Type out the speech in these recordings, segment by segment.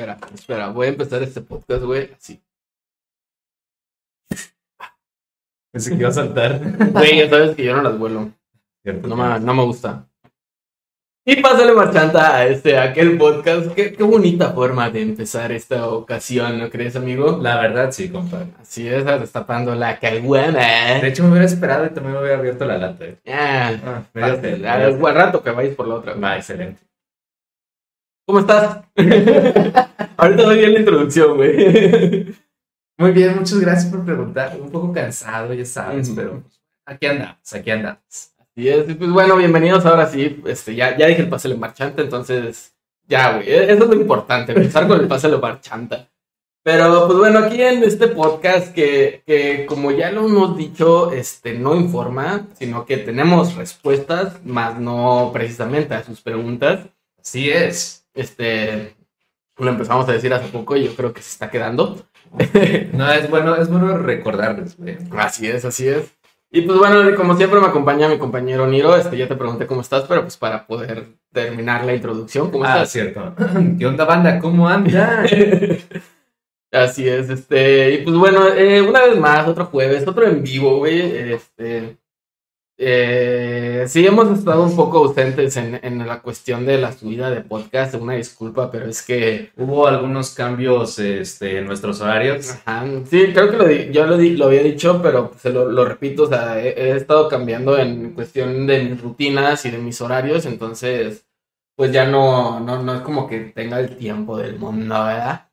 Espera, espera, voy a empezar este podcast, güey, así. Pensé que iba a saltar. Güey, ya sabes que yo no las vuelo. Cierto. No me, no me gusta. Y pásale marchanta a este, a aquel podcast. Qué, qué bonita forma de empezar esta ocasión, ¿no crees, amigo? La verdad, sí, compadre. Así es, destapando la caguama. De hecho, me hubiera esperado y también me hubiera abierto la lata. eh. Ah, Ah, fácil. sed, al rato que vayas por la otra. Va, excelente. ¿Cómo estás? Ahorita doy bien la introducción, güey. Muy bien, muchas gracias por preguntar. Un poco cansado, ya sabes, Ujú. pero aquí andamos, aquí andamos. Así es, pues bueno, bienvenidos ahora sí. Este, ya, ya dije el pase marchante, entonces ya, güey. e- Eso es lo importante, empezar con el pase marchanta. Pero pues bueno, aquí en este podcast que, que como ya lo hemos dicho, este, no informa, sino que tenemos respuestas, más no precisamente a sus preguntas. Así es. Este, lo empezamos a decir hace poco y yo creo que se está quedando. No, es bueno, es bueno recordarles, güey. Así es, así es. Y pues bueno, como siempre me acompaña mi compañero Niro. Este, ya te pregunté cómo estás, pero pues para poder terminar la introducción, ¿cómo Ah, estás? cierto. ¿Qué onda, banda? ¿Cómo anda? Así es, este, y pues bueno, eh, una vez más, otro jueves, otro en vivo, güey, este, eh, sí hemos estado un poco ausentes en, en la cuestión de la subida de podcast, una disculpa, pero es que, Hubo algunos cambios este, en nuestros horarios. ajá, sí, creo que lo di- yo lo, di- lo había dicho, pero se lo, lo repito, o sea, he, he estado cambiando en cuestión de mis rutinas y de mis horarios, entonces, pues ya no, no, no es como que tenga el tiempo del mundo, ¿verdad?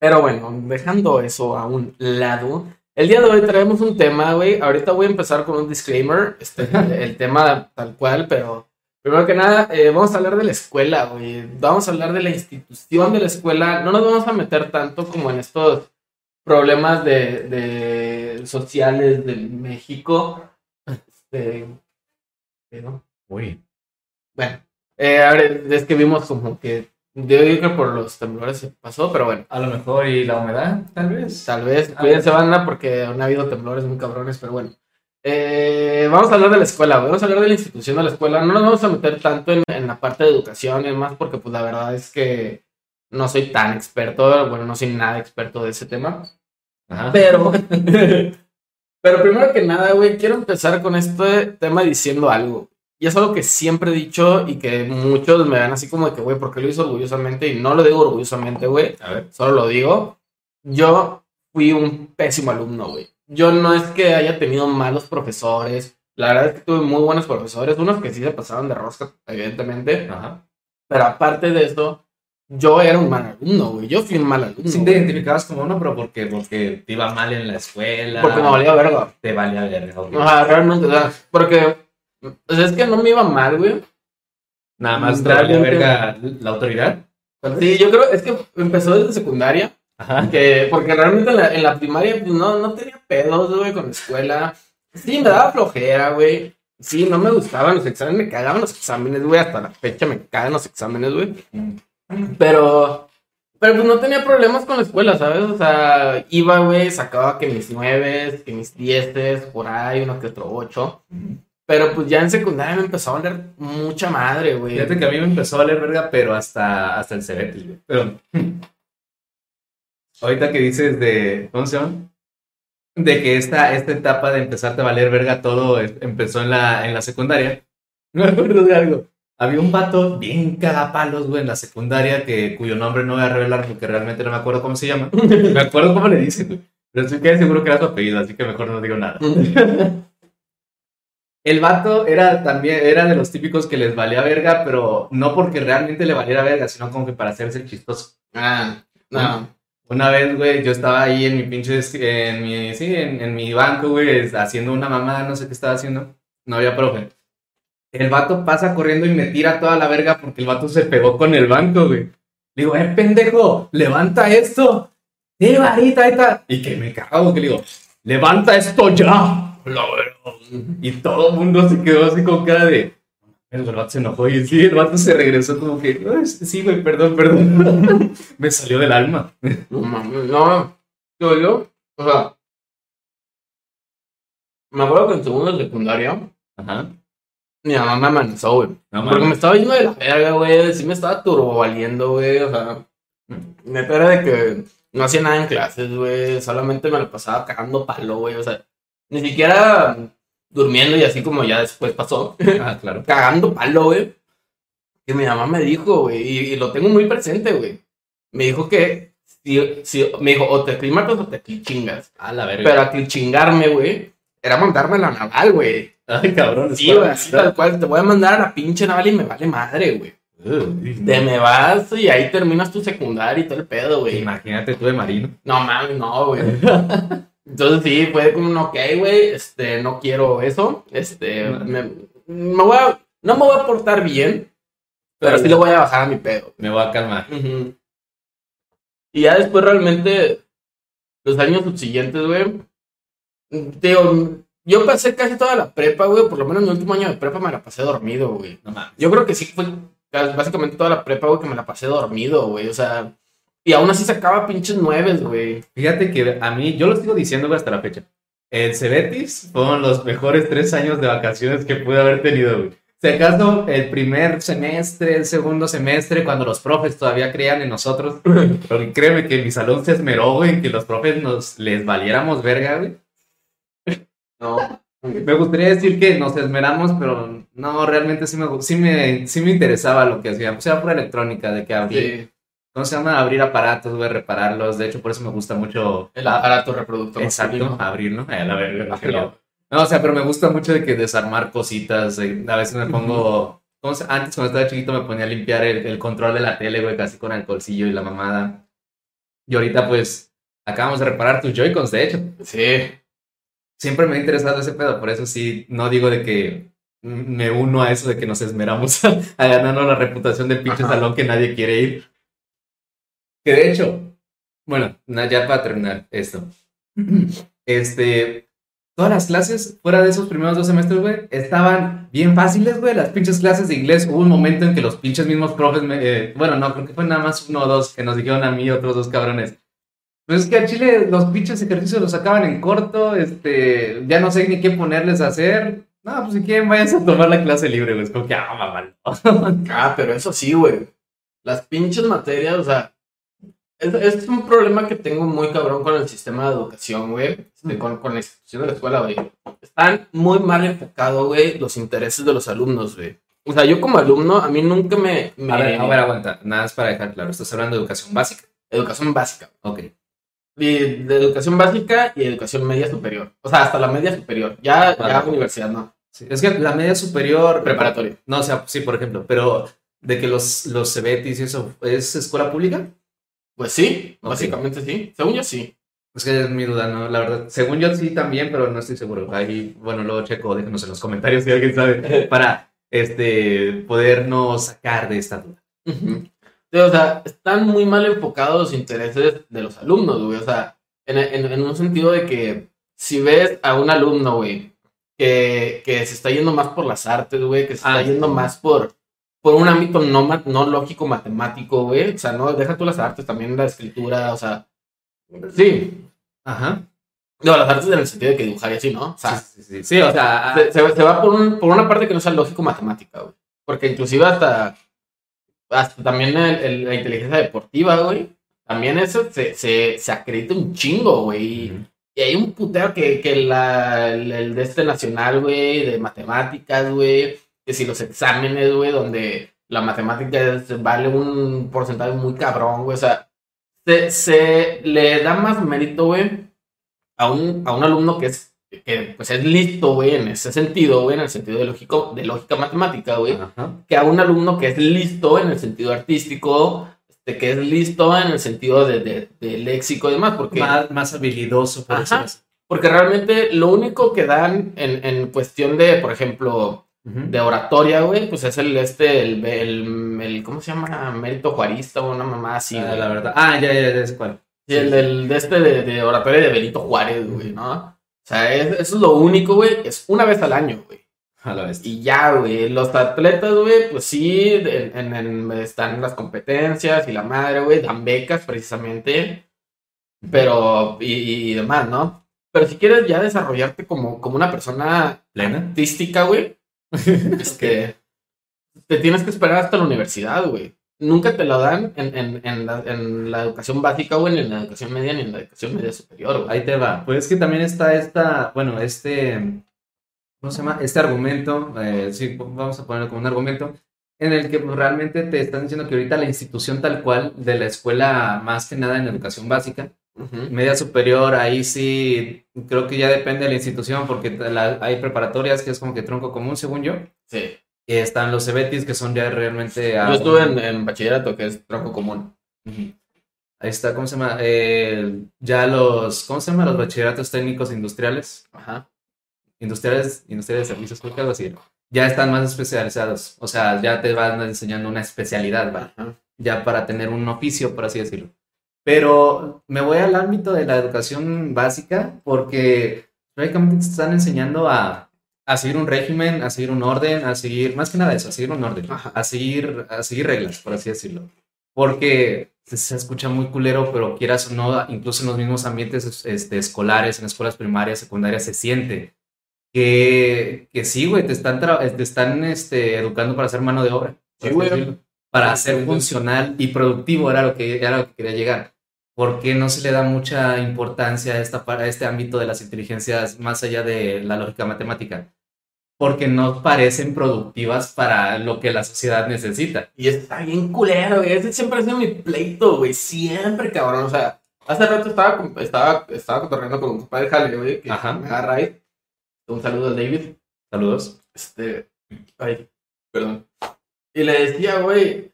Pero bueno, dejando eso a un lado, el día de hoy traemos un tema, güey. Ahorita voy a empezar con un disclaimer, este, el tema tal cual, pero primero que nada, eh, vamos a hablar de la escuela, güey. Vamos a hablar de la institución de la escuela. No nos vamos a meter tanto como en estos problemas de, de sociales de México. Este, pero, Uy. bueno, eh, a ver, es que vimos como que, yo digo que por los temblores se pasó, pero bueno. A lo mejor y la humedad, tal vez. Tal vez, A cuídense banda porque han habido temblores muy cabrones, pero bueno. Eh, vamos a hablar de la escuela, vamos a hablar de la institución de la escuela. No nos vamos a meter tanto en, en la parte de educación y demás porque pues la verdad es que no soy tan experto, bueno, no soy nada experto de ese tema. Ajá. Pero, pero primero que nada, güey, quiero empezar con este tema diciendo algo. Y es algo que siempre he dicho y que muchos me ven así como de que, güey, ¿por qué lo hizo orgullosamente? Y no lo digo orgullosamente, güey A ver. solo lo digo. Yo fui un pésimo alumno, güey. Yo no es que haya tenido malos profesores. La verdad es que tuve muy buenos profesores, unos que sí se pasaban de rosca, evidentemente. Ajá. Pero aparte de eso, yo era un mal alumno, güey. Yo fui un mal alumno. Sí te güey. identificabas como uno, pero porque, porque te iba mal en la escuela. Porque me valía verga. Te valía verga. sea, realmente, o sea, porque o sea, es que no me iba mal, güey. Nada más valía Realmente- verga la autoridad. Sí, yo creo, es que empezó desde secundaria. Ajá. Que, porque realmente en la, en la primaria pues, no, no tenía pedos, güey, con la escuela. Sí, me daba flojera, güey. Sí, no me gustaban los exámenes, me cagaban los exámenes, güey. Hasta la fecha me cagan los exámenes, güey. Pero, pero pues no tenía problemas con la escuela, ¿sabes? O sea, iba, güey, sacaba que mis nueves, que mis dieces, por ahí, uno que otro ocho. Pero pues ya en secundaria me empezó a valer mucha madre, güey. Fíjate que a mí me empezó a valer verga, pero hasta, hasta el Cebetis, güey. Pero. Ahorita que dices de. ¿Cómo se llama? De que esta, esta etapa de empezarte a valer verga todo empezó en la, en la secundaria. Me acuerdo de algo. Había un vato bien cagapalos, güey, en la secundaria, que, cuyo nombre no voy a revelar porque realmente no me acuerdo cómo se llama. Me acuerdo cómo le dicen, güey. Pero estoy casi seguro que era su apellido, así que mejor no digo nada. El vato era también, era de los típicos que les valía verga, pero no porque realmente le valiera verga, sino como que para hacerse el chistoso. Ah, no. Una vez, güey, yo estaba ahí en mi pinche, en mi, sí, en, en mi banco, güey, haciendo una mamada, no sé qué estaba haciendo. No había profe. El vato pasa corriendo y me tira toda la verga porque el vato se pegó con el banco, güey. Le digo, eh, pendejo, levanta esto. Sí, varita, ahí está. Y que me cago, que le digo, levanta esto ya. Y todo el mundo se quedó así con cara de. El vato se enojó y sí, el vato se regresó como que. "Ay, Sí, güey, perdón, perdón. Me salió del alma. No mames, no. Yo, yo, o sea, me acuerdo que en segundo de secundaria, Ajá. mi mamá me amenazó, güey. No porque me estaba yendo de la verga, güey. Sí me estaba turbovaliendo, güey. O sea, Neta era de que no hacía nada en clases, güey. Solamente me lo pasaba cagando palo, güey. O sea, ni siquiera durmiendo y así como ya después pasó. Ah, claro. cagando palo, güey. Que mi mamá me dijo, güey. Y, y lo tengo muy presente, güey. Me dijo que. Si, si, me dijo, o te aclimatas o te chingas. A la verga. Pero aquel chingarme, güey, era mandarme a la naval, güey. Ay, cabrón. Sí, güey, así tal cual. Te voy a mandar a la pinche naval y me vale madre, güey. Te me vas y ahí terminas tu secundaria y todo el pedo, güey. Imagínate tú de marino. No mames, no, güey. Entonces sí, fue como un ok, güey, este, no quiero eso. Este, me, me voy a, no me voy a portar bien, pero sí le voy a bajar a mi pedo. Me voy a calmar. Y ya después realmente, los años subsiguientes, güey, digo, yo pasé casi toda la prepa, güey, por lo menos mi último año de prepa me la pasé dormido, güey. No mames. Yo creo que sí fue básicamente toda la prepa, güey, que me la pasé dormido, güey, o sea, y aún así sacaba pinches nueves, güey. Fíjate que a mí, yo lo sigo diciendo güey, hasta la fecha. El Cebetis fueron los mejores tres años de vacaciones que pude haber tenido, güey. Si acaso el primer semestre, el segundo semestre, cuando los profes todavía creían en nosotros, porque créeme que mi salón se esmeró, güey, en que los profes nos les valiéramos verga, güey. No. Me gustaría decir que nos esmeramos, pero no, realmente sí me, sí me, sí me interesaba lo que hacíamos. Era pura electrónica, de que abrir, Sí, ¿cómo se llama? Abrir aparatos, güey, repararlos. De hecho, por eso me gusta mucho el aparato reproductor. Exacto, abrirlo. Eh, la verga, Abrirlo. no. No, o sea, pero me gusta mucho de que desarmar cositas. eh, A veces me pongo. ¿cómo se- Antes, cuando estaba chiquito, me ponía a limpiar el, el control de la tele, güey, casi con alcoholcillo y la mamada. Y ahorita, pues, acabamos de reparar tus Joy-Cons, de hecho. Sí. Siempre me ha interesado ese pedo, por eso sí, no digo de que me uno a eso de que nos esmeramos a, a ganarnos la reputación del pinche salón que nadie quiere ir. Que de hecho, bueno, ya para terminar esto. Este, todas las clases, fuera de esos primeros dos semestres, güey, estaban bien fáciles, güey. Las pinches clases de inglés, hubo un momento en que los pinches mismos profes, me, eh, bueno, no, creo que fue nada más uno o dos que nos dijeron a mí y otros dos cabrones. Pues es que a Chile los pinches ejercicios los sacaban en corto, este, ya no sé ni qué ponerles a hacer. No, pues si quieren, váyanse a tomar la clase libre, güey. Es como que, ah, mamá. Ah, pero eso sí, güey. Las pinches materias, o sea, es, es un problema que tengo muy cabrón con el sistema de educación, güey. este, con, con la institución de la escuela, güey. Están muy mal enfocados, güey, los intereses de los alumnos, güey. O sea, yo como alumno, a mí nunca me... me- A ver, a ver, aguanta. Nada más para dejar claro. Estás hablando de educación básica. Educación básica. Ok. Y de educación básica y educación media superior. O sea, hasta la media superior. Ya, ya Vale. universidad, no. Sí, Es que la media superior. Preparatoria. No, o sea, sí, por ejemplo. Pero de que los, los Cebetis y eso, ¿es escuela pública? Pues sí, básicamente sí. Según yo sí. Es que es mi duda, ¿no? La verdad. Según yo sí también, pero no estoy seguro. Ahí, bueno, luego checo, déjenos en los comentarios si alguien sabe. Para este podernos sacar de esta duda. Sí, o sea, están muy mal enfocados los intereses de los alumnos, güey. O sea, en, en- en un sentido de que si ves a un alumno, güey, que, que se está yendo más por las artes, güey, que se Ah, está yendo sí. más por, por un ámbito no, no lógico matemático, güey. O sea, no, deja tú las artes, también la escritura, o sea, sí. Ajá. No, las artes en el sentido de que dibujar y así, ¿no? O sea, sí, sí, sí. Sí, o sea, se, va por, un- por una parte que no sea lógico-matemática, güey. Porque inclusive hasta, hasta también el- el- la inteligencia deportiva, güey. También eso se, se, se acredita un chingo, güey. Y, hay un puteo que, que la, el, el de este nacional, güey, de matemáticas, güey. Que si los exámenes, güey, donde la matemática vale un porcentaje muy cabrón, güey. O sea, se, se le da más mérito, güey, a un, a un alumno que es, que, pues es listo, güey, en ese sentido, güey, en el sentido de, lógico, de lógica matemática, güey, que a un alumno que es listo en el sentido artístico, este, que es listo en el sentido de, de, de léxico y demás, porque, Más, más habilidoso, por Ajá. porque realmente lo único que dan en, en cuestión de, por ejemplo, De oratoria, güey, pues es el, este, el, el, el- ¿cómo se llama? Mérito juarista o una mamá así, Ah, la verdad. Ah, ya, ya, ya es cuál. Sí, el del, de este de, de oratoria de Benito Juárez, güey, ¿no? O sea, es- eso es lo único, güey, es una vez al año, güey. A la vez. Y ya, güey, los atletas, güey, pues sí, en, en- en- están las competencias y la madre, güey, dan becas precisamente, pero, y, y demás, ¿no? Pero si quieres ya desarrollarte como, como una persona ¿Plena? artística, güey, este, te tienes que esperar hasta la universidad, güey. nunca te lo dan en, en, en, la, en la educación básica, güey, ni en la educación media, ni en la educación media superior, güey. Ahí te va. Pues es que también está esta, bueno, este, ¿cómo se llama? Este argumento, eh, sí, vamos a ponerlo como un argumento, en el que pues, realmente te están diciendo que ahorita la institución tal cual de la escuela, más que nada en educación básica, Media superior, ahí sí, creo que ya depende de la institución, porque la- hay preparatorias que es como que tronco común, según yo, Sí. y están los CEBETIS que son ya realmente... a- Yo estuve en, en bachillerato, que es tronco común. Ahí está, ¿cómo se llama? Eh, ya los, ¿cómo se llama? Los bachilleratos técnicos industriales. Ajá. Industriales, industriales de servicios, creo que algo así. Ya están más especializados. O sea, ya te van enseñando una especialidad, ¿vale? Ajá. Ya para tener un oficio, por así decirlo. Pero me voy al ámbito de la educación básica porque prácticamente te están enseñando a, a seguir un régimen, a seguir un orden, a seguir, más que nada eso, a seguir un orden, a seguir, a seguir reglas, por así decirlo. Porque se, escucha muy culero, pero quieras o no, incluso en los mismos ambientes este, escolares, en escuelas primarias, secundarias, se siente que, que sí, güey, te están, te están este, educando para ser mano de obra. Sí, decirlo. Para ser funcional y productivo era lo que, era lo que quería llegar. ¿Por qué no se le da mucha importancia a, esta, para este ámbito de las inteligencias más allá de la lógica matemática? Porque no parecen productivas para lo que la sociedad necesita. Y está bien culero, güey. Ese siempre ha sido mi pleito, güey. Siempre, cabrón. O sea, hace rato estaba, estaba, estaba cotorreando con un compadre de Jale, güey, que Ajá. me agarra ahí. Un saludo a David. Saludos. Este. Ay, perdón. Y le decía, güey.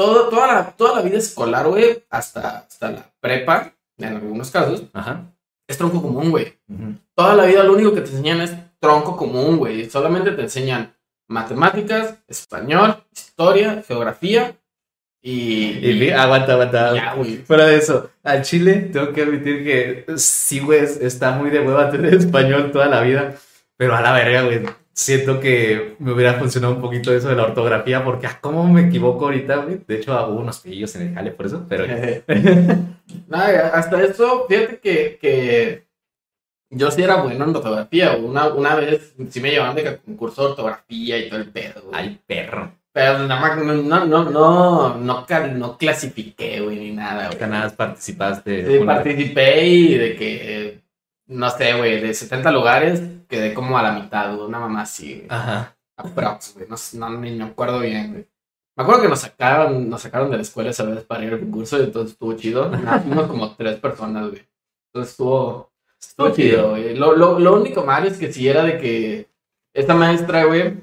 Todo, toda, la, toda la vida escolar, güey, hasta, hasta la prepa, en algunos casos, Ajá. es tronco común, güey. Ujú. Toda la vida lo único que te enseñan es tronco común, güey. Solamente te enseñan matemáticas, español, historia, geografía y... Y vi- aguanta, aguanta. Ya. Fuera de eso, al Chile tengo que admitir que sí, güey, está muy de hueva tener español toda la vida. Pero a la verga, güey, siento que me hubiera funcionado un poquito eso de la ortografía, porque ah, cómo me equivoco ahorita, güey. De hecho, hubo unos pillos en el jale por eso, pero... Nada, hasta eso, fíjate que, que yo sí era bueno en ortografía. Una, una vez sí me llevaban de concurso de ortografía y todo el pedo, güey. Ay, perro. Pero nada más, no, no, no, no, no, clasifiqué, güey, ni nada, güey. Nada participaste. Sí, participé y de que, no sé, güey, de 70 lugares quedé como a la mitad, una mamá así, güey. Ajá. Aprox, güey, no, no, ni me acuerdo bien, güey. Me acuerdo que nos sacaron, nos sacaron de la escuela esa vez para ir al concurso y entonces estuvo chido. Nada, fuimos como tres personas, güey. Entonces estuvo, estuvo chido, güey. Lo, lo, lo único malo es que sí era de que esta maestra, güey,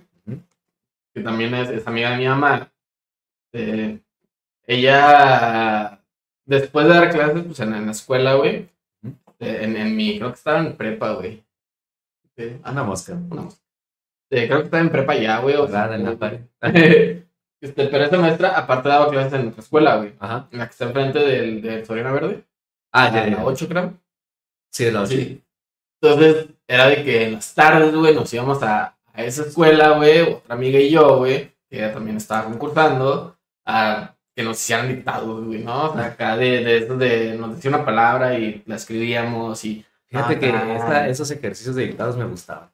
que también es, es amiga de mi mamá, eh, ella, después de dar clases, pues en, en la escuela, güey, en, en mi, creo que estaba en prepa, güey. Sí, Una mosca. una mosca. Eh, creo que estaba en prepa ya, güey. o sea, en la este, pero esa maestra, aparte, daba clases en otra escuela, güey. Ajá. En la que está enfrente del, del Soriana Verde. Ah, a ya, la ya. 8, creo. Sí, de la ocho. Sí. Entonces, era de que en las tardes, güey, nos íbamos a, a esa escuela, güey, otra amiga y yo, güey, que ella también estaba concursando, a que nos hicieran dictados, güey, ¿no? O sea, acá de, de eso de, nos decía una palabra y la escribíamos y... Fíjate Ah, que esos ejercicios de dictados me gustaban.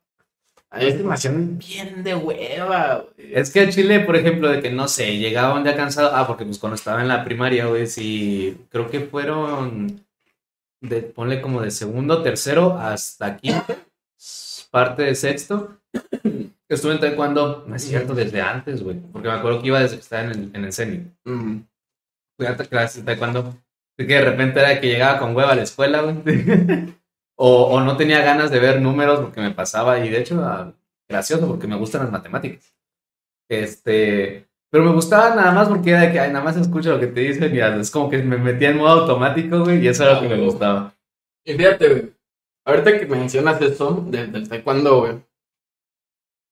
Me hacían bien de hueva, güey. Es que a Chile, por ejemplo, de que no sé, llegaba un día cansado. Ah, porque pues cuando estaba en la primaria, güey, sí, creo que fueron, de, ponle como de segundo, tercero hasta quinto, parte de sexto. Estuve en taekwondo, no es cierto, desde antes, güey, porque me acuerdo que iba desde que estaba en el, en el CENI. Mm. Fui a clases de taekwondo, de que de repente era que llegaba con hueva a la escuela, güey. o, o no tenía ganas de ver números porque me pasaba, y de hecho, ah, gracioso, porque me gustan las matemáticas. Este, pero me gustaba nada más porque era de que ay, nada más escucho lo que te dicen y es como que me metía en modo automático, güey, y eso era lo que me gustaba. Y fíjate, güey, ahorita que mencionas eso de- del taekwondo, güey,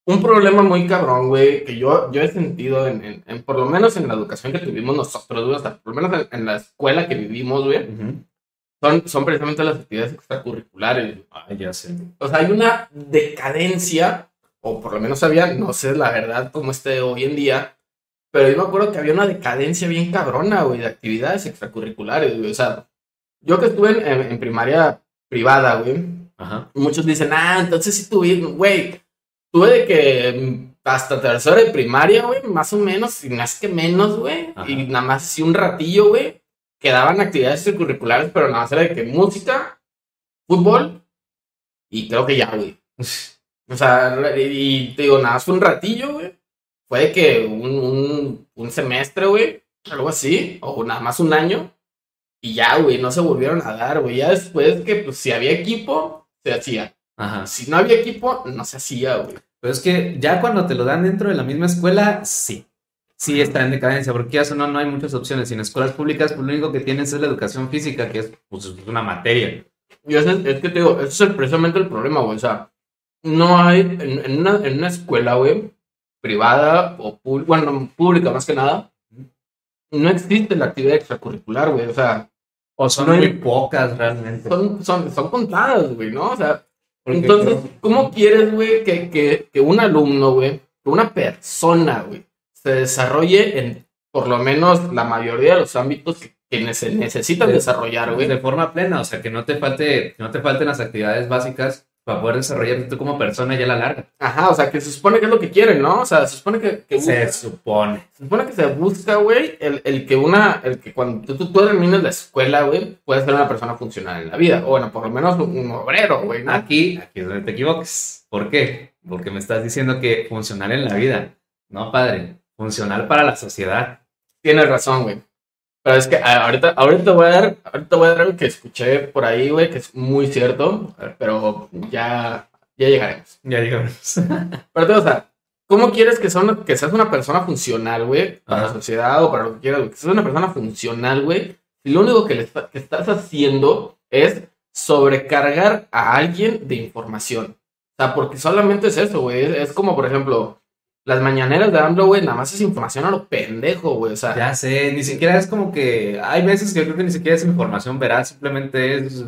un problema muy cabrón, güey, que yo, yo he sentido en, en- en- por lo menos en la educación que tuvimos nosotros, güey, sea, por lo menos en, en la escuela que vivimos, güey, son, son precisamente las actividades extracurriculares. Ay, ya sé. O sea, hay una decadencia, o por lo menos había, no sé la verdad cómo esté hoy en día, pero yo me acuerdo que había una decadencia bien cabrona, güey, de actividades extracurriculares, güey. O sea, yo que estuve en, en- en primaria privada, güey, Ajá. muchos dicen, ah, entonces sí tuve, güey, tuve de que hasta tercero de primaria, güey, más o menos, y más que menos, güey. Y nada más así un ratillo, güey. Quedaban actividades curriculares, pero nada más era de que música, fútbol y creo que ya, güey. O sea, y, te digo, nada más un ratillo, güey. Fue de que un, un, un semestre, güey, algo así, o nada más un año. Y ya, güey, no se volvieron a dar, güey. Ya después que, pues, si había equipo, se hacía. Ajá. Si no había equipo, no se hacía, güey. Pero es que ya cuando te lo dan dentro de la misma escuela, sí. Sí está en decadencia, porque ya no, no hay muchas opciones. Y en escuelas públicas, pues lo único que tienes es la educación física, que es pues, una materia. Y es, que te digo, ese es precisamente el problema, güey. O sea, no hay en, en una, en una escuela, güey, privada o pública, bueno, pública más que nada, no existe la actividad extracurricular, güey. O sea, O son No hay- muy pocas realmente. son, son, son contadas, güey, ¿no? O sea, Porque entonces, creo- ¿cómo quieres, güey, que, que, que un alumno, güey, que una persona, güey, se desarrolle en por lo menos la mayoría de los ámbitos que, que se necesitan De- desarrollar, güey? de forma plena, o sea, que no te falte, que no te falten las actividades básicas para poder desarrollarte tú como persona ya a la larga. Ajá, o sea, que se supone que es lo que quieren, ¿no? O sea, se supone que, que Se busca- supone. se supone que se busca, güey, el, el que una, el que cuando tú, tú termines la escuela, güey, puedes ser una persona funcional en la vida. O bueno, por lo menos un, un obrero, güey, ¿no? Aquí, aquí es donde te equivoques. ¿Por qué? Porque me estás diciendo que funcional en la vida. No, padre. Funcional para la sociedad. Tienes razón, güey. Pero es que ahorita, ahorita voy a dar, ahorita voy a dar algo que escuché por ahí, güey, que es muy cierto, pero ya, ya llegaremos. Ya llegamos. Pero, te o sea, ¿cómo quieres que, son, que seas una persona funcional, güey? Para la sociedad o para lo que quieras, güey. Que seas una persona funcional, güey. Y lo único que, le está- que estás haciendo es sobrecargar a alguien de información. O sea, porque solamente es eso, güey. Es, es como, por ejemplo, las mañaneras de AMLO, güey, nada más es información a lo pendejo, güey. O sea, Ya sé, ni siquiera es como que. Hay veces que yo creo que ni siquiera es información veraz, simplemente es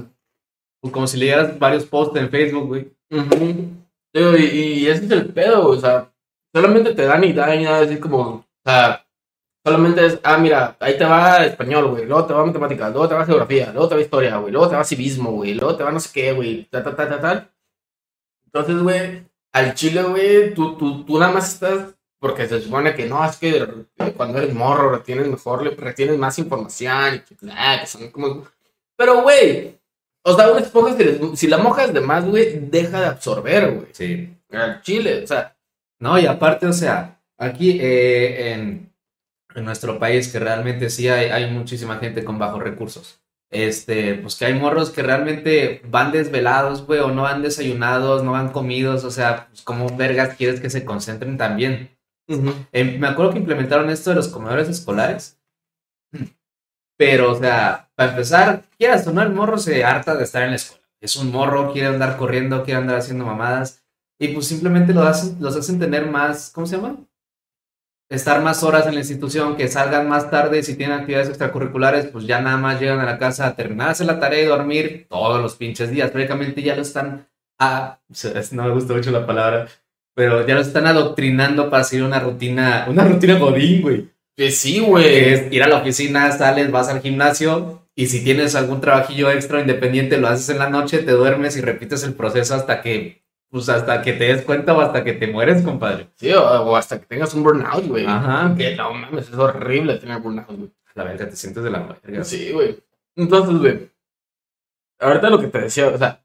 pues, como si leyeras varios posts en Facebook, güey. Ujú. Digo, y, y ese es el pedo, güey, o sea, solamente te dan y dan y nada, así como, o sea, solamente es, ah, mira, ahí te va español, güey, luego te va matemáticas, luego te va geografía, luego te va historia, güey, luego te va civismo, güey, luego te va no sé qué, güey, ta, ta, ta, ta, ta. Entonces, güey, al chile, güey, tú, tú, tú nada más estás, porque se supone que no, es que cuando eres morro retienes mejor, retienes más información, y que, ah, que son como... Pero, güey, o sea, una esponja, si, les- si la mojas de más, güey, deja de absorber, güey. Sí. Al chile, o sea, No, y aparte, o sea, aquí eh, en, en nuestro país, que realmente sí hay, hay muchísima gente con bajos recursos. Este, pues que hay morros que realmente van desvelados, güey, o no van desayunados, no van comidos, o sea, pues como vergas quieres que se concentren también. Eh, me acuerdo que implementaron esto de los comedores escolares. Pero, o sea, para empezar, quieras o no, el morro se harta de estar en la escuela. Es un morro, quiere andar corriendo, quiere andar haciendo mamadas. Y pues simplemente lo hacen, los hacen tener más, ¿cómo se llama? Estar más horas en la institución, que salgan más tarde. Si tienen actividades extracurriculares, pues ya nada más llegan a la casa a terminar de hacer la tarea y dormir todos los pinches días. Prácticamente ya lo están. A, no me gusta mucho la palabra, pero ya lo están adoctrinando para seguir una rutina, una rutina godín, güey. que sí, Que güey. es ir a la oficina, sales, vas al gimnasio y si tienes algún trabajillo extra independiente, lo haces en la noche, te duermes y repites el proceso hasta que, pues hasta que te des cuenta o hasta que te mueres, compadre. Sí, o, o hasta que tengas un burnout, güey. Ajá. Que no mames, es horrible tener burnout, güey. La verga, te sientes de la verga. Sí, güey. Entonces, güey. Ahorita lo que te decía, o sea.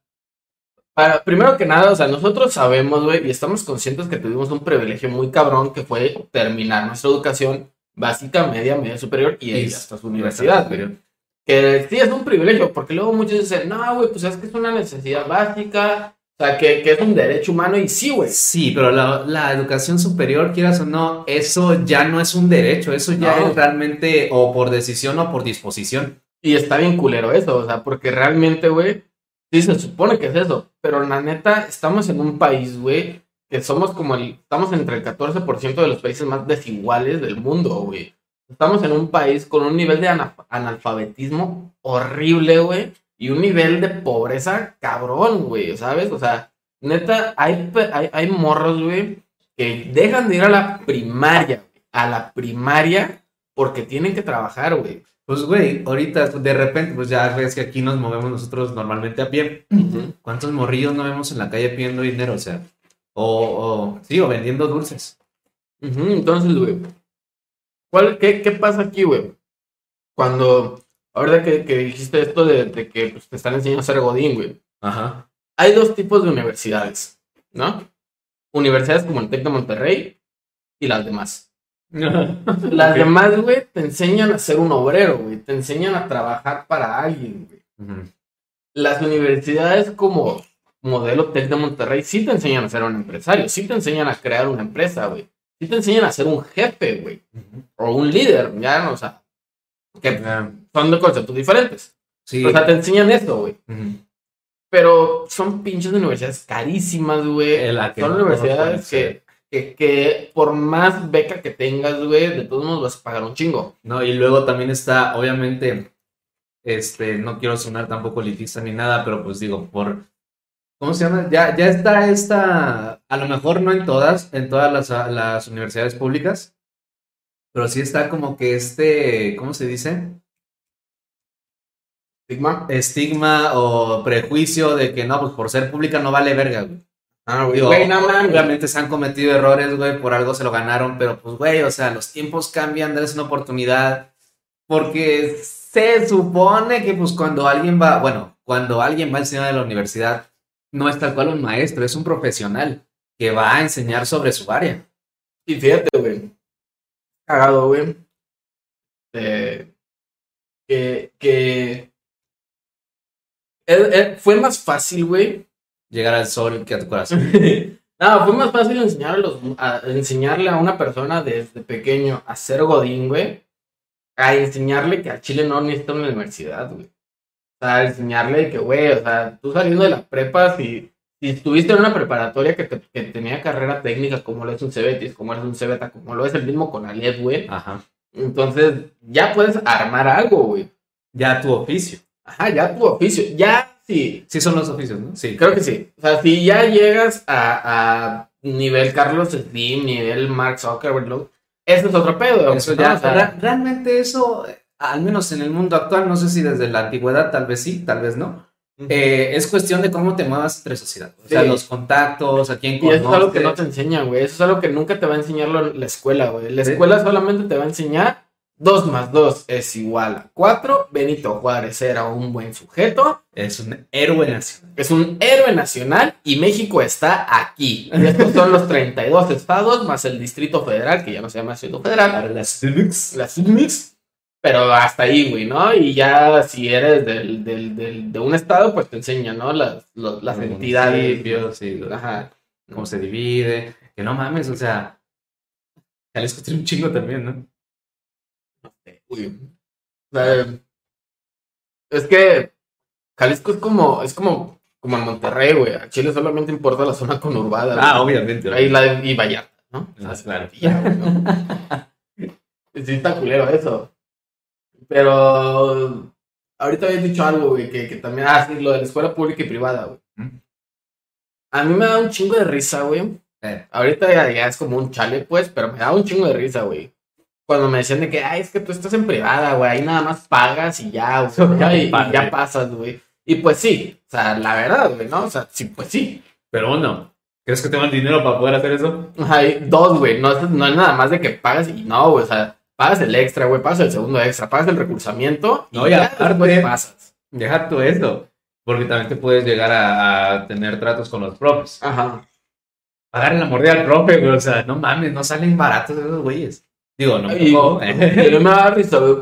Para, primero que nada, o sea, nosotros sabemos, güey, y estamos conscientes que tuvimos un privilegio muy cabrón que fue terminar nuestra educación básica, media, media superior y, Y hasta su universidad, güey. Que sí es un privilegio, porque luego muchos dicen, no, güey, pues es que es una necesidad básica, o sea, que, que es un derecho humano, y sí, güey. Sí, pero la, la educación superior, quieras o no, eso ya no es un derecho, eso ya No. es realmente o por decisión o por disposición. Y está bien culero eso, o sea, porque realmente, güey, sí se supone que es eso, pero la neta, estamos en un país, güey, que somos como el, estamos entre el 14% de los países más desiguales del mundo, güey. Estamos en un país con un nivel de ana- analfabetismo horrible, güey, y un nivel de pobreza cabrón, güey, ¿sabes? O sea, neta, hay, hay, hay morros, güey, que dejan de ir a la primaria, güey, a la primaria porque tienen que trabajar, güey. Pues, güey, ahorita de repente, pues ya ves que aquí nos movemos nosotros normalmente a pie. ¿Cuántos morrillos no vemos en la calle pidiendo dinero? O sea, O, o sí, o vendiendo dulces. Entonces, güey. ¿cuál- qué, ¿Qué pasa aquí, güey? Cuando, ahora que, que dijiste esto de, de que pues, te están enseñando a ser Godín, güey. Ajá. Hay dos tipos de universidades, ¿no? Universidades como el TEC de Monterrey y las demás. Las demás, güey, te enseñan a ser un obrero, güey. Te enseñan a trabajar para alguien, güey. Las universidades como modelo TEC de Monterrey sí te enseñan a ser un empresario, sí te enseñan a crear una empresa, güey. Sí te enseñan a ser un jefe, güey. O un líder, ya, no, o sea, que Ah, son de conceptos diferentes. Sí. O sea, te enseñan eso, güey. Ujú. Pero son pinches universidades carísimas, güey. Son universidades que, que, que por más beca que tengas, güey, de todos modos vas a pagar un chingo. No, y luego también está, obviamente, este, no quiero sonar tampoco elitista ni nada, pero pues digo, por, ¿cómo se llama? Ya, ya está esta, a lo mejor no en todas, en todas las, las universidades públicas, pero sí está como que este, ¿cómo se dice? Sigma. Estigma o prejuicio de que no, pues por ser pública no vale verga, güey. Ah, güey. Digo, Güey, no mames. Obviamente se han cometido errores, güey, por algo se lo ganaron, pero pues, güey, o sea, los tiempos cambian, darles una oportunidad, porque se supone que, pues, cuando alguien va, bueno, cuando alguien va a enseñar en la universidad, no es tal cual un maestro, es un profesional que va a enseñar sobre su área. Y fíjate, güey. Cagado, güey. Eh, que, que eh, fue más fácil, güey. Llegar al sol que a tu corazón. no, fue más fácil enseñar a enseñarle a una persona desde pequeño a ser godín, güey, a enseñarle que a Chile no necesita una universidad, güey. O sea, enseñarle que, güey, o sea, tú saliendo de la prepa, si, si estuviste en una preparatoria que, te- que tenía carrera técnica, como lo es un CBT, como es un CBTA, como lo es el mismo con Aliet, güey, Ajá. entonces ya puedes armar algo, güey. Ya tu oficio. Ajá, ya tu oficio, ya sí, Sí son los oficios, ¿no? Sí. Creo que sí. O sea, si ya llegas a, a nivel Carlos Slim, nivel Mark Zuckerberg, ¿no? eso es otro pedo. Eso ya, O sea, realmente eso, al menos en el mundo actual, no sé si desde la antigüedad, tal vez sí, tal vez no. Eh, es cuestión de cómo te muevas entre sociedad. O sea, Sí. los contactos, a quién y eso es algo que no te conoces. enseñan, güey. Eso es algo que nunca te va a enseñar la escuela, güey. La escuela solamente te va a enseñar 2 más 2 es igual a 4. Benito Juárez era un buen sujeto. Es un héroe nacional. Es un héroe nacional y México está aquí. Y estos son los 32 estados más el Distrito Federal, que ya no se llama Distrito Federal. Las la CIMIX, pero hasta ahí, güey, ¿no? Y ya si eres del, del, del- de un estado, pues te enseñan, ¿no? Las, los- las entidades. sí, Ajá. cómo se divide. Que no mames, o sea. Jalisco tiene un chingo también, ¿no? Uy. O sea, es que Jalisco es como, es como, como en Monterrey, güey. A Chile solamente importa la zona conurbada. Ah, güey. obviamente. Ahí la de- y Vallarta, ¿no? Ah, claro. y ya, güey, ¿no? Sí, está culero eso. Pero ahorita habías dicho algo, güey, que, que también, ah, sí, lo de la escuela pública y privada, güey. ¿Mm? A mí me da un chingo de risa, güey. Eh, Ahorita ya, ya es como un chale, pues, pero me da un chingo de risa, güey. Cuando me decían de que, ay, es que tú estás en privada, güey, ahí nada más pagas y ya, güey, Ya, y, y ya pasas, güey. Y pues sí, o sea, la verdad, güey, ¿no? O sea, sí, pues sí. pero bueno, ¿crees que tengo el dinero para poder hacer eso? Hay dos, güey, no, es- no es nada más de que pagas y no, güey, o sea, pagas el extra, güey, pagas el segundo extra, pagas el recursamiento y No, y ya aparte- pasas. Deja tú eso. Porque también te puedes llegar a, a tener tratos con los profes. Ajá. Pagarle la mordida al profe, güey. O sea, no mames, no salen baratos esos güeyes. Digo, no me Y, tocó, ¿eh? no me da risa, güey.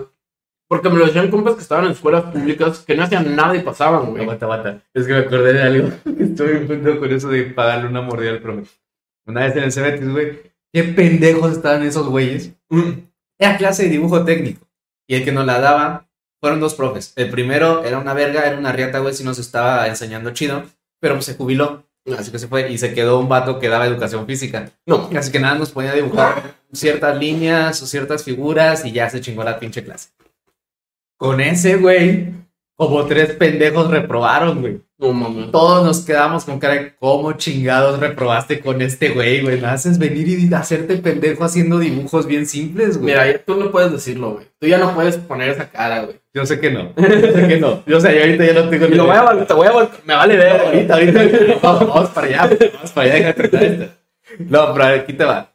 Porque me lo decían compas que estaban en escuelas públicas que no hacían nada y pasaban, güey. Aguanta, aguanta. Es que me acordé de algo. Estoy un pendejo con eso de pagarle una mordida al profe. Una vez en el Cebetis, güey. Qué pendejos estaban esos güeyes. Era clase de dibujo técnico. Y el que nos la daba fueron dos profes. El primero era una verga, era una riata, güey, si nos estaba enseñando chido. Pero pues, se jubiló. Así que se fue y se quedó un vato que daba educación física. No, Así que nada, nos ponía a dibujar ciertas líneas o ciertas figuras y ya se chingó la pinche clase. Con ese, güey, como tres pendejos reprobaron, güey. no mames. Todos nos quedamos con cara de cómo chingados reprobaste con este güey, güey. Me haces venir y hacerte pendejo haciendo dibujos bien simples, güey. Mira, tú no puedes decirlo, güey. Tú ya no puedes poner esa cara, güey. Yo sé que no. Yo sé que no. Yo sé, yo ahorita ya no tengo Y lo voy a, te voy a me vale ver. Ahorita, ahorita. Vamos, vamos para allá. Vamos para allá. Déjate tratar esto. No, pero aquí te va.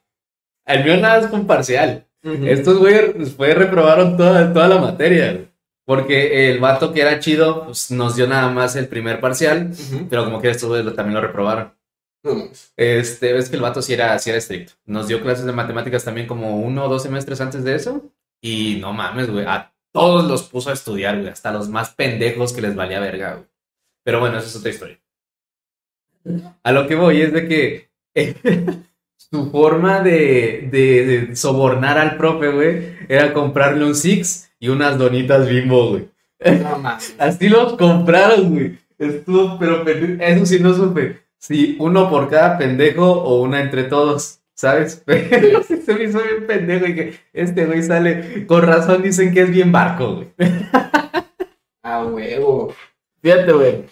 El mío nada es con parcial. Estos güeyes después reprobaron toda, toda la materia. güey. Porque el vato que era chido, pues nos dio nada más el primer parcial. Ujú. Pero como que lo- también lo reprobaron. No. Este, es que el vato sí era, sí era estricto. Nos dio clases de matemáticas también como uno o dos semestres antes de eso. Y no mames, güey. A todos los puso a estudiar, güey. Hasta los más pendejos que les valía verga, güey. Pero bueno, esa es otra historia. A lo que voy es de que su forma de, de- de sobornar al profe, güey, era comprarle un Six y unas donitas bimbo, güey. No mames. Así los compraron, güey. Estuvo, pero eso sí no supe. Si uno por cada pendejo o una entre todos, ¿sabes? Pero sí se me hizo bien pendejo y que este güey sale. Con razón dicen que es bien barco, güey. Ah, huevo. Fíjate, güey.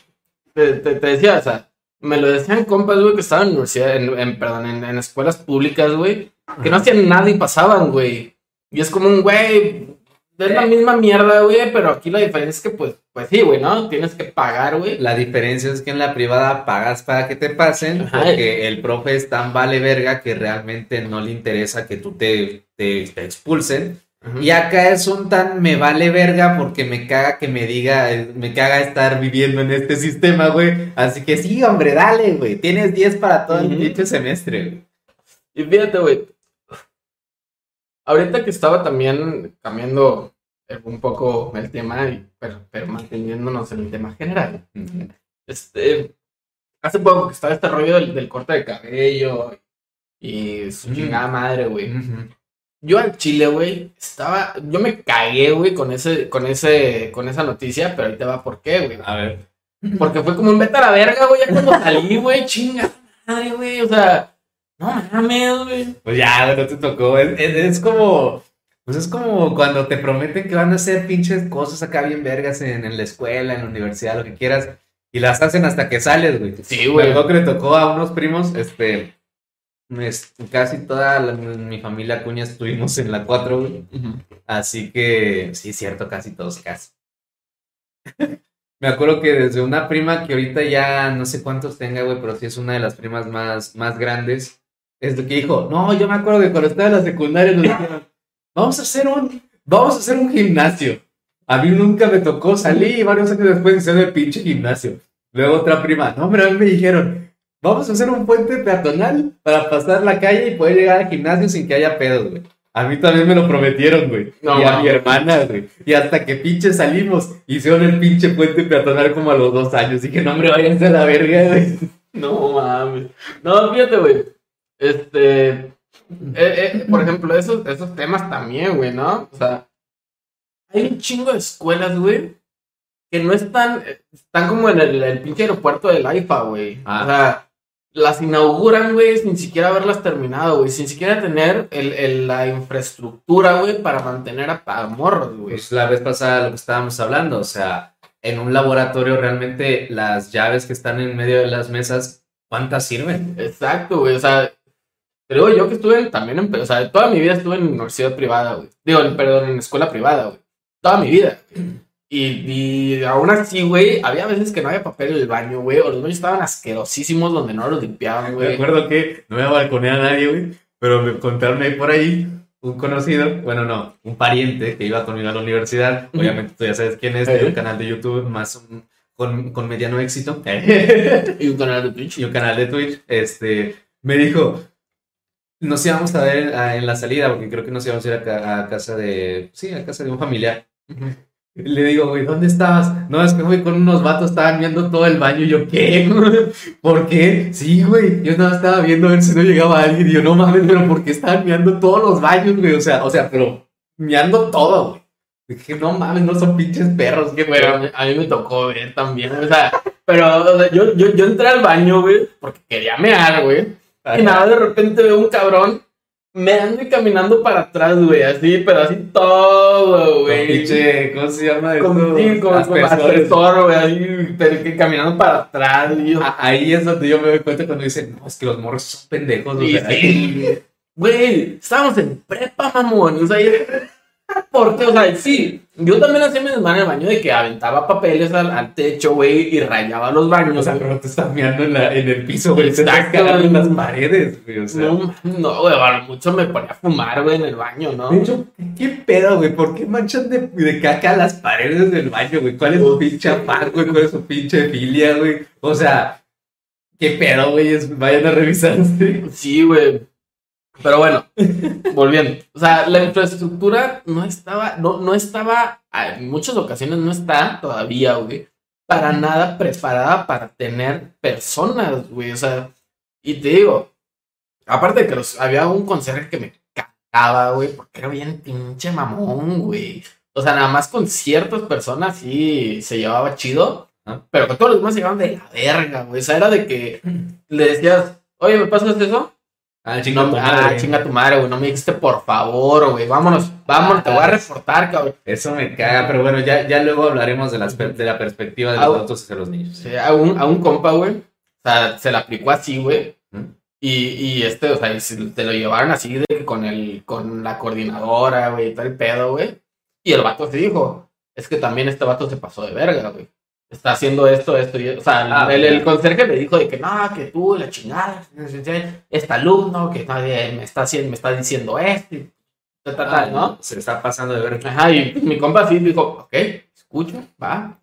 Te, te, te decía, o sea, me lo decían compas, güey, que estaban en universidad, en, en- perdón, en, en escuelas públicas, güey, que no hacían nada y pasaban, güey. Y es como un, güey, es la misma mierda, güey, pero aquí la diferencia es que, pues, pues sí, güey, ¿no? Tienes que pagar, güey. La diferencia es que en la privada pagas para que te pasen, Ajá. porque el profe es tan vale verga que realmente no le interesa que tú te, te, te expulsen. Y acá es un tan me vale verga porque me caga que me diga, me caga estar viviendo en este sistema, güey. Así que sí, hombre, dale, güey. Tienes 10 para todo el Ujú. pinche semestre, güey. Y fíjate, güey. Ahorita que estaba también cambiando eh, un poco el tema, pero, pero manteniéndonos en el tema general. Este, hace poco que estaba este rollo del, del corte de cabello y su chingada madre, güey. Yo al chile, güey, estaba, yo me cagué, güey, con ese, con ese, con esa noticia, pero ahí te va por qué, güey. A ver. Porque fue como un vete a la verga, güey, ya cuando salí, güey, chinga madre, güey, o sea, no mames, güey. Pues ya, güey, no te tocó. Es, es- es como. Pues es como cuando te prometen que van a hacer pinches cosas acá bien vergas en, en la escuela, en la universidad, lo que quieras. Y las hacen hasta que sales, güey. Sí, güey. acuerdo que le tocó a unos primos, este. es- casi toda la- mi familia cuña estuvimos en la 4, güey. Así que, sí, cierto, casi todos, casi. Me acuerdo que desde una prima que ahorita ya no sé cuántos tenga, güey, pero sí es una de las primas más, más grandes, es lo que dijo, no, yo me acuerdo que cuando estaba en la secundaria nos dijeron, vamos a hacer un, vamos a hacer un gimnasio. A mí nunca me tocó salir y varios años después hicieron el pinche gimnasio. Luego otra prima, no, pero a mí me dijeron, vamos a hacer un puente peatonal para pasar la calle y poder llegar al gimnasio sin que haya pedos, güey. A mí también me lo prometieron, güey. No, y a mi hermana, güey. Y hasta que pinche salimos, hicieron el pinche puente peatonal como a los dos años. Dije, no, hombre, váyanse a la verga, güey. No mames. No, fíjate, güey. Este. eh, eh, por ejemplo, esos, esos temas también, güey, ¿no? O sea, hay un chingo de escuelas, güey, que no están. Están como en el, el pinche aeropuerto del AIFA, güey. Ah. O sea, las inauguran, güey, sin siquiera haberlas terminado, güey. Sin siquiera tener el, el- la infraestructura, güey, para mantener a, a morros, güey. Pues la vez pasada lo que estábamos hablando, o sea, en un laboratorio realmente las llaves que están en medio de las mesas, ¿cuántas sirven? Exacto, güey. O sea, te digo yo que estuve también en, o sea, toda mi vida estuve en universidad privada, güey. Digo, perdón, en escuela privada, güey. Toda mi vida. Y, y aún así, güey, había veces que no había papel en el baño, güey, o los baños estaban asquerosísimos donde no los limpiaban, Me güey. acuerdo que no voy a balconear a nadie, güey, pero me contaron ahí por ahí un conocido, bueno, no, un pariente que iba conmigo a la universidad. Obviamente tú ya sabes quién es, tiene un canal de YouTube más un- con, con mediano éxito Y un canal de Twitch. y un canal de Twitch. Este, me dijo, nos íbamos a ver ah, en la salida, porque creo que nos íbamos a ir a, ca- a casa de, sí, a casa de un familiar. Le digo, güey, ¿dónde estabas? No, es que fui con unos vatos, estaban viendo todo el baño. Y yo, ¿qué? ¿Por qué? Sí, güey. Yo nada estaba viendo a ver si no llegaba alguien. Y yo, no mames, pero ¿por qué estaban meando todos los baños, güey? O sea, o sea, pero meando todo, güey. Dije, no mames, no son pinches perros, qué Pero a mí, a mí me tocó ver también, o sea, pero o sea, yo, yo, yo entré al baño, güey, porque quería mear, güey. Y nada, de repente veo un cabrón meando y caminando para atrás, güey, así, pero así todo, güey. pinche, ¿cómo se llama eso? Con, sí, con, aspersor, güey, ahí, pero que caminando para atrás, yo, A- Ahí es donde yo me doy cuenta cuando dicen, no, es que los morros son pendejos. o y sea, sí, güey, estábamos en prepa, mamón, o sea, Porque, o sea, sí, yo también hacía mi desmadre en el baño de que aventaba papeles al, al techo, güey, y rayaba los baños. O sea, güey. pero te estás mirando en, la, en el piso, güey. Te estás cagando en güey. las paredes, güey. O sea. No, no, güey, a lo mucho me ponía a fumar, güey, en el baño, ¿no? De hecho, ¿qué pedo, güey? ¿Por qué manchan de, de caca las paredes del baño, güey? ¿Cuál es su pinche afán, güey? ¿Cuál es su pinche filia, güey? O sea, ¿qué pedo, güey? Vayan a revisarse. Sí, güey. Pero bueno, volviendo. O sea, la infraestructura no estaba, no, no estaba, en muchas ocasiones no está todavía, güey, para nada preparada para tener personas, güey. O sea, y te digo, aparte de que los, había un conserje que me cagaba, güey, porque era bien pinche mamón, güey. O sea, nada más con ciertas personas sí se llevaba chido, Ah. pero con todos los demás se llevaban de la verga, güey. O sea, era de que le decías, oye, ¿me pasas eso? Ah, No, ah, chinga tu madre, güey. No me dijiste por favor, güey. Vámonos, vámonos, te voy a reportar, cabrón. Eso me caga, pero bueno, ya, ya luego hablaremos de, las de la perspectiva de los Ah, adultos hacia los niños. Sí, a, un, a un compa, güey. O sea, se la aplicó así, güey. ¿Mm? Y, y este, o sea, y se- te lo llevaron así de que con el, con la coordinadora, güey, todo el pedo, güey. Y el vato se dijo, es que también este vato se pasó de verga, güey. Está haciendo esto, esto y O sea, Ah, el, conserje le dijo de que no, que tú, la chingada, este alumno, que nadie me está haciendo, me está diciendo esto, y tal, tal, tal, ¿no? Se le está pasando de ver. Ajá, y mi compa sí dijo, ok, escucho, va.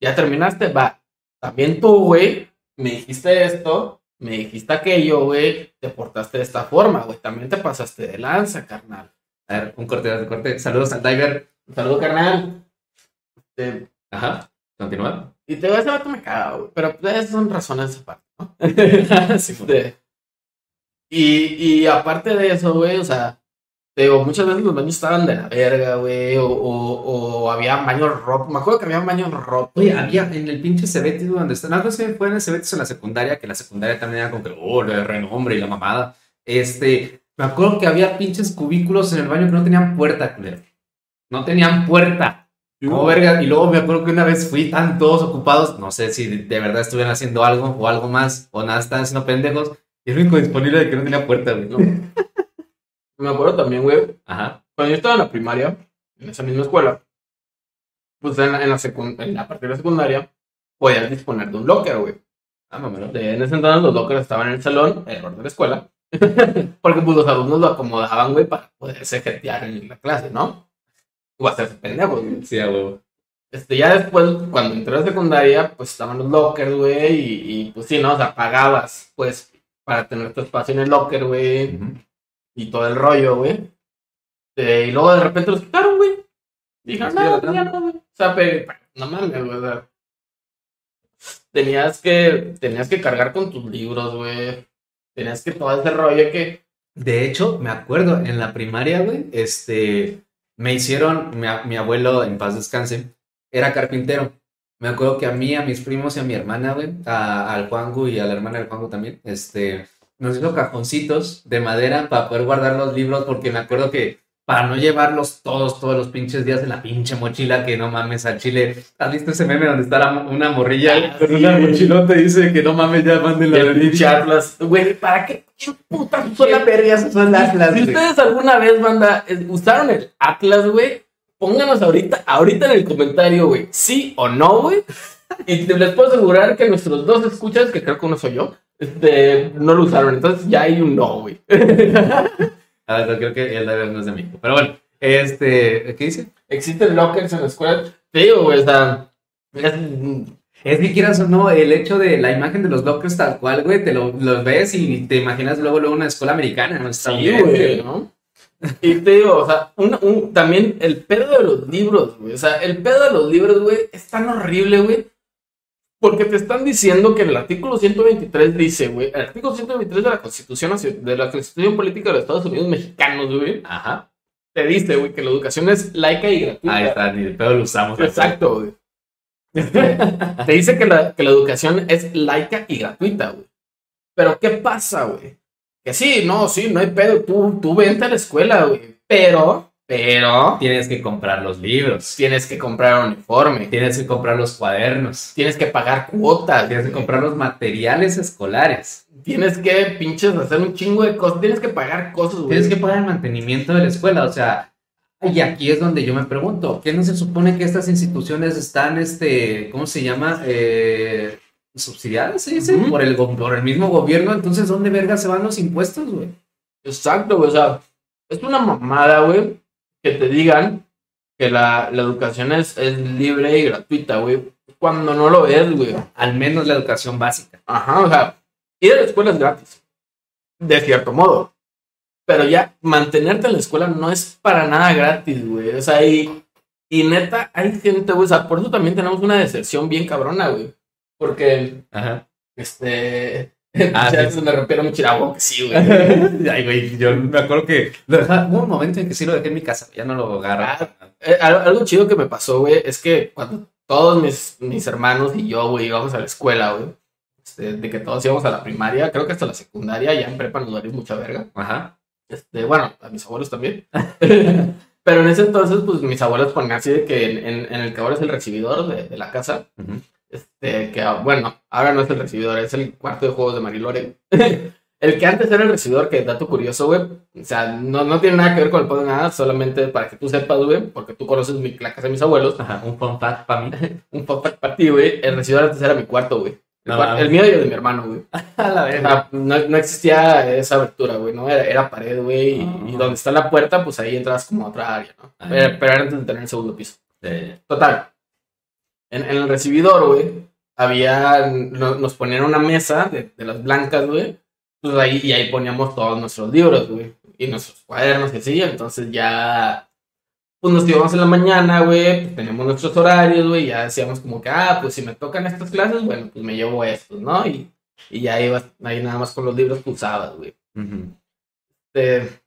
Ya terminaste, va. También tú, güey, me dijiste esto, me dijiste aquello, güey, te portaste de esta forma, güey. También te pasaste de lanza, carnal. A ver, un corte, un corte. Saludos al Diver. Un saludo, carnal. Este, Ajá. Continúa. y te voy a vato me caga, güey. Pero esas son razones aparte, ¿no? Este, y, y aparte de eso, güey, o sea, te digo, muchas veces los baños estaban de la verga, güey, o, o, o había baños rotos. Me acuerdo que había baños rotos. Oye, había en el pinche Cebetis donde está, no sé si fue en el Cebetis en la secundaria, que la secundaria también era como que, oh, el renombre y la mamada. Este, me acuerdo que había pinches cubículos en el baño que no tenían puerta, culero. No tenían puerta. Verga, y luego me acuerdo que una vez fui tan todos ocupados, no sé si de verdad estuvieran haciendo algo o algo más, o nada, estaban haciendo pendejos, y el único disponible de que no tenía puerta, güey. No. Me acuerdo también, güey, Ajá. cuando yo estaba en la primaria, en esa misma escuela, pues en la, en la, en la parte de la secundaria, podías disponer de un locker, güey. Ah, mamá. En ese entonces los lockers estaban en el salón, error de la escuela, porque pues los alumnos lo acomodaban, güey, para poderse jetear en la clase, ¿no? O pendejos, güey. Sí, a huevo. Este, ya después, cuando entré a la secundaria, pues estaban los lockers, güey, y, y, pues sí, ¿no? O sea, pagabas, pues, para tener tu espacio en el locker, güey, y todo el rollo, güey. Eh, y luego de repente los quitaron, güey. Dijeron, no, ¿verdad? ya no, güey. O sea, pero, no mames, güey, o sea, Tenías que, tenías que cargar con tus libros, güey. Tenías que todo ese rollo que... De hecho, me acuerdo, en la primaria, güey, este, me hicieron, mi, abuelo, en paz descanse, era carpintero. Me acuerdo que a mí, a mis primos y a mi hermana, güey, a- al Juangu y a la hermana del Juangu también, este, nos hizo cajoncitos de madera para poder guardar los libros, porque me acuerdo que para no llevarlos todos, todos los pinches días en la pinche mochila, que no mames al chile. ¿Has visto ese meme donde está la una morrilla Ah, con sí. una mochilota y dice que no mames, ya manden la Atlas. Güey, ¿para qué putas Son las vergas, son las las, Si güey. ustedes alguna vez, banda, usaron el Atlas, güey, pónganos ahorita, ahorita en el comentario, güey, sí o no, güey. Y te- les puedo asegurar que nuestros dos escuchas, que creo que uno soy yo, este, no lo usaron. Entonces ya hay un no, güey. A ver, creo que el no es de México. Pero bueno, este, ¿qué dice? Existen lockers en la escuela. Te digo, güey, o sea, es- Es que quieras o no, el hecho de la imagen de los lockers tal cual, güey, te lo, los ves y te imaginas luego, luego una escuela americana, ¿no? Sí, güey, ¿no? Y te digo, o sea, un, un- también el pedo de los libros, güey. O sea, el pedo de los libros, güey, es tan horrible, güey. Porque te están diciendo que el artículo 123 dice, güey, el artículo 123 de la Constitución de la Constitución Política de los Estados Unidos Mexicanos, güey, Ajá. te dice, güey, que la educación es laica y gratuita. Ahí está, ni el pedo lo usamos. Exacto, güey. Te dice que la, que la educación es laica y gratuita, güey. Pero ¿qué pasa, güey? Que sí, no, sí, no hay pedo. Tú, tú vente a la escuela, güey. Pero, pero, Tienes que comprar los libros, tienes que comprar uniforme. tienes que comprar los cuadernos, Tienes que pagar cuotas. tienes que comprar los materiales escolares, Tienes que pinches hacer un chingo de cosas. Tienes que pagar cosas, güey. tienes que pagar el mantenimiento de la escuela, o sea, Y aquí es donde yo me pregunto, ¿qué no se supone que estas instituciones están, este, ¿cómo se llama? Eh, subsidiadas, ¿se dice? Ujú. por, el, por el mismo gobierno. Entonces, ¿dónde verga se van los impuestos, güey? Exacto, güey. O sea, es una mamada, güey, que te digan que la, la educación es, es libre y gratuita, güey. Cuando no lo es, güey. Al menos la educación básica. Ajá, o sea, ir a la escuela es gratis. De cierto modo. Pero ya mantenerte en la escuela no es para nada gratis, güey. O sea, y, y neta, hay gente, güey. O sea, por eso también tenemos una deserción bien cabrona, güey. Porque, Ajá. este. Ah, ya sí. se me rompieron mucho la boca, sí, güey. Ay, güey, yo me acuerdo que lo dejaba- hubo un momento en que sí lo dejé en mi casa, ya no lo agarraba. Eh, algo, chido que me pasó, güey, es que cuando todos mis, mis hermanos y yo, güey, íbamos a la escuela, güey, este, de que todos íbamos a la primaria, creo que hasta la secundaria, ya en prepa nos daría mucha verga. Ajá. Este, bueno, a mis abuelos también. Pero en ese entonces, pues mis abuelos ponían así de que en, en, en el que ahora es el recibidor de, de la casa, Ujú. Este, que ah, bueno, ahora no es el recibidor, es el cuarto de juegos de Marilore. el que antes era el recibidor, que dato curioso, güey, o sea, no, no tiene nada que ver con el podcast, nada, solamente para que tú sepas, güey, porque tú conoces mi, la casa de mis abuelos, Ajá, un fun fact para mí. un fun fact para ti, güey, el recibidor antes era mi cuarto, güey. El, No cuar- mames. el mío y el de mi hermano, güey. A la O sea, no, no existía esa abertura, güey, ¿no? Era, era pared, güey, y, Ah. y donde está la puerta, pues ahí entras como a otra área, ¿no? Ah. Pero, pero era antes de tener el segundo piso. Eh, Total. En, en el recibidor, güey, había, no- nos ponían una mesa de, de las blancas, güey, pues ahí, y ahí poníamos todos nuestros libros, güey, y nuestros cuadernos y así, entonces ya, pues nos íbamos en la mañana, güey, pues teníamos nuestros horarios, güey, ya decíamos como que, ah, pues si me tocan estas clases, bueno, pues me llevo estos, ¿no? Y, y ya ibas ahí nada más con los libros que usabas, güey. Este,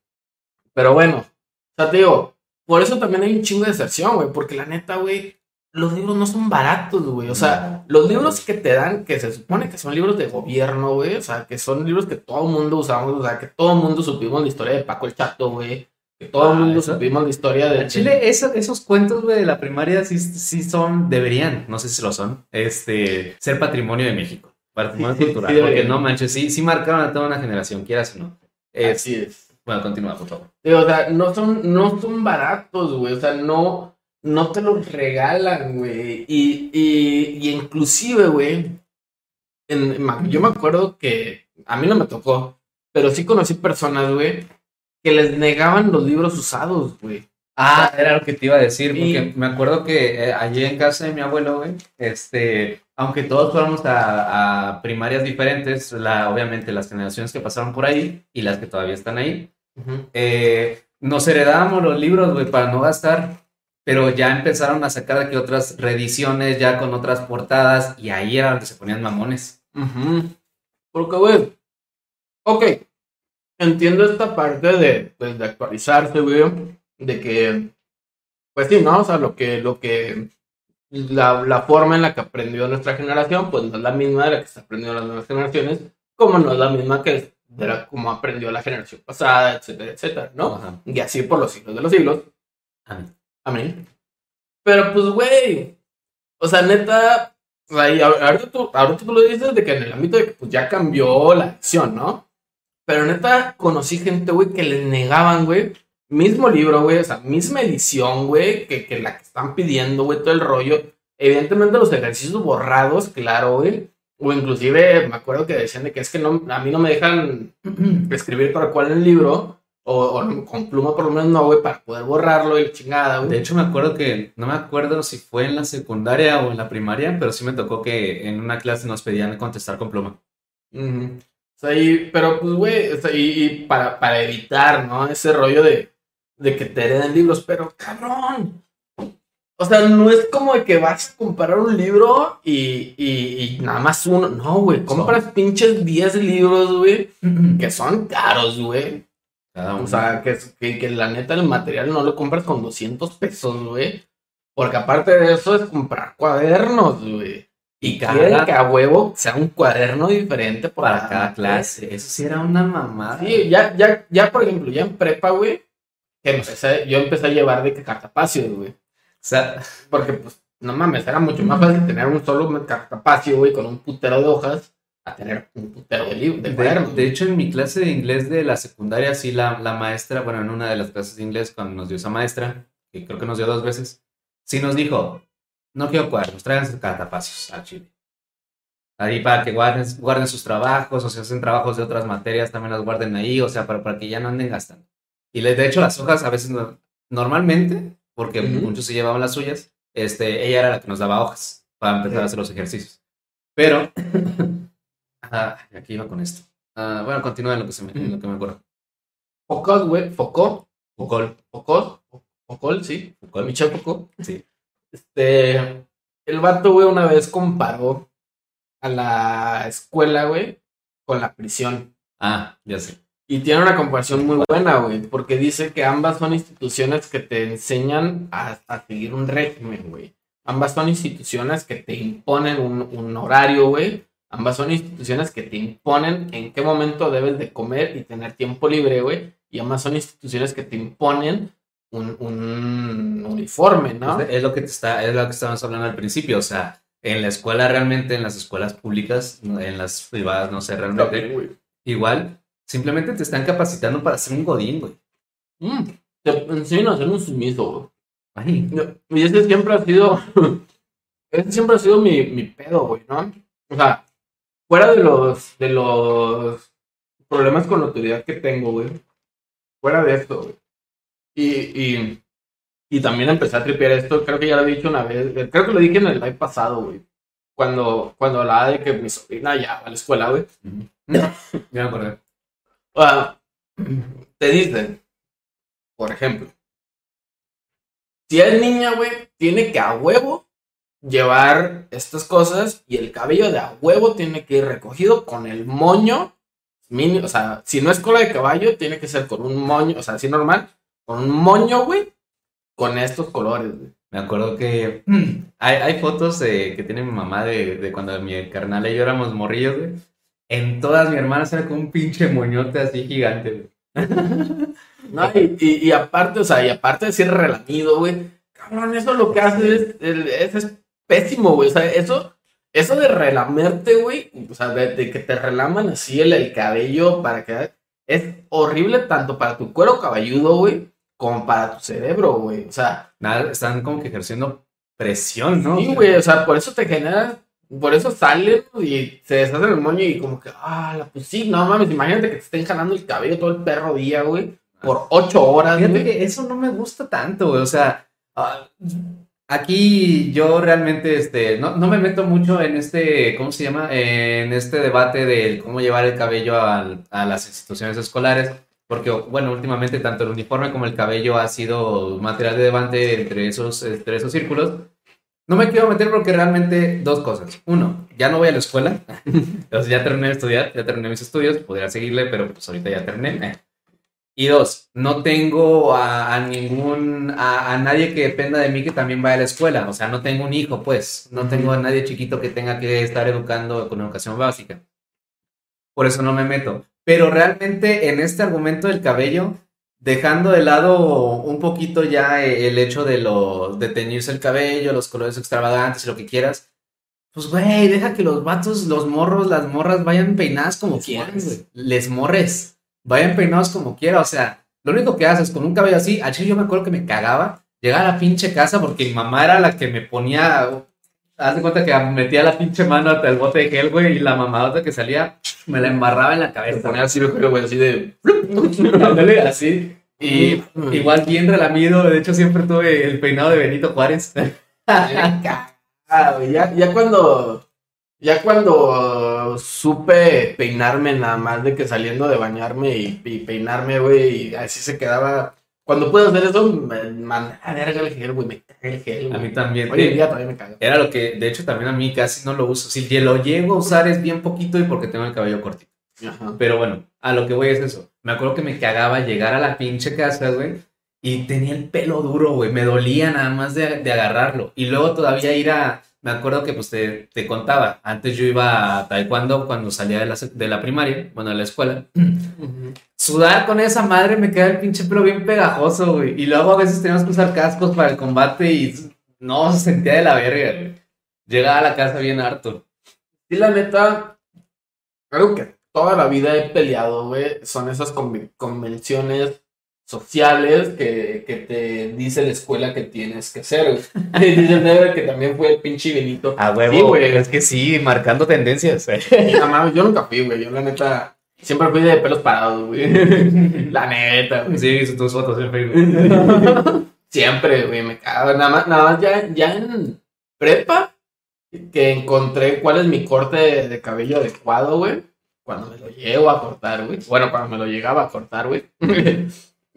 pero bueno, o sea, te digo, por eso también hay un chingo de deserción, güey, porque la neta, güey, los libros no son baratos, güey. O sea, los libros que te dan, que se supone que son libros de gobierno, güey, o sea, que son libros que todo el mundo usamos, o sea, que todo el mundo supimos la historia de Paco el Chato, güey, que todo el Ah, mundo eso. supimos la historia de... En Chile, eso- esos cuentos, güey, de la primaria sí, sí son, deberían, no sé si lo son, este, ser patrimonio de México. Patrimonio Sí, cultural. sí porque no manches, sí, sí marcaron a toda una generación, quieras o no. Es- Así es. bueno, continúa, por favor. Sí, o sea, no son, no son baratos, güey. O sea, no, no te los regalan, güey. Y, y, y inclusive, güey, yo me acuerdo que a mí no me tocó, pero sí conocí personas, güey, que les negaban los libros usados, güey. Ah, era lo que te iba a decir, Y- porque me acuerdo que eh, allí en casa de mi abuelo, güey, este, aunque todos fuéramos a, a primarias diferentes, la, obviamente las generaciones que pasaron por ahí y las que todavía están ahí, eh, nos heredábamos los libros, güey, para no gastar, pero ya empezaron a sacar que otras reediciones, ya con otras portadas, y ahí era donde se ponían mamones. Ujú. Porque, güey, ok, entiendo esta parte de, pues, de actualizarse, güey, de que, pues sí, ¿no? O sea, lo que, lo que, la, la forma en la que aprendió nuestra generación, pues no es la misma de la que se aprendió las nuevas generaciones, como no es la misma que de la, como aprendió la generación pasada, etcétera, etcétera, ¿no? Ajá. Y así por los siglos de los siglos. Amén. Amén. Pero pues, güey, o sea, neta, ahor- ahorita tú, ahorita tú lo dices de que en el ámbito de que pues, ya cambió la acción, ¿no? Pero neta, conocí gente, güey, que les negaban, güey, mismo libro, güey, o sea, misma edición, güey, que, que la que están pidiendo, güey, todo el rollo. Evidentemente los ejercicios borrados, claro, güey. O inclusive me acuerdo que decían de que es que no, a mí no me dejan escribir tal cual el libro, o, o con pluma por lo menos no, güey, para poder borrarlo y la chingada, güey. De hecho, me acuerdo que, no me acuerdo si fue en la secundaria o en la primaria, pero sí me tocó que en una clase nos pedían contestar con pluma. O sea, y- pero pues, güey, o sea, y, y para, para evitar, ¿no? Ese rollo de, de que te hereden libros, pero cabrón. O sea, no es como de que vas a comprar un libro y, y, y nada más uno. No, güey, compras pinches 10 libros, güey, que son caros, güey. Cada uno. O sea, que, que, que la neta el material no lo compras con 200 pesos, güey. Porque aparte de eso es comprar cuadernos, güey. Y Cada- que a huevo sea un cuaderno diferente para cada clase. Eso sí era una mamada. Sí, ya, ya, ya, por ejemplo, ya en prepa, güey, empecé, yo empecé a llevar de que cartapacios, güey. O sea, Porque, pues, no mames, era mucho más fácil tener un solo cartapacio, güey, con un putero de hojas, a tener un putero de, lib- de De, de hecho, en mi clase de inglés de la secundaria, sí, la, la maestra, bueno, en una de las clases de inglés, cuando nos dio esa maestra, que creo que nos dio dos veces, sí nos dijo, no quiero cuadernos, tráiganse cartapacios al chile. Ahí para que guarden, guarden sus trabajos, o si hacen trabajos de otras materias, también las guarden ahí, o sea, para, para que ya no anden gastando. Y de hecho, las hojas a veces, no- normalmente, porque Ujú. muchos se llevaban las suyas, este, ella era la que nos daba hojas para empezar Ok. a hacer los ejercicios. Pero, ah, aquí iba con esto. Ah, bueno, continúa en lo que, se me, en lo que me acuerdo. Foucault, güey, Foucault, Foucault. Foucault, Foucault, sí, Foucault. Michel Foucault. Sí. Este, el vato, güey, una vez comparó a la escuela, güey, con la prisión. Ah, ya sé. Y tiene una comparación muy buena, güey, porque dice que ambas son instituciones que te enseñan a, a seguir un régimen, güey. Ambas son instituciones que te imponen un, un horario, güey. Ambas son instituciones que te imponen en qué momento debes de comer y tener tiempo libre, güey. Y ambas son instituciones que te imponen un, un uniforme, ¿no? Pues, Es lo que te está, es lo que estábamos hablando al principio. O sea, en la escuela realmente, en las escuelas públicas, en las privadas, no sé, realmente. Igual, simplemente te están capacitando para ser un godín, güey. Mm, te enseñan a ser un sumiso, güey. Y ese siempre ha sido. ese siempre ha sido mi, mi pedo, güey, ¿no? O sea, fuera de los. de los problemas con la autoridad que tengo, güey. Fuera de esto, güey. Y, y, y también empecé a tripear esto, creo que ya lo he dicho una vez. eh, Creo que lo dije en el live pasado, güey. Cuando, cuando hablaba de que mi sobrina ya va a la escuela, güey. ya me acordé. Te dicen, por ejemplo, si es niña, güey, tiene que a huevo llevar estas cosas y el cabello de a huevo tiene que ir recogido con el moño mini, o sea, si no es cola de caballo, tiene que ser con un moño, o sea, así normal, con un moño, güey, con estos colores, güey. Me acuerdo que hay, hay fotos que tiene mi mamá de, de cuando mi carnal y yo éramos morrillos, güey. En todas mi hermana era con un pinche moñote así gigante, güey. No, y, y, y aparte, o sea, y aparte de ser relamido, güey, cabrón, eso lo que hace es, el- es, es pésimo, güey. O sea, eso, eso de relamerte, güey, o sea, de, de que te relaman así el, el cabello para que es horrible tanto para tu cuero cabelludo, güey, como para tu cerebro, güey. O sea, Nada, están como que ejerciendo presión, ¿no? sí, güey, o sea, por eso te genera, por eso sale y se deshace el moño y como que, ah, pues sí, no mames, imagínate que te estén jalando el cabello todo el perro día, güey, por ocho horas, Fíjate güey. que eso no me gusta tanto, güey. O sea, ah, aquí yo realmente este, no, no me meto mucho en este, ¿cómo se llama? En este debate de cómo llevar el cabello al- a las instituciones escolares. Porque, bueno, últimamente tanto el uniforme como el cabello ha sido material de debate entre esos, entre esos círculos. No me quiero meter porque realmente dos cosas. Uno, ya no voy a la escuela. sea, ya terminé de estudiar, ya terminé mis estudios, podría seguirle, pero pues ahorita ya terminé. Y dos, no tengo a, a ningún, a, a nadie que dependa de mí que también vaya a la escuela. O sea, no tengo un hijo, pues. No tengo a nadie chiquito que tenga que estar educando con educación básica. Por eso no me meto. Pero realmente en este argumento del cabello, dejando de lado un poquito ya eh, el hecho de, lo, de teñirse el cabello, los colores extravagantes y lo que quieras, pues güey, deja que los vatos, los morros, las morras vayan peinadas como quieran, güey. Les morres vayan peinados como quiera, o sea, lo único que haces con un cabello así, a yo me acuerdo que me cagaba, llegar a la pinche casa porque mi mamá era la que me ponía, haz de cuenta que metía la pinche mano hasta el bote de gel, güey, y la mamadota que salía, me la embarraba en la cabeza. ponía así, güey, así de. Ándale, así. Y igual bien relamido, de hecho siempre tuve el peinado de Benito Juárez. Ah, ya, ya cuando. Ya cuando supe peinarme nada más de que saliendo de bañarme y, y peinarme, güey, y así se quedaba. Cuando pude hacer eso, me mandé a verga el gel, güey, me cagué el gel. A mí también. Hoy en día todavía me cago. Era lo que, de hecho, también a mí casi no lo uso. Si lo llego a usar es bien poquito y porque tengo el cabello cortito. Ajá. Pero bueno, a lo que voy es eso. Me acuerdo que me cagaba llegar a la pinche casa, güey. Y tenía el pelo duro, güey. Me dolía nada más de, de agarrarlo. Y luego todavía ir a... Me acuerdo que pues te, te contaba. Antes yo iba a taekwondo cuando salía de la, de la primaria, bueno, de la escuela. Sudar con esa madre me queda el pinche pelo bien pegajoso, güey. Y luego a veces teníamos que usar cascos para el combate y no, se sentía de la verga, güey. Llegaba a la casa bien harto. Sí, la neta, algo que toda la vida he peleado, güey, son esas conven- convenciones sociales que, que te dice la escuela que tienes que hacer, güey. Dice que también fue el pinche Benito. A huevo, Sí, güey. Es que sí, marcando tendencias. Y no yo nunca fui, güey. Yo la neta siempre fui de pelos parados, güey. La neta, güey. Sí, tus fotos en Facebook. Siempre, güey, me cago. Nada más, nada más ya, ya en prepa que encontré cuál es mi corte de, de cabello adecuado, güey. Cuando me lo llego a cortar, güey. Bueno, cuando me lo llegaba a cortar, güey.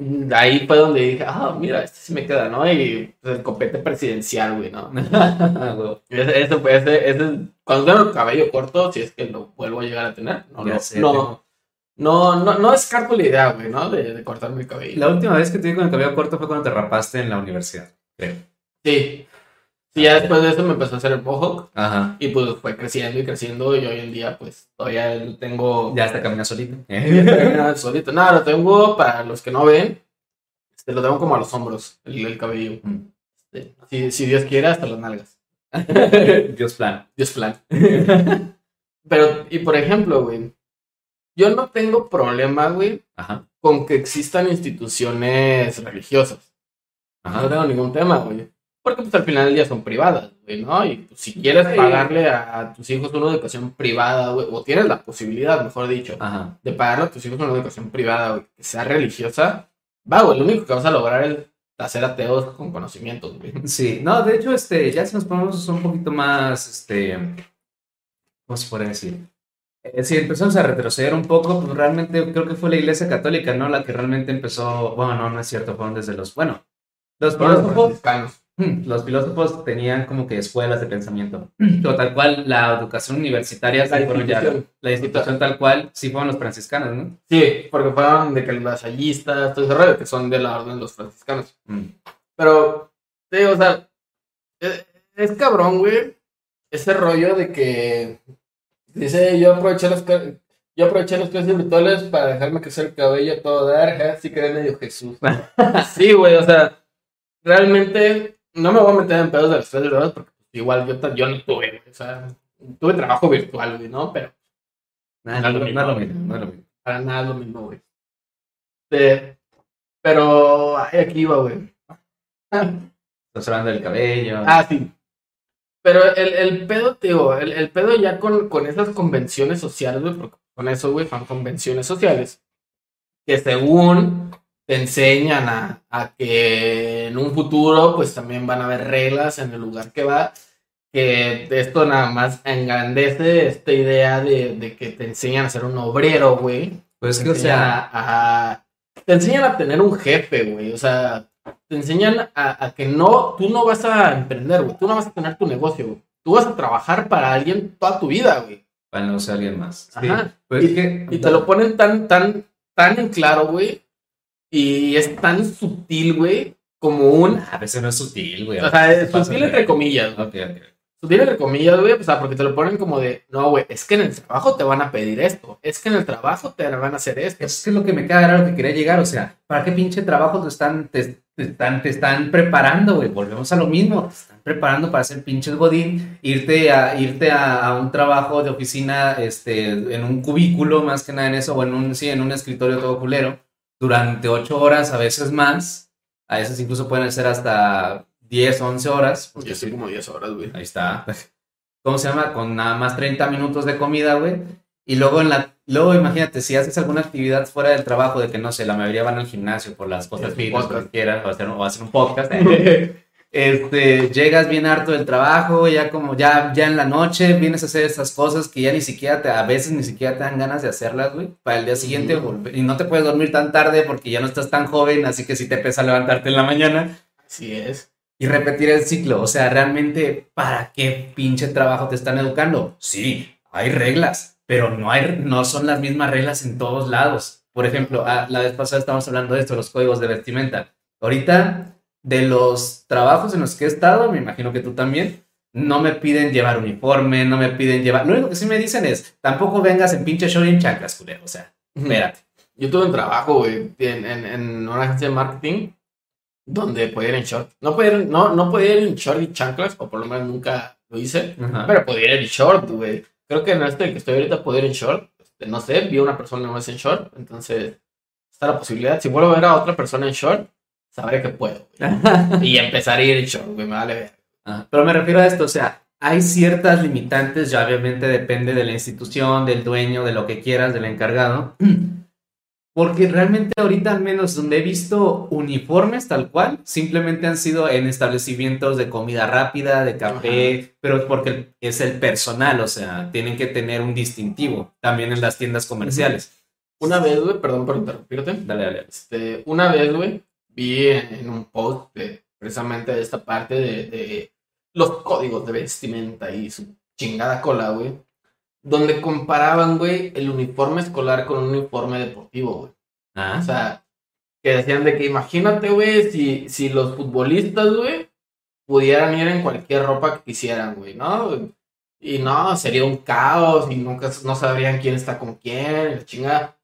De Ahí fue donde dije, ah, mira, este sí me queda, ¿no? Y pues, el copete presidencial, güey, ¿no? Ese, ese, ese, ese- cuando tengo el cabello corto, si es que lo vuelvo a llegar a tener, no, no, sé, no, no, no, no descarto la idea, güey, ¿no? De, de cortarme el cabello. La última vez que te vi con el cabello corto fue cuando te rapaste en la universidad, creo. Sí. Sí, ya después de eso me empezó a hacer el mohawk Ajá. y pues fue creciendo y creciendo y hoy en día pues todavía tengo Ya hasta camina solito. solito. No, lo tengo para los que no ven, este, lo tengo como a los hombros, el, el cabello. Mm. Este, si, si Dios quiere, hasta las nalgas. Dios plan. Dios plan. Pero, y por ejemplo, güey, yo no tengo problema, güey, Ajá. con que existan instituciones religiosas. No Ajá. tengo ningún tema, güey. Porque pues al final del día son privadas, güey, ¿no? Y pues, si quieres Sí. pagarle a, a tus hijos una educación privada, güey, o tienes la posibilidad, mejor dicho, Ajá. de pagarle a tus hijos una educación privada, güey, que sea religiosa, va, güey, lo único que vas a lograr es hacer ateos con conocimientos, güey. Sí, no, de hecho, este, ya si nos ponemos un poquito más, este, ¿cómo se puede decir? Eh, si empezamos a retroceder un poco, pues realmente creo que fue la Iglesia Católica, ¿no? La que realmente empezó, bueno, no, no es cierto, fueron desde los, bueno, los los franciscanos. Hmm, Los filósofos tenían como que escuelas de pensamiento. O tal cual, la educación universitaria La sí fueron ya- institución. la institución tal cual, sí fueron los franciscanos, ¿no? Sí, porque fueron de que los lasallistas, todo ese rollo, que son de la orden de los franciscanos. Mm. Pero, sí, o sea, es, es cabrón, güey, ese rollo de que dice, yo aproveché las, yo aproveché las clases virtuales para dejarme crecer el cabello todo dar, ja, sí que medio Jesús. sí, güey, o sea, realmente no me voy a meter en pedos de las clases virtuales porque pues, igual yo, yo no tuve, o sea, tuve trabajo virtual, güey, ¿no? Pero No, no, lo mismo, no es lo mismo. para nada es lo mismo, güey. Eh, pero, ay, aquí iba, güey. Estás hablando del cabello. Ah, sí. Pero el, el pedo, tío, el, el pedo ya con, con esas convenciones sociales, güey, porque con eso, güey, son convenciones sociales, que según te enseñan a, a que en un futuro, pues también van a haber reglas en el lugar que va, que esto nada más engrandece esta idea de, de que te enseñan a ser un obrero, güey. pues Te que, o sea, a, a- te enseñan a tener un jefe, güey. O sea, te enseñan a, a que no, tú no vas a emprender, güey. Tú no vas a tener tu negocio, güey. Tú vas a trabajar para alguien toda tu vida, güey. para no ser alguien más. Sí, pues es que, Y te lo ponen tan, tan, tan en claro, güey. Y es tan sutil, güey, como un... a veces no es sutil, güey. O sea, es sutil entre comillas, güey. Ok, ok. Sutil entre comillas, güey, o sea, porque te lo ponen como de, no, güey, es que en el trabajo te van a pedir esto, es que en el trabajo te van a hacer esto. Es que es lo que me queda raro que quería llegar, o sea, ¿para qué pinche trabajo te están, te, te están, te están preparando, güey? Volvemos a lo mismo, te están preparando para ser pinches godín, irte a, irte a, a un trabajo de oficina, este, en un cubículo, más que nada en eso, o en un, sí, en un escritorio todo culero, durante ocho horas, a veces más, a veces incluso pueden ser hasta 10, 11 horas, porque Yo estoy como 10 horas, güey. Ahí está. ¿Cómo se llama? Con nada más 30 minutos de comida, güey. Y luego en la, luego imagínate, si haces alguna actividad fuera del trabajo, de que no sé, la mayoría van al gimnasio por las cosas Sí, lo que quieras, o hacer, o hacer un podcast. este, llegas bien harto del trabajo, ya como ya, ya en la noche vienes a hacer estas cosas que ya ni siquiera te, a veces ni siquiera te dan ganas de hacerlas, güey, para el día siguiente volver- y no te puedes dormir tan tarde porque ya no estás tan joven, así que si te pesa levantarte en la mañana Así es. y repetir el ciclo. O sea, realmente, ¿para qué pinche trabajo te están educando? Sí, hay reglas, pero no, hay, no son las mismas reglas en todos lados. Por ejemplo, ah, la vez pasada estábamos hablando de esto, los códigos de vestimenta. Ahorita, de los trabajos en los que he estado, me imagino que tú también, no me piden llevar uniforme, no me piden llevar... Lo único que sí me dicen es, tampoco vengas en pinche short y en chanclas, culero. O sea, espérate. Yo tuve un trabajo, güey, en, en, en una agencia de marketing donde podía ir en short. No podía ir, no, no podía ir en short y chanclas, o por lo menos nunca lo hice, Ajá. pero podía ir en short, güey. Creo que en este que estoy ahorita puedo ir en short. no sé, vi a una persona no es en short, entonces está la posibilidad. Si vuelvo a ver a otra persona en short, sabré que puedo. y empezar a ir en short, güey, me vale ver. Pero me refiero a esto, o sea, hay ciertas limitantes, ya obviamente depende de la institución, del dueño, de lo que quieras, del encargado. Porque realmente ahorita al menos donde he visto uniformes tal cual, simplemente han sido en establecimientos de comida rápida, de café, pero es porque es el personal, o sea, tienen que tener un distintivo, también en las tiendas comerciales. Una vez, güey, perdón por interrumpirte. Dale, dale. Este, una vez, güey, vi en, un post de, precisamente de esta parte de, de los códigos de vestimenta y su chingada cola, güey donde comparaban, güey, el uniforme escolar con un uniforme deportivo, güey. Ah. O sea, que decían de que imagínate, güey, si, si los futbolistas, güey, pudieran ir en cualquier ropa que quisieran, güey, ¿no? Y no, sería un caos y nunca no sabrían quién está con quién, la chingada.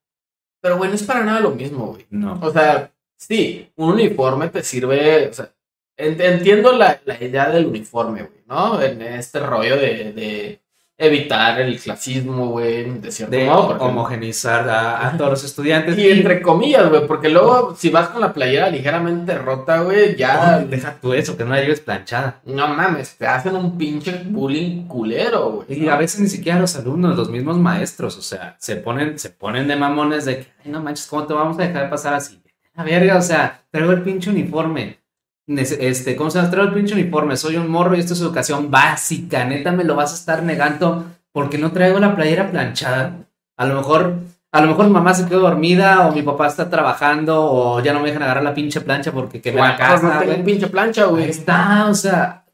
Pero, güey, no es para nada lo mismo, güey. No. O sea, sí, un uniforme te sirve, o sea, entiendo la, la idea del uniforme, güey, ¿no? En este rollo de, de evitar el clasismo, güey, de cierto modo. homogenizar a, todos los estudiantes. Y entre comillas, güey, porque luego si vas con la playera ligeramente rota, güey, ya... deja tú eso, que no la lleves planchada. No mames, te hacen un pinche bullying culero, güey. Y a veces ni siquiera los alumnos, los mismos maestros, o sea, se ponen, se ponen de mamones de que, ay, no manches, ¿cómo te vamos a dejar pasar así? A verga, o sea, traigo el pinche uniforme este, ¿cómo se llama? Traigo el pinche uniforme, soy un morro y esto es educación básica, neta me lo vas a estar negando porque no traigo la playera planchada. A lo mejor, a lo mejor mi mamá se quedó dormida o mi papá está trabajando o ya no me dejan agarrar la pinche plancha porque que la casa. No pinche plancha, güey. Está, o sea,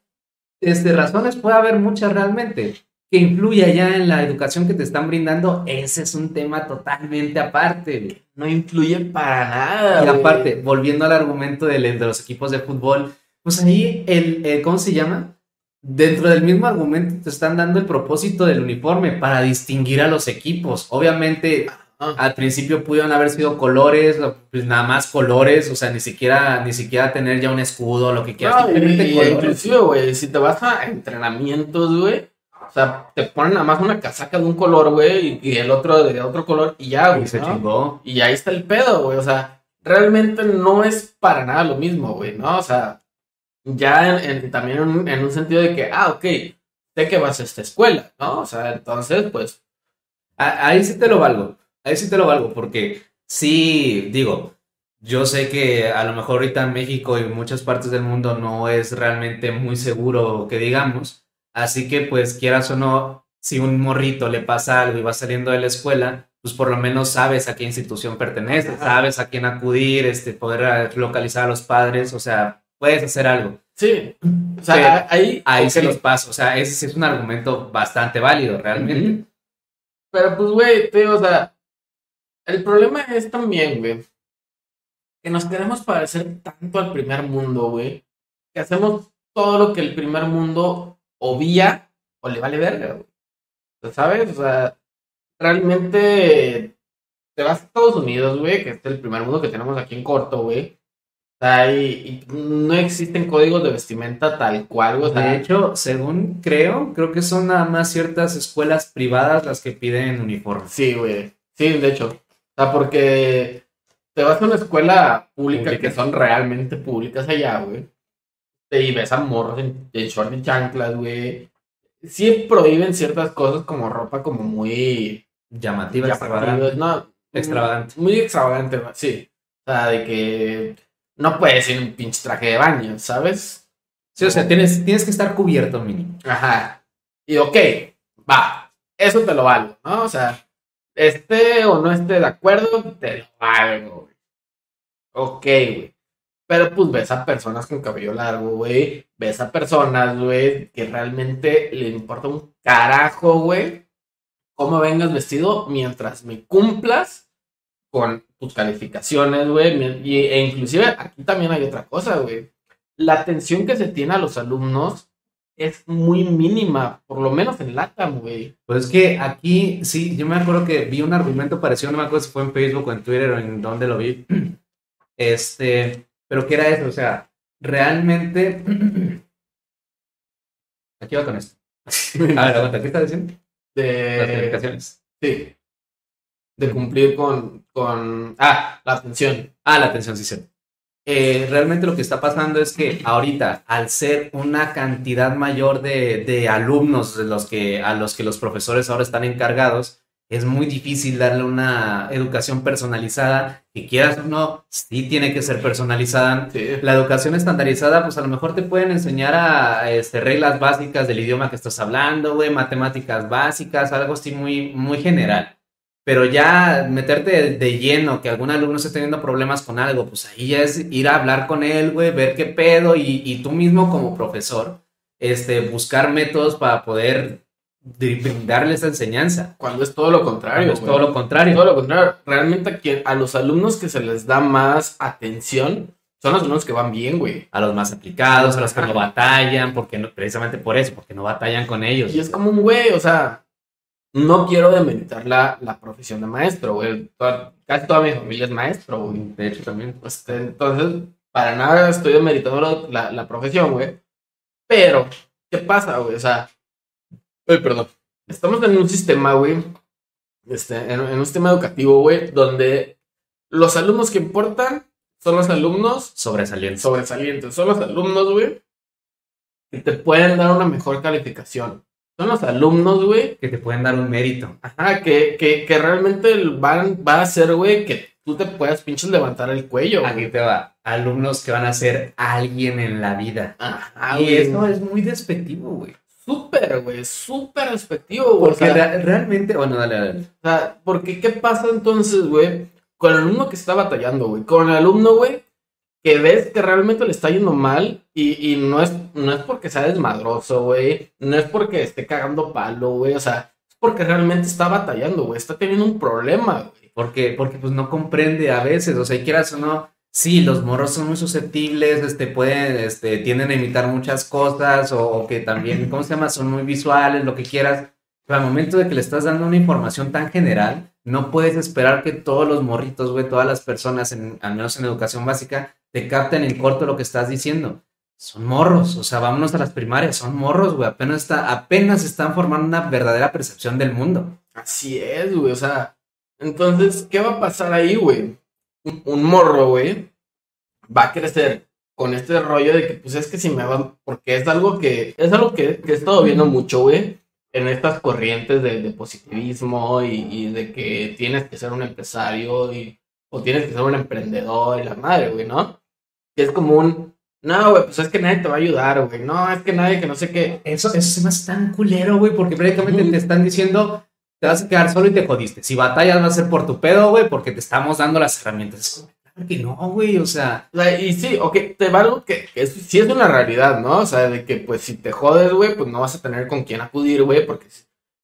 este, razones puede haber muchas realmente que influya ya en la educación que te están brindando, ese es un tema totalmente aparte. No influye para nada. Y aparte, volviendo al argumento de, de, los equipos de fútbol, pues ahí el, ¿cómo se llama? Dentro del mismo argumento te están dando el propósito del uniforme para distinguir a los equipos. Obviamente, al principio pudieron haber sido colores, pues nada más colores, o sea, ni siquiera, ni siquiera tener ya un escudo, lo que quieras. No, inclusive, güey, si te vas a entrenamientos, güey, o sea, te ponen nada más una casaca de un color, güey, y, el otro de otro color, y ya, güey. Y se chingó. Y ahí está el pedo, güey. O sea, realmente no es para nada lo mismo, güey, ¿no? O sea, ya en, también en, un sentido de que, ah, ok, sé que vas a esta escuela, ¿no? O sea, entonces, pues. ahí sí te lo valgo. Ahí sí te lo valgo, porque sí, digo, yo sé que a lo mejor ahorita en México y muchas partes del mundo no es realmente muy seguro que digamos Así que, pues, quieras o no, si un morrito le pasa algo y va saliendo de la escuela, pues por lo menos sabes a qué institución pertenece, sabes a quién acudir, este, poder localizar a los padres, o sea, puedes hacer algo. Sí, o sea, ahí, ahí se los paso, o sea, ese es un argumento bastante válido, realmente. Pero pues, güey, te o sea, el problema es también, güey, que nos queremos parecer tanto al primer mundo, güey, que hacemos todo lo que el primer mundo o vía o le vale verga, güey. ¿Sabes? O sea, realmente te vas a Estados Unidos, güey, que es el primer mundo que tenemos aquí en corto, güey. O sea, y, no existen códigos de vestimenta tal cual, güey. de hecho, según creo, creo que son nada más ciertas escuelas privadas las que piden uniforme. Sí, güey. Sí, de hecho. O sea, porque te vas a una escuela pública, que son realmente públicas allá, güey y ves a morros en, short y chanclas, güey. Sí prohíben ciertas cosas como ropa como muy llamativa, extravagante. No, extravagante. Muy extravagante, sí. O sea, de que no puedes ir en un pinche traje de baño, ¿sabes? Sí, o sea, tienes, tienes que estar cubierto, mínimo. Ajá. Y ok, va, eso te lo valgo, ¿no? O sea, esté o no esté de acuerdo, te lo valgo, güey. Ok, güey. Pero pues ves a personas con cabello largo, güey. Ves a personas, güey, que realmente le importa un carajo, güey, cómo vengas vestido mientras me cumplas con tus calificaciones, güey. E inclusive aquí también hay otra cosa, güey. La atención que se tiene a los alumnos es muy mínima, por lo menos en LATAM, güey. Pues es que aquí, sí, yo me acuerdo que vi un argumento parecido, no me acuerdo si fue en Facebook o en Twitter o en donde lo vi. Este, pero ¿qué era eso? O sea, realmente... Aquí va con esto. A ver, aguanta, ¿qué estás diciendo? De... Las calificaciones. Sí. de cumplir con, con, ah, la atención. Ah, la atención, sí, sí. Eh, realmente lo que está pasando es que ahorita, al ser una cantidad mayor de, de alumnos de los que, a los que los profesores ahora están encargados, es muy difícil darle una educación personalizada, que quieras o no, sí tiene que ser personalizada. Sí. La educación estandarizada, pues a lo mejor te pueden enseñar a este, reglas básicas del idioma que estás hablando, güey, matemáticas básicas, algo así muy, muy general. Pero ya meterte de, de lleno, que algún alumno esté teniendo problemas con algo, pues ahí ya es ir a hablar con él, güey, ver qué pedo y, y tú mismo como profesor, este, buscar métodos para poder de- brindarle esa enseñanza. Cuando es todo lo contrario. Es güey. todo lo contrario. Todo lo contrario. Realmente a, quien- a los alumnos que se les da más atención son los alumnos que van bien, güey. A los más aplicados, a los que no batallan, porque no, precisamente por eso, porque no batallan con ellos. Y es como un güey, o sea, no quiero demeritar la, la profesión de maestro, güey. Toda- casi toda mi familia es maestro, güey. De hecho, también. Este, entonces, para nada estoy demeritando la, la profesión, güey. Pero, ¿qué pasa, güey? O sea, ay, perdón. Estamos en un sistema, güey. Este, en, en un sistema educativo, güey, donde los alumnos que importan son los alumnos Sobresalientes. sobresalientes. Son los alumnos, güey, que te pueden dar una mejor calificación. Son los alumnos, güey, que te pueden dar un mérito. ajá, que, que, que realmente van, va a hacer, güey, que tú te puedas pinches levantar el cuello. Aquí te va. Alumnos que van a ser alguien en la vida. Ajá, y güey. eso es muy despectivo, güey. Súper, güey, súper respectivo, güey. O Porque sea, realmente, bueno, dale, dale. o sea, porque ¿qué pasa entonces, güey? Con el alumno que está batallando, güey. Con el alumno, güey, que ves que realmente le está yendo mal y, y no, es, no es porque sea desmadroso, güey. No es porque esté cagando palo, güey. O sea, es porque realmente está batallando, güey. Está teniendo un problema, güey. Porque, porque pues no comprende a veces, o sea, y quieras o no, sí, los morros son muy susceptibles, este, pueden, este, tienden a imitar muchas cosas, o, o que también, ¿cómo se llama? Son muy visuales, lo que quieras, pero al momento de que le estás dando una información tan general, no puedes esperar que todos los morritos, güey, todas las personas, en, al menos en educación básica, te capten en corto lo que estás diciendo. Son morros, o sea, vámonos a las primarias, son morros, güey, apenas, está, apenas están formando una verdadera percepción del mundo. Así es, güey. O sea, entonces, ¿qué va a pasar ahí, güey? Un, un morro, güey, va a crecer con este rollo de que, pues es que si me van, porque es algo que, es algo que, que he estado viendo mucho, güey, en estas corrientes de, de positivismo y, y de que tienes que ser un empresario y, o tienes que ser un emprendedor y la madre, güey, ¿no? Que es como un, no, güey, pues es que nadie te va a ayudar, güey, no, es que nadie, que no sé qué. Eso, eso se me hace tan culero, güey, porque prácticamente Ujú. te están diciendo, te vas a quedar solo y te jodiste. Si batallas va a ser por tu pedo, güey, porque te estamos dando las herramientas. Claro que no, güey, o sea, y sí, ok, te va algo que, que es- sí es una realidad, ¿no? O sea, de que pues si te jodes, güey, pues no vas a tener con quién acudir, güey, porque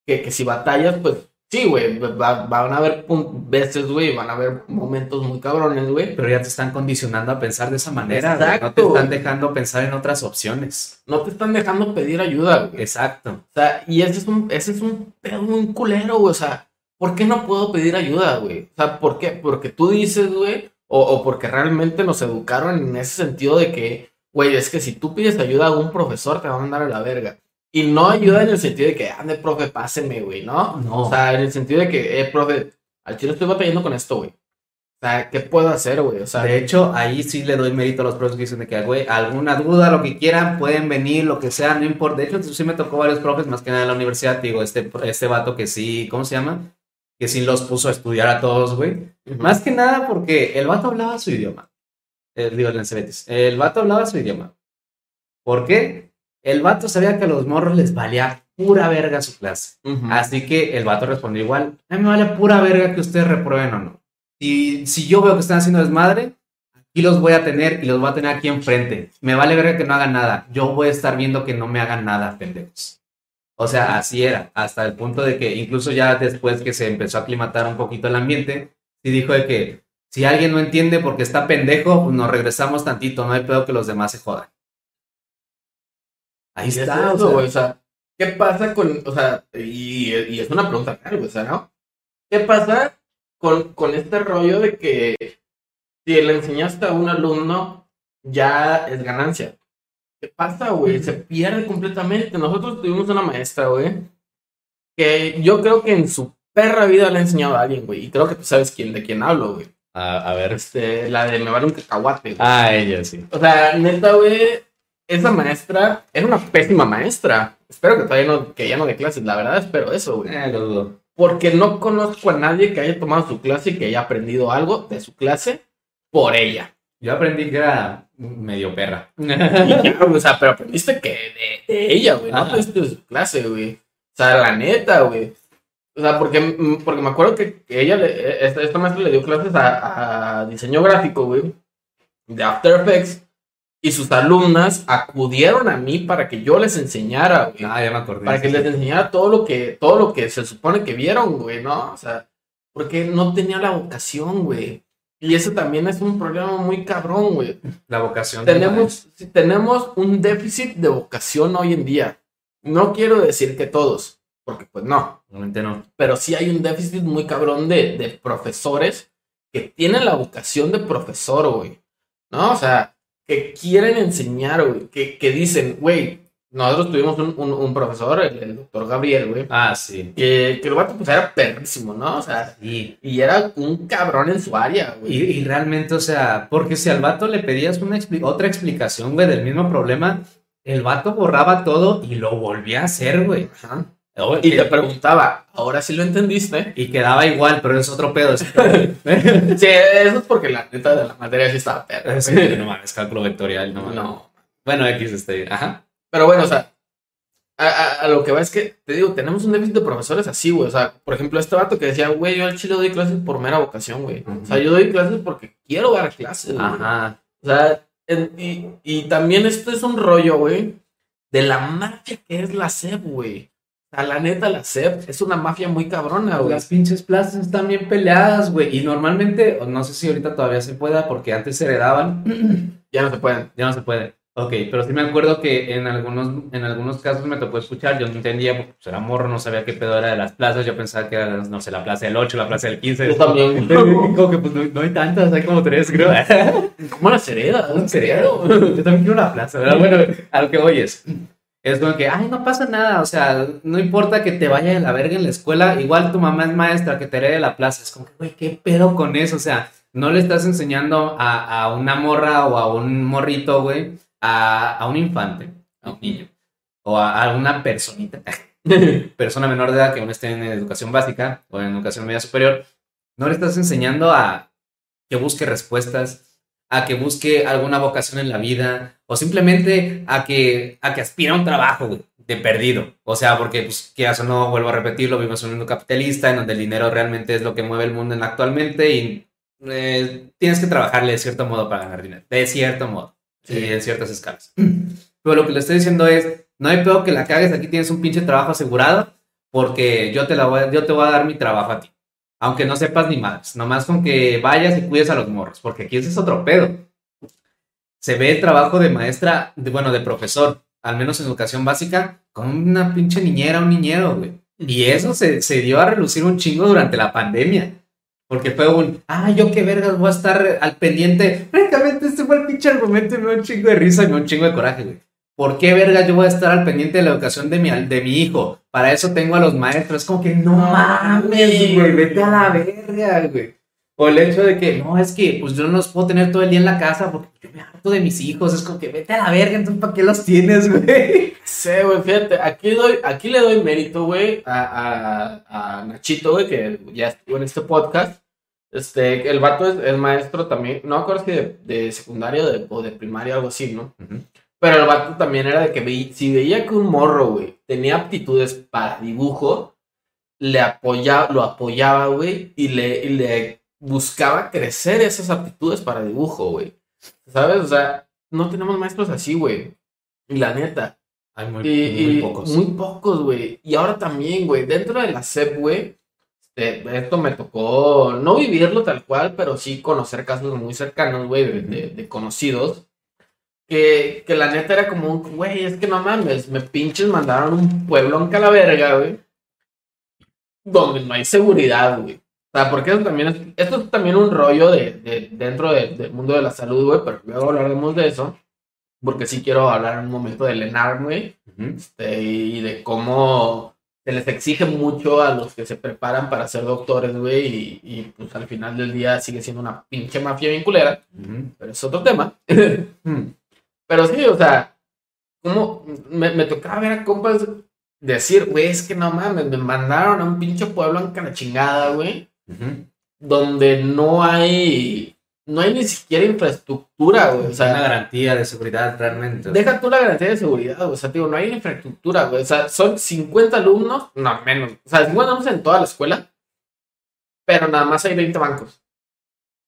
que, que si batallas, pues sí, güey, va- van a haber veces, güey, van a haber momentos muy cabrones, güey. pero ya te están condicionando a pensar de esa manera, güey. No te están dejando pensar en otras opciones. No te están dejando pedir ayuda, güey. Exacto. O sea, y ese es un, ese es un pedo muy culero, güey. O sea, ¿por qué no puedo pedir ayuda, güey? O sea, ¿por qué? Porque tú dices, güey, o, o porque realmente nos educaron en ese sentido de que, güey, es que si tú pides ayuda a un profesor, te va a mandar a la verga. Y no ayuda en el sentido de que, ande, profe, páseme, güey, ¿no? No. O sea, en el sentido de que, eh, profe, al chile estoy batallando con esto, güey. O sea, ¿qué puedo hacer, güey? O sea, de hecho, ahí sí le doy mérito a los profes que dicen de que, güey, alguna duda, lo que quieran, pueden venir, lo que sea, no importa. De hecho, sí me tocó varios profes, más que nada en la universidad, digo, este, este vato que sí, ¿cómo se llama? Que sí los puso a estudiar a todos, güey. ujú. Más que nada porque el vato hablaba su idioma. Eh, digo, el. El vato hablaba su idioma. ¿Por qué? El vato sabía que a los morros les valía pura verga su clase. Así que el vato respondió igual. A mí me vale pura verga que ustedes reprueben o no. Y si yo veo que están haciendo desmadre, aquí los voy a tener y los voy a tener aquí enfrente. Me vale verga que no hagan nada. Yo voy a estar viendo que no me hagan nada, pendejos. O sea, así era, hasta el punto de que incluso ya después que se empezó a aclimatar un poquito el ambiente, sí dijo de que si alguien no entiende porque está pendejo, pues nos regresamos tantito, no hay pedo que los demás se jodan. Ahí es está, o eso, sea, güey, o sea, ¿qué pasa con, o sea, y, y es una pregunta güey, o sea, ¿no? ¿Qué pasa con, con este rollo de que si le enseñaste a un alumno, ya es ganancia? ¿Qué pasa, güey? Se pierde completamente. Nosotros tuvimos una maestra, güey, que yo creo que en su perra vida le he enseñado a alguien, güey. Y creo que tú sabes quién, de quién hablo, güey. A, a ver. Este, la de me vale un cacahuate, güey. Ah, ella sí. O sea, neta, güey, esa maestra era una pésima maestra. Espero que todavía no, que ya no dé clases, la verdad espero eso, güey. Eh, lo dudo. Porque no conozco a nadie que haya tomado su clase y que haya aprendido algo de su clase por ella. Yo aprendí que era medio perra. Y ya, o sea, pero aprendiste que de, de ella, güey, no aprendiste de su clase, güey. O sea, la neta, güey. O sea, porque, mm, porque me acuerdo que, que ella, le, esta, esta maestra le dio clases a, a diseño gráfico, güey, de After Effects, y sus alumnas acudieron a mí para que yo les enseñara, güey. Ah, ya me acordé. para que les enseñara todo lo que, todo lo que se supone que vieron, güey, ¿no? O sea, porque no tenía la vocación, güey. Y eso también es un problema muy cabrón, güey. La vocación. Tenemos, sí, tenemos un déficit de vocación hoy en día. No quiero decir que todos, porque pues no. Realmente no. Pero sí hay un déficit muy cabrón de, de profesores que tienen la vocación de profesor, güey. ¿No? O sea, que quieren enseñar, güey. Que, que dicen, güey, nosotros tuvimos un, un- un profesor, el, el doctor Gabriel, güey. Ah, sí. Que, que el vato pues era perrísimo, ¿no? O sea, Y, y era un cabrón en su área, y, güey. y realmente, o sea, porque si al vato le pedías una expli- otra explicación, güey, del mismo problema, el vato borraba todo y lo volvía a hacer, güey. Ajá. Y te preguntaba, ¿ahora sí lo entendiste? y quedaba igual, pero es otro pedo. Sí, eso es porque la neta de la materia sí estaba. Sí, güey. no mames, cálculo vectorial, no. No. Bueno, X este. Ajá. Pero bueno, o sea, a, a- a lo que va es que, te digo, tenemos un déficit de profesores así, güey. O sea, por ejemplo, este vato que decía, güey, yo al chile doy clases por mera vocación, güey. O sea, yo doy clases porque quiero dar clases, güey. Ajá. O sea, en- y, y también esto es un rollo, güey, de la mafia que es la SEP, güey. Sea, la neta, la SEP es una mafia muy cabrona, güey. Las pinches plazas están bien peleadas, güey. Y normalmente, no sé si ahorita todavía se pueda, porque antes se heredaban. Ya no se pueden. Ya no se puede. Ok, pero sí me acuerdo que en algunos, en algunos casos me tocó escuchar, yo no entendía, porque pues, era morro, no sabía qué pedo era de las plazas, yo pensaba que era, no sé, la plaza del 8, la plaza del 15. Yo también. Como que pues no, no hay tantas, hay como tres, creo. ¿Cómo las heredas? ¿En serio? Yo también quiero una plaza, ¿verdad? Bueno, a lo que voy es, como que, ay, no pasa nada, o sea, no importa que te vaya de la verga en la escuela, igual tu mamá es maestra, que te herede la plaza, es como que, güey, ¿qué pedo con eso? O sea, no le estás enseñando a, a una morra o a un morrito, güey, a, a un infante, a un niño, o a una personita, persona menor de edad que aún esté en educación básica o en educación media superior, no le estás enseñando a que busque respuestas, a que busque alguna vocación en la vida, o simplemente a que, a que aspire a un trabajo, güey, de perdido. O sea, porque, pues, quieras o no, vuelvo a repetirlo, vivimos en un mundo capitalista en donde el dinero realmente es lo que mueve el mundo en actualmente y eh, tienes que trabajarle de cierto modo para ganar dinero, de cierto modo, Sí. y en ciertas escalas. Pero lo que le estoy diciendo es, no hay peor que la cagues, aquí tienes un pinche trabajo asegurado, porque yo te, la voy, a- yo te voy a dar mi trabajo a ti. Aunque no sepas ni más, nomás con que vayas y cuides a los morros, porque aquí ese es otro pedo. Se ve el trabajo de maestra, de, bueno, de profesor, al menos en educación básica, como una pinche niñera, un niñero, güey. Y eso se, se dio a relucir un chingo durante la pandemia. Porque fue un, ah, yo qué vergas voy a estar al pendiente. Francamente, este fue el pinche argumento y me dio un chingo de risa y me dio un chingo de coraje, güey. ¿Por qué verga yo voy a estar al pendiente de la educación de mi, de mi hijo? Para eso tengo a los maestros. Es como que no mames, güey, vete a la verga, güey. O el hecho de que, no, es que pues yo no los puedo tener todo el día en la casa porque yo me harto de mis hijos. Es como que vete a la verga, entonces ¿para qué los tienes, güey? Sí, güey, fíjate, aquí, doy, aquí le doy mérito, güey, a, a, a Nachito, güey, que ya estuvo en este podcast. Este, que el vato es, es maestro también, no me acuerdo si de, de secundaria o de, o de primaria, algo así, ¿no? Pero el vato también era de que veí- si veía que un morro, güey, tenía aptitudes para dibujo, le apoyaba, lo apoyaba, güey, y le, y le buscaba crecer esas aptitudes para dibujo, güey. ¿Sabes? O sea, no tenemos maestros así, güey. Y la neta. Hay muy, Y, muy pocos. Muy pocos, güey. Y ahora también, güey, dentro de la SEP, güey, este, esto me tocó no vivirlo tal cual, pero sí conocer casos muy cercanos, güey, de, de- de conocidos. Que, que la neta era como un, güey, es que no mames, me pinches mandaron un pueblo en Calaverga, güey, donde no hay seguridad, güey. O sea, porque eso también es, esto es también un rollo de, de- dentro de- del mundo de la salud, güey, pero luego hablaremos de eso. Porque sí quiero hablar en un momento del ENARM, güey Ujú. este, y de cómo se les exige mucho a los que se preparan para ser doctores, güey, y, y, pues al final del día sigue siendo una pinche mafia vinculera, Ujú. pero es otro tema. Pero sí, o sea, como me, me tocaba ver a compas decir, güey, es que no mames, me mandaron a un pinche pueblo en cara chingada, güey, donde no hay, no hay ni siquiera infraestructura, güey, o una sea, garantía de seguridad realmente. Deja tú la garantía de seguridad, güey. O sea, digo, no hay infraestructura, güey. O sea, son 50 alumnos, no menos. O sea, 50 alumnos en toda la escuela, pero nada más hay 20 bancos.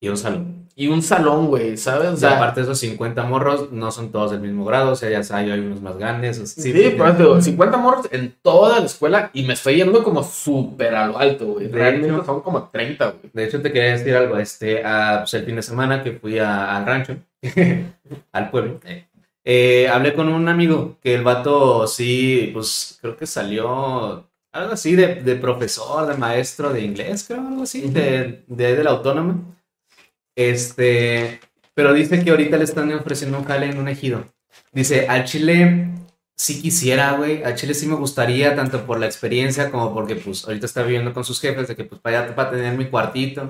Y un salón. Y un salón, güey, ¿sabes? O sea, aparte de esos 50 morros, no son todos del mismo grado, o sea, ya sabes, hay unos más grandes. o sea, sí, sí, por eso digo, 50 morros en toda la escuela y me estoy yendo como súper a lo alto, güey. Realmente hecho- son como 30, güey. De hecho, te quería decir algo, este, ah, pues, el fin de semana que fui a- al rancho, al pueblo, eh, hablé con un amigo que el vato sí, pues creo que salió algo así de, de profesor, de maestro de inglés, creo, algo así, de, de, de la autónoma. Este, pero dice que ahorita le están ofreciendo un jale en un ejido. Dice, al Chile sí quisiera, güey, al Chile sí me gustaría, tanto por la experiencia como porque, pues, ahorita está viviendo con sus jefes, de que, pues, para allá, para tener mi cuartito.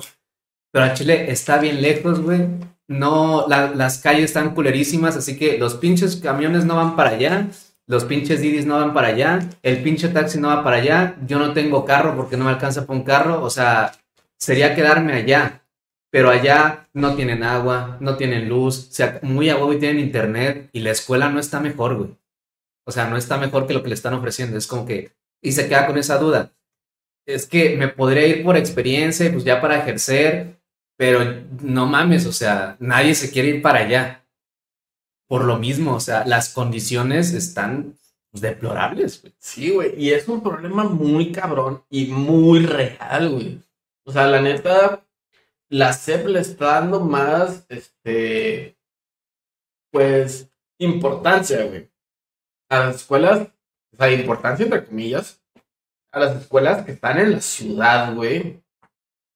Pero al Chile está bien lejos, güey. No, la- las calles están culerísimas, así que los pinches camiones no van para allá, los pinches Didis no van para allá, el pinche taxi no va para allá, yo no tengo carro porque no me alcanza para un carro, o sea, sería quedarme allá. Pero allá no tienen agua, no tienen luz, o sea, muy a huevo y tienen internet y la escuela no está mejor, güey. O sea, no está mejor que lo que le están ofreciendo. Es como que, y se queda con esa duda. Es que me podría ir por experiencia, pues ya para ejercer, pero no mames, o sea, nadie se quiere ir para allá. Por lo mismo, o sea, las condiciones están deplorables, güey. Sí, güey. Y es un problema muy cabrón y muy real, güey. O sea, la neta, la SEP le está dando más, este, pues, importancia, güey. A las escuelas, o sea, importancia entre comillas, a las escuelas que están en la ciudad, güey.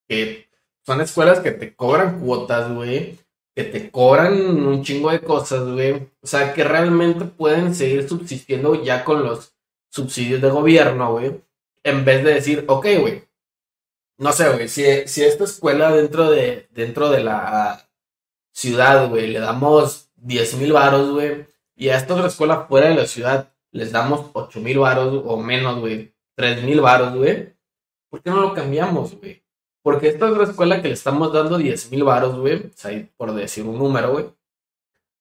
Que son escuelas que te cobran cuotas, güey. Que te cobran un chingo de cosas, güey. O sea, que realmente pueden seguir subsistiendo ya con los subsidios de gobierno, güey. En vez de decir, ok, güey. No sé, güey. Si, si esta escuela dentro de, dentro de la ciudad, güey, le damos 10 mil varos, güey. Y a esta otra escuela fuera de la ciudad les damos 8 mil varos o menos, güey. 3 mil varos, güey. ¿Por qué no lo cambiamos, güey? Porque esta otra escuela que le estamos dando 10 mil varos, güey. Por decir un número, güey.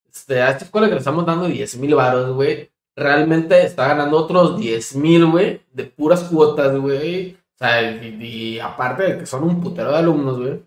Este, a esta escuela que le estamos dando 10 mil varos, güey. Realmente está ganando otros 10 mil, güey. De puras cuotas, güey. O sea, y, y aparte de que son un putero de alumnos, güey. O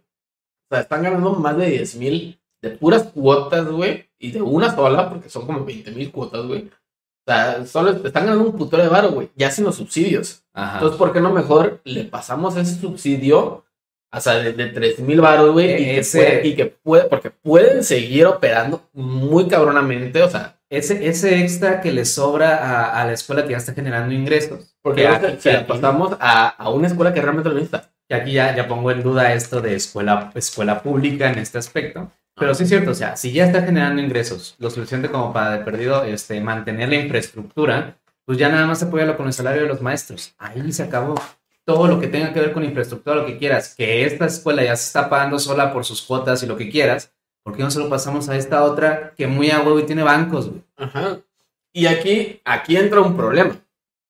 sea, están ganando más de 10 mil de puras cuotas, güey. Y de una sola, porque son como 20 mil cuotas, güey. O sea, solo están ganando un putero de varo, güey. Ya sin los subsidios. Ajá. Entonces, ¿por qué no mejor le pasamos ese subsidio? O sea, de, de 3 mil baros, güey. Y, que Ese- puede- y que puede, porque pueden seguir operando muy cabronamente. O sea, ese, ese extra que le sobra a, a la escuela que ya está generando ingresos. porque Que se- la pasamos a, a una escuela que realmente lo necesita. Y aquí ya, ya pongo en duda esto de escuela, escuela pública en este aspecto. Pero sí es cierto, o sea, si ya está generando ingresos lo suficiente como para de perdido este, mantener la infraestructura, pues ya nada más apóyalo con el salario de los maestros. Ahí se acabó. Todo lo que tenga que ver con infraestructura, lo que quieras, que esta escuela ya se está pagando sola por sus cuotas y lo que quieras, ¿por qué no se lo pasamos a esta otra que muy a huevo y tiene bancos, güey? Ajá. Y aquí, aquí entra un problema.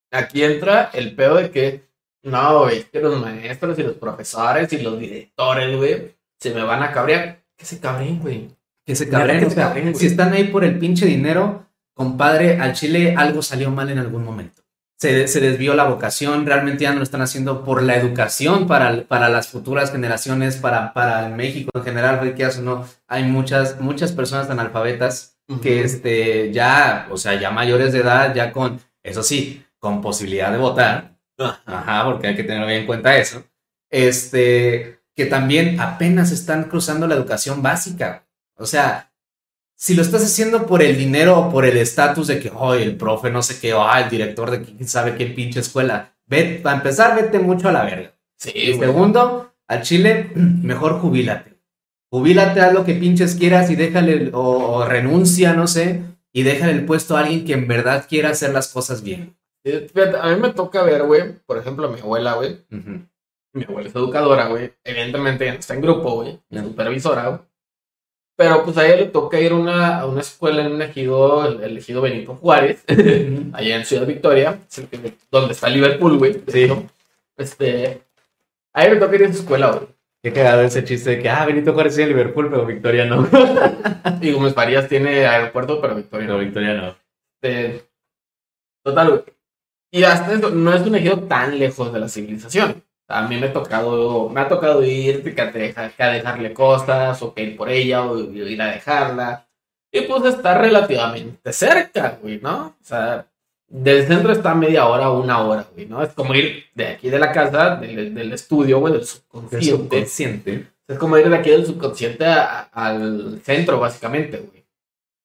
Aquí entra el pedo de que, no, güey, es que los maestros y los profesores y los directores, güey, se me van a cabrear. Que se cabreen, güey. Que se que o sea, si están ahí por el pinche dinero, compadre, al Chile algo salió mal en algún momento. Se, se desvió la vocación, realmente ya no lo están haciendo por la educación para, para las futuras generaciones, para, para México en general, quieras o no, hay muchas, muchas personas analfabetas que este, ya, o sea, ya mayores de edad, ya con, eso sí, con posibilidad de votar. Ajá, porque hay que tener bien en cuenta eso. Este, que también apenas están cruzando la educación básica. O sea, si lo estás haciendo por el dinero o por el estatus de que, oh, el profe no sé qué, o ah, el director de quién sabe qué pinche escuela, ve, para empezar, vete mucho a la verga. Sí, Y segundo, al Chile, mejor jubílate. Jubílate, haz lo que pinches quieras y déjale, o, o renuncia, no sé, y déjale el puesto a alguien que en verdad quiera hacer las cosas bien. Eh, fíjate, a mí me toca ver, güey, por ejemplo, a mi abuela, güey. Mi abuela es educadora, güey. Evidentemente ya no está en grupo, güey. Supervisora, güey. Pero pues a ella le toca ir a una, a una escuela en un ejido, el, el ejido Benito Juárez, allá en Ciudad Victoria, donde está Liverpool, güey. Sí. hecho. Este, a ella le toca ir a su escuela, güey. Qué cagado ese chiste de que, ah, Benito Juárez es de Liverpool, pero Victoria no. Y Gómez Farías tiene aeropuerto, pero Victoria no. Victoria no. Este, total, güey. Y hasta eso, no es un ejido tan lejos de la civilización. A mí me ha tocado, me ha tocado ir que a, deja- que a dejarle cosas, o que ir por ella, o ir a dejarla. Y pues está relativamente cerca, güey, ¿no? O sea, del centro está media hora o una hora, güey, ¿no? Es como ir de aquí de la casa, del, del estudio, güey, del El subconsciente. subconsciente. Es como ir de aquí del subconsciente a- al centro, básicamente, güey.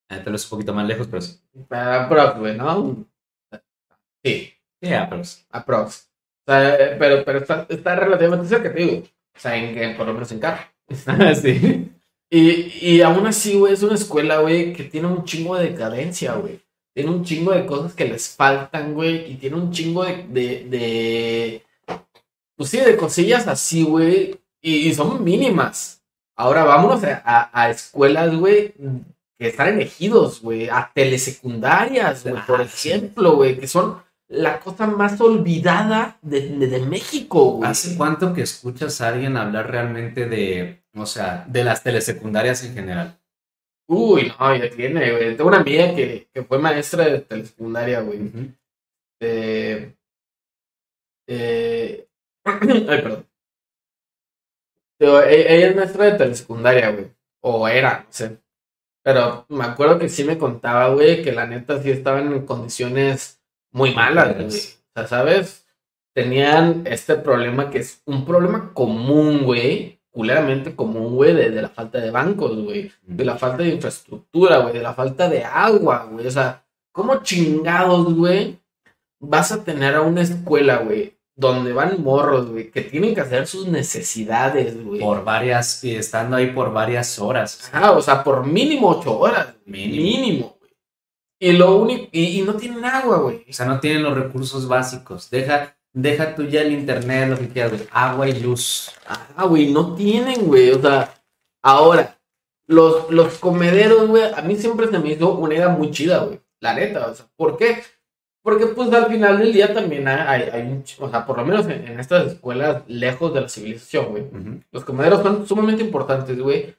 Ah, Tal vez un poquito más lejos, pero sí. Aprox, güey, ¿no? Sí, Sí, pero sí. aprox. O sea, pero, pero está, está relativamente cerca, te digo. O sea, en, en- por lo menos en carro. sí. Y, y aún así, güey, es una escuela, güey, que tiene un chingo de decadencia, güey. Tiene un chingo de cosas que les faltan, güey. Y tiene un chingo de, de, de- pues sí, de cosillas así, güey. Y, y son mínimas. Ahora vámonos a, a- a escuelas, güey, que están en ejidos, güey. A telesecundarias, güey, por Ah, ejemplo, güey. Que son la cosa más olvidada de, de- de México, güey. ¿Hace cuánto que escuchas a alguien hablar realmente de, o sea, de las telesecundarias en general? Uy, no, ya tiene, güey. Tengo una amiga que, que fue maestra de telesecundaria, güey. Eh, eh, ay, perdón. Pero e- ella es maestra de telesecundaria, güey. O era, no sé. Pero me acuerdo que sí me contaba, güey, que la neta sí estaban en condiciones muy malas, güey. O sea, ¿sabes? Tenían este problema que es un problema común, güey. Culeramente común, güey, de, de la falta de bancos, güey de la falta de infraestructura, güey, de la falta de agua, güey. O sea, ¿cómo chingados, güey, vas a tener a una escuela, güey, donde van morros, güey, que tienen que hacer sus necesidades, güey? Por varias, y estando ahí por varias horas. Ajá, o sea, por mínimo ocho horas. Mínimo. Y lo único, y, y no tienen agua, güey. O sea, no tienen los recursos básicos. Deja, deja tú ya el internet, lo que quieras, güey. Agua y luz. Ah, güey, no tienen, güey. O sea, ahora, los, los comederos, güey, a mí siempre se me hizo una idea muy chida, güey. La neta, o sea, ¿por qué? Porque pues al final del día también hay, hay, un, o sea, por lo menos en, en estas escuelas lejos de la civilización, güey. Los comederos son sumamente importantes, güey.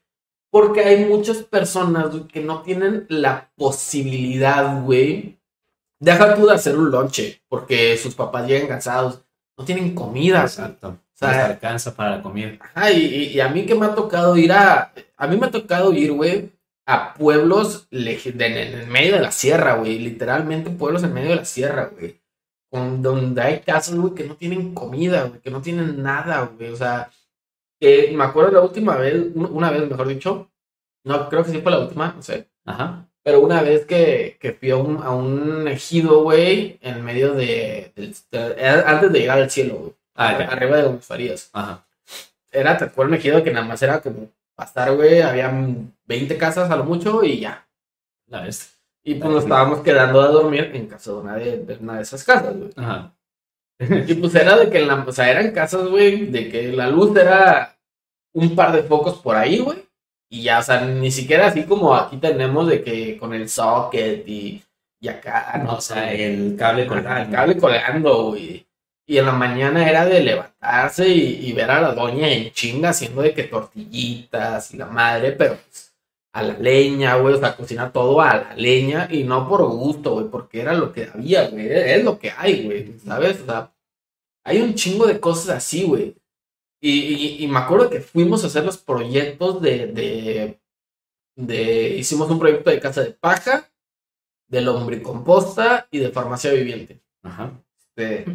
Porque hay muchas personas güey, que no tienen la posibilidad, güey. Deja tú de hacer un lonche, porque sus papás llegan cansados. No tienen comida. Exacto. O sea, sea, alcanza para la comida. Ajá, y, a mí que me ha tocado ir a. A mí me ha tocado ir, güey, a pueblos en el medio de la sierra, güey. Literalmente pueblos en medio de la sierra, güey. Donde hay casas, güey, que no tienen comida, güey, que no tienen nada, güey. O sea, que me acuerdo la última vez, un- una vez, mejor dicho. No, creo que sí fue la última, no sé. Ajá. Pero una vez que, que fui a un, a un ejido, güey, en medio de, Antes de llegar al cielo, güey. Ah. Arriba de Gómez Farías Ajá. era tal cual un ejido que nada más era como pasar, güey, había 20 casas a lo mucho y ya. La ves. Y pues nos estábamos quedando a dormir en casa de una de, de una de esas casas, güey. Ajá. Y pues era de que, en la, o sea, eran casas, güey, de que la luz era un par de focos por ahí, güey. Y ya, o sea, ni siquiera así como aquí tenemos de que con el socket y, y acá, no, o sea, el cable el cable colgando, güey. Y en la mañana era de levantarse y, y ver a la doña en chinga haciendo de que tortillitas y la madre, pero pues, a la leña, güey, o sea, cocinar todo a la leña y no por gusto, güey, porque era lo que había, güey, es lo que hay, güey, ¿sabes? O sea, hay un chingo de cosas así, güey. Y, y- y me acuerdo que fuimos a hacer los proyectos de, de, de, hicimos un proyecto de casa de paja, de lombricomposta y de farmacia viviente. Ajá. Este,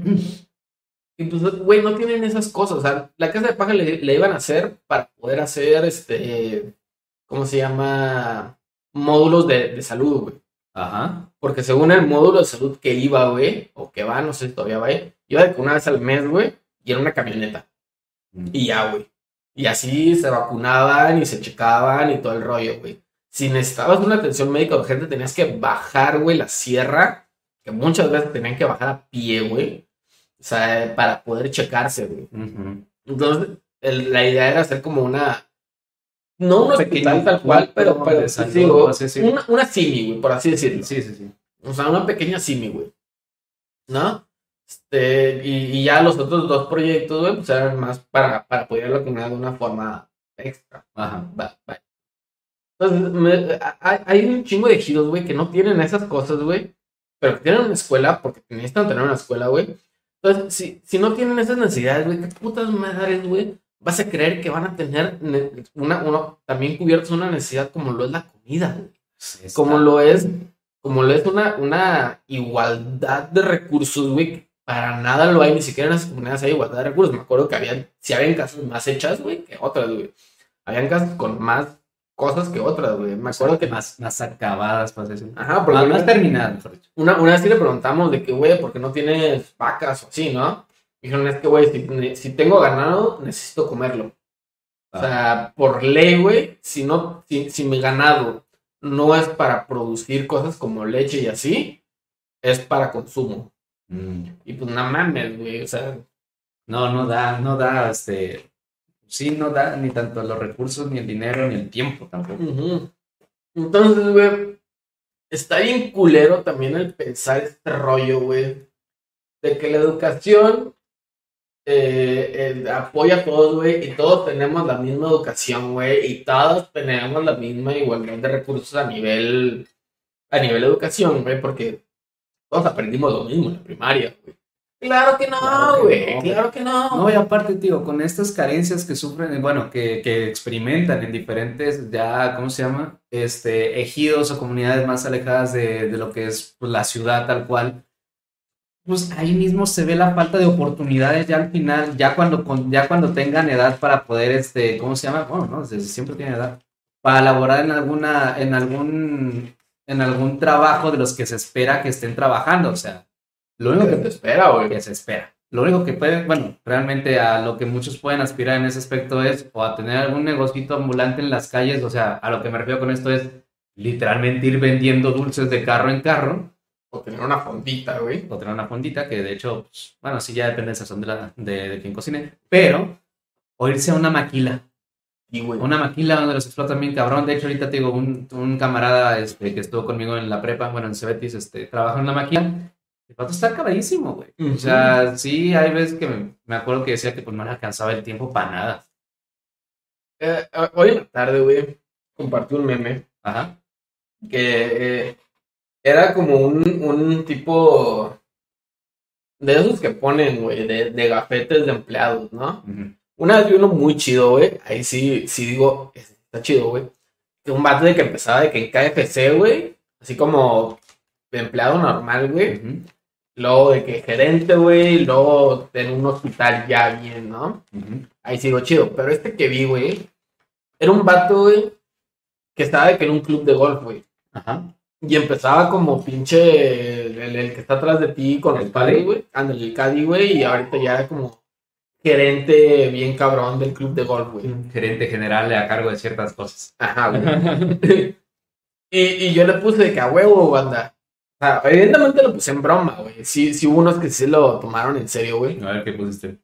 y pues, güey, no tienen esas cosas. O sea, la casa de paja le, le iban a hacer para poder hacer, este, ¿cómo se llama? Módulos de, de salud, güey. Ajá. Porque según el módulo de salud que iba, güey, o que va, no sé si todavía va, iba de que una vez al mes, güey, y era una camioneta. Y ya, güey. Y así se vacunaban y se checaban y todo el rollo, güey. Si necesitabas una atención médica urgente, tenías que bajar, güey, la sierra, que muchas veces tenían que bajar a pie, güey. O sea, para poder checarse, güey. Ujú. Entonces, el- la idea era hacer como una. No un hospital tal cual, pero, pero digo, una, una simi, güey, por así decirlo. Sí, sí, sí. O sea, una pequeña simi, güey. ¿No? Este, y, y ya los otros dos proyectos, güey, pues eran más para, para apoyar la comunidad de una forma extra. Ajá. Va, va. Entonces, me- hay, hay un chingo de ejidos, güey, que no tienen esas cosas, güey, pero que tienen una escuela porque necesitan tener una escuela, güey. Entonces, si, si no tienen esas necesidades, güey, ¿qué putas madres, güey? Vas a creer que van a tener ne- una, uno, también cubiertos una necesidad como lo es la comida, güey Sí, como lo es, como lo es una, una igualdad de recursos, güey. Para nada lo hay, ni siquiera en las comunidades hay igualdad de recursos. Me acuerdo que había, si habían casas más hechas, güey, que otras, güey. Habían casas con más cosas que otras, güey. Me acuerdo que. más, más acabadas, para decirlo. Ajá, porque Más, más terminadas, una, una vez sí le preguntamos de que, güey, ¿por qué no tienes vacas o así, no? Dijeron, es que, güey, si, si tengo ganado, necesito comerlo. O sea, por ley, güey, si no, si, si mi ganado no es para producir cosas como leche y así, es para consumo. Y pues no mames, güey, o sea, No, no da, no da, este, sí, no da ni tanto los recursos, ni el dinero, ni el tiempo tampoco. entonces, güey, está bien culero también el pensar este rollo, güey, de que la educación eh, apoya a todos, güey, y todos tenemos la misma educación, güey, y todos tenemos la misma igualdad de recursos a nivel, a nivel educación, güey, porque todos aprendimos lo mismo en la primaria, güey. Claro que Claro no, güey, no. claro que no. No, y aparte, tío, con estas carencias que sufren, bueno, que, que experimentan en diferentes, ya, ¿cómo se llama? Este, ejidos o comunidades más alejadas de, de lo que es pues, la ciudad tal cual, pues ahí mismo se ve la falta de oportunidades ya al final, ya cuando, con- ya cuando tengan edad para poder, este, ¿cómo se llama? Bueno, no, desde siempre tienen edad, para laborar en alguna, en algún, en algún trabajo de los que se espera que estén trabajando, o sea, lo único ¿Qué que te espera, güey? que se espera. Lo único que pueden, bueno, realmente a lo que muchos pueden aspirar en ese aspecto es o a tener algún negocito ambulante en las calles, o sea, a lo que me refiero con esto es literalmente ir vendiendo dulces de carro en carro O tener una fondita, güey. o tener una fondita que de hecho, pues, bueno, sí ya depende de la, de, de quien cocine, pero o irse a una maquila, Y, güey. una maquila donde los explotan bien cabrón. De hecho, ahorita te digo, un, un camarada este, que estuvo conmigo en la prepa, bueno, en Cebetis, este, trabaja en una maquila. El pato está carísimo, güey. O sea, sí, hay veces que me, me acuerdo que decía que pues no le alcanzaba el tiempo para nada. Eh, eh, hoy en la tarde, güey, compartí un meme Ajá. que eh, era como un, un tipo de esos que ponen, güey, de, de gafetes de empleados, ¿no? Ujú. Una vez vi uno muy chido, güey. Ahí sí, sí digo, está chido, güey. Un vato de que empezaba de que en KFC, güey. Así como de empleado normal, güey. Luego de que gerente, güey. Luego en un hospital ya bien, ¿no? Ahí sigo chido. Pero este que vi, güey. Era un vato, güey. Que estaba de que en un club de golf, güey. Ajá. Y empezaba como pinche el, el- el que está atrás de ti con ¿El los padres, güey. Ándale, el caddy, güey. Y ahorita ya como gerente bien cabrón del club de golf, güey. Gerente general a cargo de ciertas cosas. Ajá, güey. y, y yo le puse de que a huevo, banda. O sea, evidentemente lo puse en broma, güey. Sí, sí hubo unos que sí lo tomaron en serio, güey. A ver qué pusiste.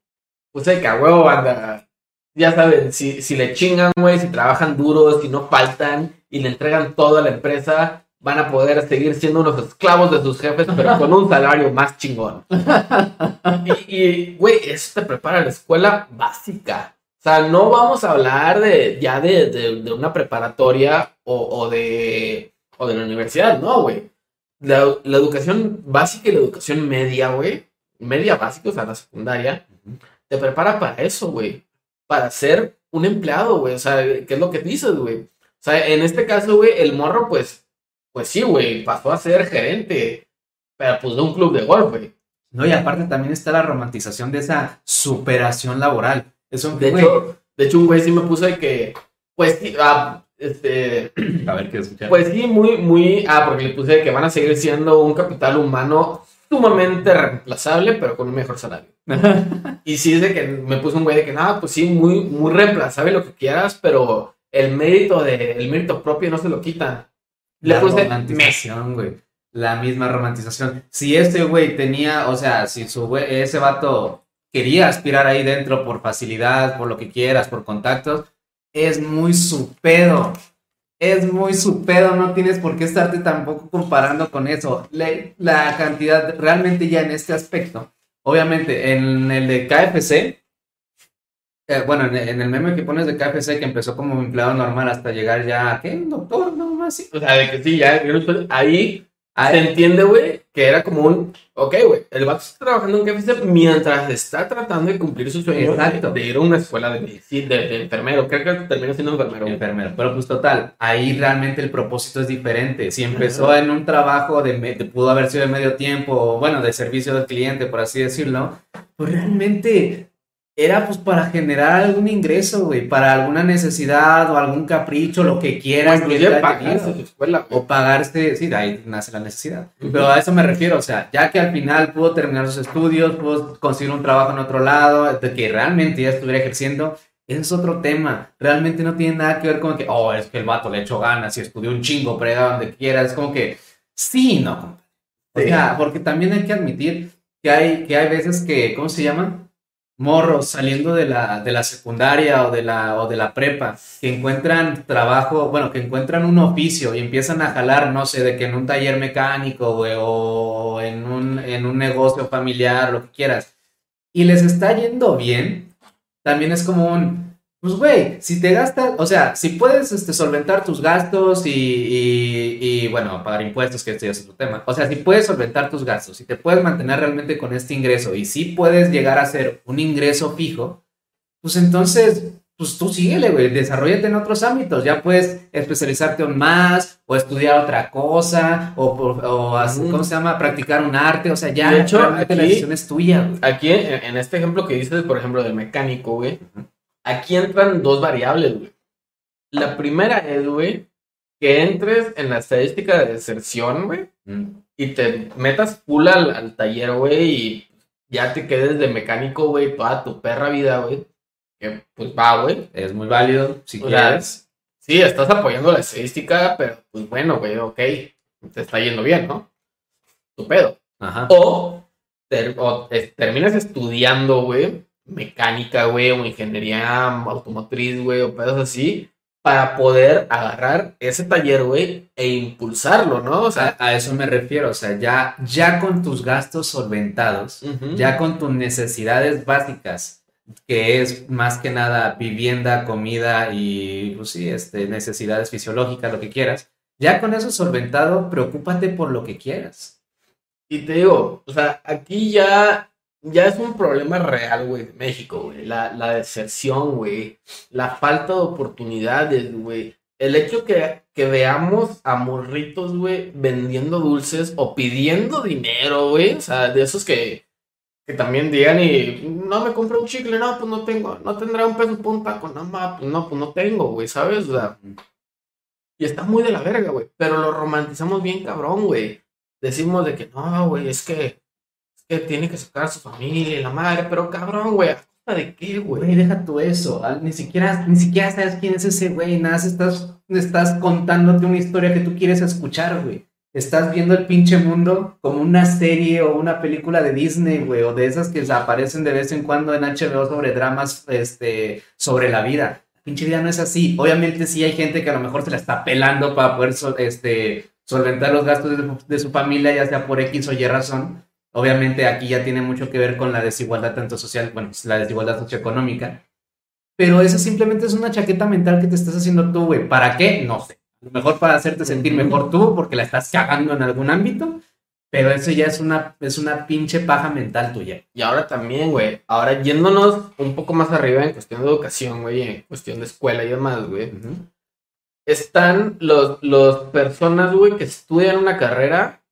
Puse de que a huevo, banda. Ya saben, si, si le chingan, güey, si trabajan duro, si no faltan y le entregan todo a la empresa, van a poder seguir siendo unos esclavos de sus jefes, pero con un salario más chingón. Y, güey, eso te prepara la escuela básica. O sea, no vamos a hablar de ya de, de- una preparatoria o, o de, o de la universidad, no, güey. La, la educación básica y la educación media, güey, media básica, o sea, la secundaria, te prepara para eso, güey. Para ser un empleado, güey. O sea, ¿qué es lo que dices, güey? O sea, en este caso, güey, el morro, pues, pues sí, güey, pasó a ser gerente, pero pues de un club de golf, güey. No, y aparte también está la romantización de esa superación laboral. Eso, De güey, hecho, de hecho, un güey sí me puso de que, pues sí, ah, este, a ver qué escuchar. pues sí, muy, muy, ah, porque le puse de que van a seguir siendo un capital humano sumamente reemplazable, pero con un mejor salario. Y sí, es de que me puso un güey de que, nada, pues sí, muy, muy reemplazable lo que quieras, pero el mérito de, el mérito propio no se lo quitan. Le la puse, romantización, güey. la misma romantización. Si ese güey tenía, o sea, si su güey, ese vato quería aspirar ahí dentro por facilidad, por lo que quieras, por contactos, es muy su pedo. Es muy su pedo, no tienes por qué estarte tampoco comparando con eso. Le- la cantidad, realmente ya en este aspecto, obviamente en el de KFC, eh, bueno, en, en el meme que pones de KFC que empezó como empleado normal hasta llegar ya, ¿a ¿qué? Doctor, no más. O sea, de que sí, ya, ahí Ah, se entiende, güey, que era como un, ok, güey, el vato está trabajando en KFC mientras está tratando de cumplir su sueño Exacto. de, de ir a una escuela de, medicina, de, de enfermero. Creo que termina siendo enfermero. enfermero. Pero pues total, ahí realmente el propósito es diferente. Si empezó en un trabajo de, de- pudo haber sido de medio tiempo, bueno, de servicio al cliente, por así decirlo, pues realmente era pues para generar algún ingreso, güey, para alguna necesidad o algún capricho, lo que O quieras. que pagarse su escuela, güey. O pagarse, sí, de ahí nace la necesidad. Ujú. Pero a eso me refiero, o sea, ya que al final pudo terminar sus estudios, pudo conseguir un trabajo en otro lado, de que realmente ya estuviera ejerciendo, es otro tema. Realmente no tiene nada que ver con que, oh, es que el vato le echó ganas y estudió un chingo, pero era donde quiera. Es como que, sí, no. O Sí. sea, porque también hay que admitir que hay, que hay veces que, ¿cómo se llama? Morros saliendo de la, de la secundaria o de la, o de la prepa, que encuentran trabajo, bueno, que encuentran un oficio y empiezan a jalar, no sé, de que en un taller mecánico, güey, o en un, en un negocio familiar, lo que quieras, y les está yendo bien, también es como un, pues, güey, si te gastas, o sea, si puedes este, solventar tus gastos y, y, y, bueno, pagar impuestos, que este ya es otro tema. O sea, si puedes solventar tus gastos, si te puedes mantener realmente con este ingreso y si puedes llegar a ser un ingreso fijo, pues entonces, pues tú síguele, güey, desarrollate en otros ámbitos. Ya puedes especializarte aún más o estudiar otra cosa o, o hacer-. ¿cómo se llama? Practicar un arte. O sea, ya De hecho, realmente la aquí- decisión es tuya, güey. Aquí, en, en este ejemplo que dices, por ejemplo, del mecánico, güey, aquí entran dos variables, güey. La primera es, güey, que entres en la estadística de deserción, güey, Mm. y te metas full al, al taller, güey, y ya te quedes de mecánico, güey, toda tu perra vida, güey. Que pues va, güey. Es muy válido, si O sea, quieres. Sí, estás apoyando la estadística, pero pues bueno, güey, ok, te está yendo bien, ¿no? Tu pedo. Ajá. O, ter- o, terminas estudiando, güey, mecánica, güey, o ingeniería automotriz, güey, o pedos así, para poder agarrar ese taller, güey, e impulsarlo, ¿no? O sea, sea, a eso me refiero, o sea, ya, ya con tus gastos solventados, ya con tus necesidades básicas, que es más que nada vivienda, comida y, pues sí, este, necesidades fisiológicas, lo que quieras, ya con eso solventado, preocúpate por lo que quieras. Y te digo, o sea, aquí ya, ya es un problema real, güey, de México, güey. La, la deserción, güey. La falta de oportunidades, güey. El hecho que, que veamos a morritos, güey, vendiendo dulces o pidiendo dinero, güey. O sea, de esos que, que también digan y no me compré un chicle, no, pues no tengo, no tendrá un peso por un taco, no, pues no, pues no tengo, güey, ¿sabes? Y está muy de la verga, güey. Pero lo romantizamos bien cabrón, güey. Decimos de que no, güey, es que, que tiene que sacar a su familia y la madre. Pero cabrón, güey, ¿a costa de qué, Güey, deja tú eso, ah, ni siquiera, ni siquiera sabes quién es ese güey, nada, estás, estás contándote una historia que tú quieres escuchar, güey. Estás viendo el pinche mundo como una serie o una película de Disney, güey, o de esas que aparecen de vez en cuando en HBO sobre dramas, este, sobre la vida. La pinche vida no es así. Obviamente sí hay gente que a lo mejor se la está pelando para poder, este, solventar los gastos de, de su familia, ya sea por X o Y razón. Obviamente aquí ya tiene mucho que ver con la desigualdad tanto social, bueno, la desigualdad socioeconómica. Pero eso simplemente es una chaqueta mental que te estás haciendo tú, güey. ¿Para qué? No sé. A lo mejor para hacerte sentir mejor tú porque la estás cagando en algún ámbito. Pero eso ya es una, es una pinche paja mental tuya. Y ahora también, güey. Ahora yéndonos un poco más arriba en cuestión de educación, güey, en cuestión de escuela y demás, güey. Están los, los personas, güey, que estudian una carrera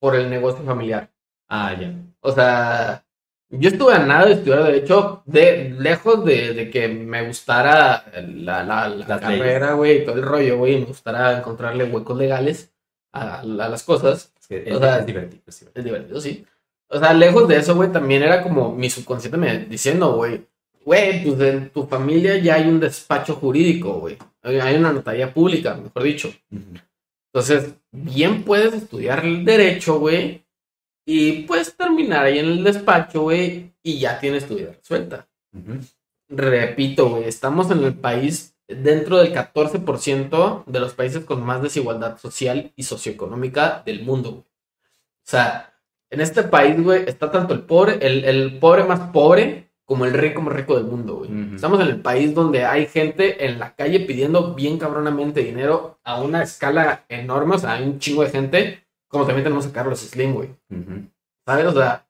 por el negocio familiar. Ah, ya. O sea, yo estuve a nada de estudiar derecho, de lejos de, de que me gustara la, la, la Las carrera, güey, y todo el rollo, güey, me gustara encontrarle huecos legales a, a las cosas. Es, que es, O sea, es divertido. es divertido. Es divertido, sí. O sea, lejos de eso, güey, también era como mi subconsciente me diciendo, güey, güey, pues en tu familia ya hay un despacho jurídico, güey. Hay una notaría pública, mejor dicho. Entonces, bien puedes estudiar el derecho, güey, y puedes terminar ahí en el despacho, güey, y ya tienes tu vida resuelta. Repito, güey, estamos en el país dentro del 14% de los países con más desigualdad social y socioeconómica del mundo, güey. O sea, en este país, güey, está tanto el pobre, el, el pobre más pobre, como el rico más rico del mundo, güey. Estamos en el país donde hay gente en la calle pidiendo bien cabronamente dinero a una escala enorme, o sea, hay un chingo de gente, como también tenemos a Carlos Slim, güey. ¿Sabes? O sea,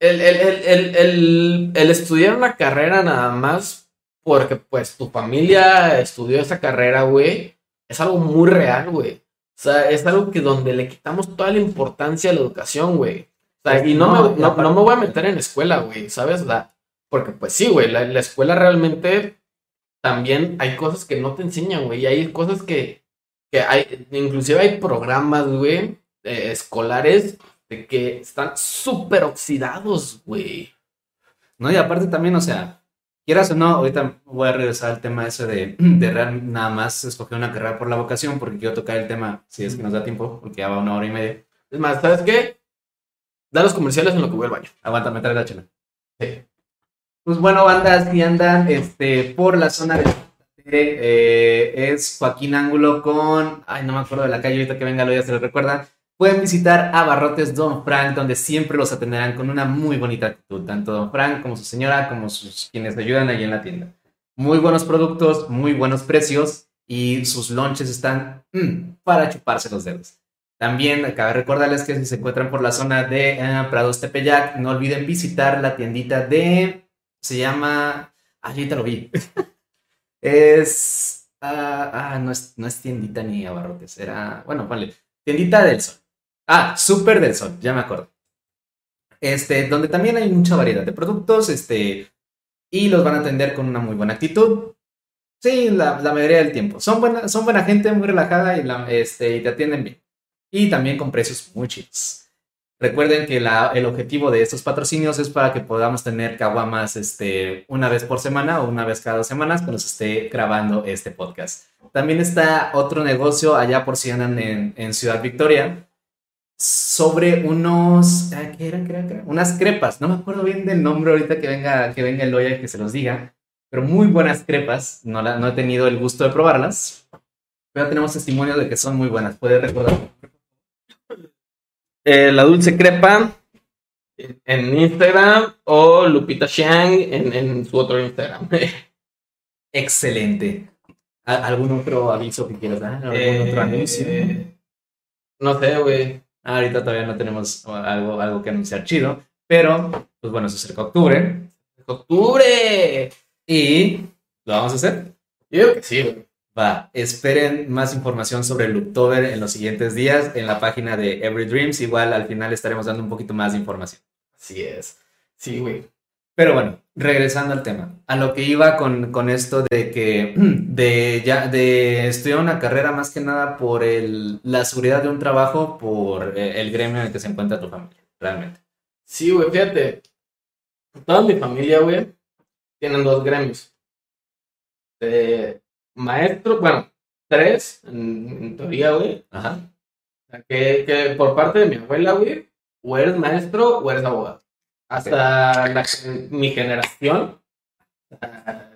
el, el, el, el, estudiar una carrera nada más porque pues tu familia estudió esa carrera, güey, es algo muy real, güey. O sea, es algo que donde le quitamos toda la importancia a la educación, güey. O sea, y no, No, me, no, no me voy a meter en escuela, güey, ¿sabes? O sea, porque pues sí, güey, la, la escuela realmente también hay cosas que no te enseñan, güey, y hay cosas que, que hay, inclusive hay programas, güey, eh, escolares de que están súper oxidados, güey. No, y aparte también, o sea, quieras o no, ahorita voy a regresar al tema ese de, de real- nada más escoger una carrera por la vocación, porque quiero tocar el tema, si es que nos da tiempo, porque ya va una hora y media. Es más, ¿sabes qué? Da los comerciales en lo que voy al baño. Aguántame, trae la chela. Sí. Pues bueno, bandas que andan este, por la zona de... eh, es Joaquín Ángulo con... Ay, no me acuerdo de la calle, ahorita que venga lo ya se lo recuerda. Pueden visitar a Barrotes Don Frank, donde siempre los atenderán con una muy bonita actitud, tanto Don Frank como su señora, como sus quienes le ayudan ahí en la tienda. Muy buenos productos, muy buenos precios y sus lunches están mm, para chuparse los dedos. También cabe recordarles que si se encuentran por la zona de eh, Prados Tepeyac, no olviden visitar la tiendita de. Se llama. Ah, ahorita lo vi. es. ah, ah, no es, no es tiendita ni abarrotes. Era. Bueno, vale. Tiendita del Sol. Ah, Super del Sol, ya me acuerdo. Este, donde también hay mucha variedad de productos, este, y los van a atender con una muy buena actitud. Sí, la, la mayoría del tiempo. Son buena, son buena gente, muy relajada y, la- este, y te atienden bien. Y también con precios muy chidos. Recuerden que el objetivo de estos patrocinios es para que podamos tener caguamas este, una vez por semana o una vez cada dos semanas cuando se esté grabando este podcast. También está otro negocio allá por si andan en, Ciudad Victoria sobre unos, ¿qué eran? ¿Qué eran? ¿Qué eran? Unas crepas. No me acuerdo bien del nombre ahorita que venga, que venga el Loya y que se los diga. Pero muy buenas crepas. No, la- no he tenido el gusto de probarlas. Pero tenemos testimonio de que son muy buenas. ¿Puedes recordar? Eh, la dulce crepa en Instagram o Lupita Shang en, en su otro Instagram. Excelente. ¿A- ¿Algún otro aviso que quieras dar? ¿Algún Eh, otro anuncio? eh, no sé, güey. Ah, ahorita todavía no tenemos algo, algo que anunciar chido. Pero, pues bueno, se acerca octubre. ¡Octubre! Y lo vamos a hacer. Yo digo que sí, güey. Va, esperen más información sobre Looktober en los siguientes días en la página de Every Dreams. Igual al final estaremos dando un poquito más de información. Así es. Sí, güey. Pero bueno, regresando al tema, a lo que iba con, con esto de que de ya de estudiar una carrera más que nada por el, la seguridad de un trabajo, por eh, el gremio en el que se encuentra tu familia, realmente. Sí, güey, fíjate. Toda mi familia, güey, tienen dos gremios. De maestro, bueno, tres, en, en teoría, güey. Ajá. O sea, Que, que por parte de mi abuela, güey, o eres maestro o eres abogado. Hasta la- mi generación,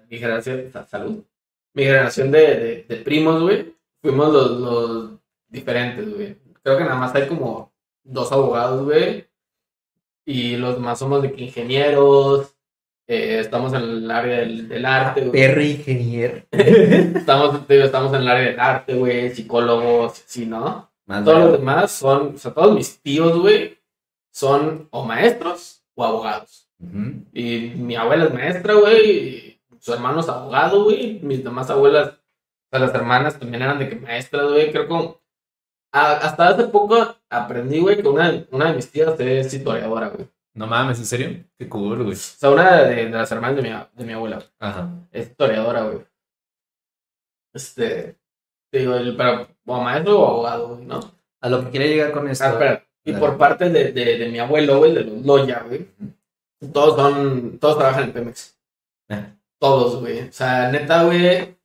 mi generación, sa- salud, mi generación de, de- de primos, güey, fuimos los, los diferentes, güey. Creo que nada más hay como dos abogados, güey, y los demás somos de que ingenieros, eh, estamos en el área del, del arte, güey. Perro ingeniero. Estamos, digo, estamos en el área del arte, güey, psicólogos, sí, ¿no? Más Todos los demás son, o sea, todos mis tíos, güey, son o maestros o abogados. Y mi abuela es maestra, güey, su hermano es abogado, güey. Mis demás abuelas, o sea, las hermanas también eran de que maestras, güey. Creo que a- hasta hace poco aprendí, güey, que una, una de mis tías es historiadora, güey. No mames, ¿en serio? Qué cool, güey. O sea, una de, de las hermanas de mi, de mi abuela Ajá. es historiadora, güey. Este, te digo, el- pero o maestro o abogado, güey, ¿no? A lo que quería llegar con esto. Ah, espera. Y por parte de, de, de mi abuelo, güey, de los Loya, güey. Todos son, todos trabajan en Pemex. Ah. Todos, güey. O sea, neta, güey.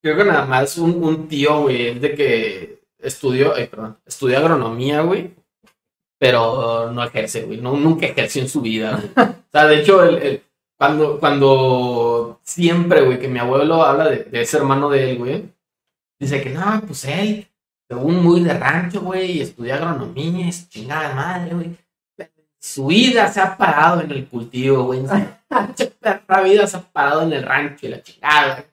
Creo que nada más un, un tío, güey, es de que estudió, ay, perdón, estudió agronomía, güey, pero no ejerce, güey, no, nunca ejerció en su vida. o sea, de hecho, el, cuando, cuando siempre, güey, que mi abuelo habla de, ese hermano de él, güey, dice que no, pues él, según muy de rancho, güey, y estudió agronomía, es chingada madre, güey. Su vida se ha parado en el cultivo, güey. Su vida se ha parado en el rancho y la chingada.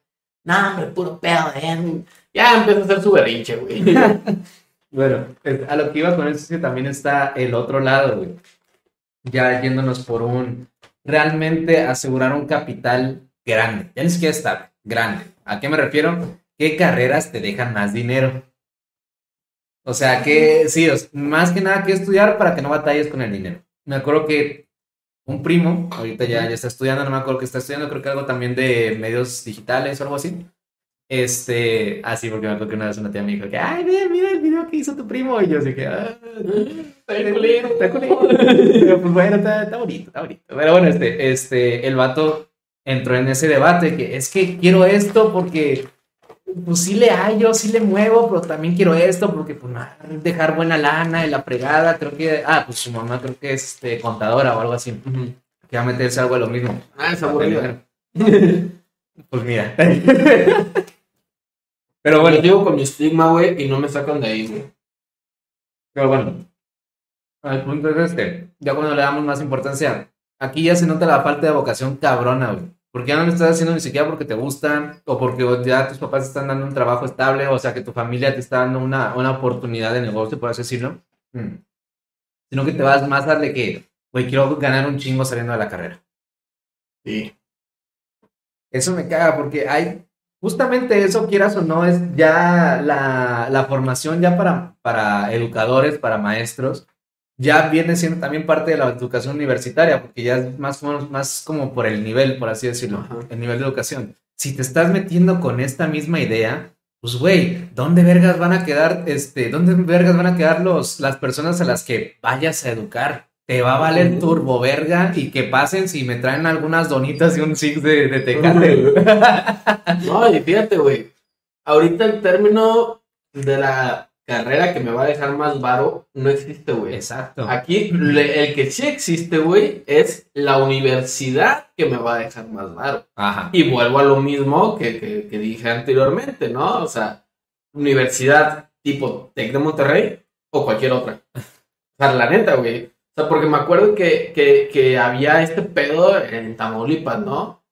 No, hombre, puro pedo de él. Ya empezó a hacer su berrinche, güey. Bueno, a lo que iba con eso es que también está el otro lado, güey. Ya yéndonos por un realmente asegurar un capital grande. Ya ni siquiera está grande. ¿A qué me refiero? ¿Qué carreras te dejan más dinero? O sea, que sí, o sea, más que nada que estudiar para que no batalles con el dinero. Me acuerdo que un primo, ahorita ya, ya está estudiando, no me acuerdo que está estudiando, creo que algo también de medios digitales o algo así. Este, así porque me acuerdo que una vez una tía me dijo que, ay, mira, mira el video que hizo tu primo. Y yo así que, ah, Está culero. está culero. Pero, pues bueno, está, está bonito, está bonito. Pero bueno, este, este, el vato entró en ese debate que es que quiero esto porque, pues sí le hallo, sí le muevo, pero también quiero esto porque, pues, a dejar buena lana en la fregada. Creo que, ah, pues su mamá creo que es este, contadora o algo así. Que va a meterse algo de lo mismo. Ah, es aburrido. Pues mira. Pero Bueno, yo con mi estigma, güey, y no me sacan de ahí, güey. Pero bueno, el punto es este, ya cuando le damos más importancia, aquí ya se nota la falta de vocación cabrona, güey. Porque ya no lo estás haciendo ni siquiera porque te gusta, o porque ya tus papás te están dando un trabajo estable, o sea, que tu familia te está dando una, una oportunidad de negocio, por así decirlo. Mm. Sino que te vas más a de que, güey, quiero ganar un chingo saliendo de la carrera. Sí. Eso me caga porque hay, justamente eso, quieras o no, es ya la, la formación ya para, para educadores, para maestros, ya viene siendo también parte de la educación universitaria, porque ya es más, más como por el nivel, por así decirlo, Ajá. el nivel de educación. Si te estás metiendo con esta misma idea, pues güey, ¿dónde vergas van a quedar, este, dónde vergas van a quedar los, las personas a las que vayas a educar? Te va a valer turbo verga y que pasen si me traen algunas donitas y un six de, de tecate. No, y fíjate, güey. Ahorita el término de la carrera que me va a dejar más varo no existe, güey. Exacto. Aquí le- el que sí existe, güey, es la universidad que me va a dejar más varo. Ajá. Y vuelvo a lo mismo que, que- que dije anteriormente, ¿no? O sea, universidad tipo Tec de Monterrey o cualquier otra. O sea, la neta, güey. O sea, porque me acuerdo que, que, que había este pedo en Tamaulipas, ¿no?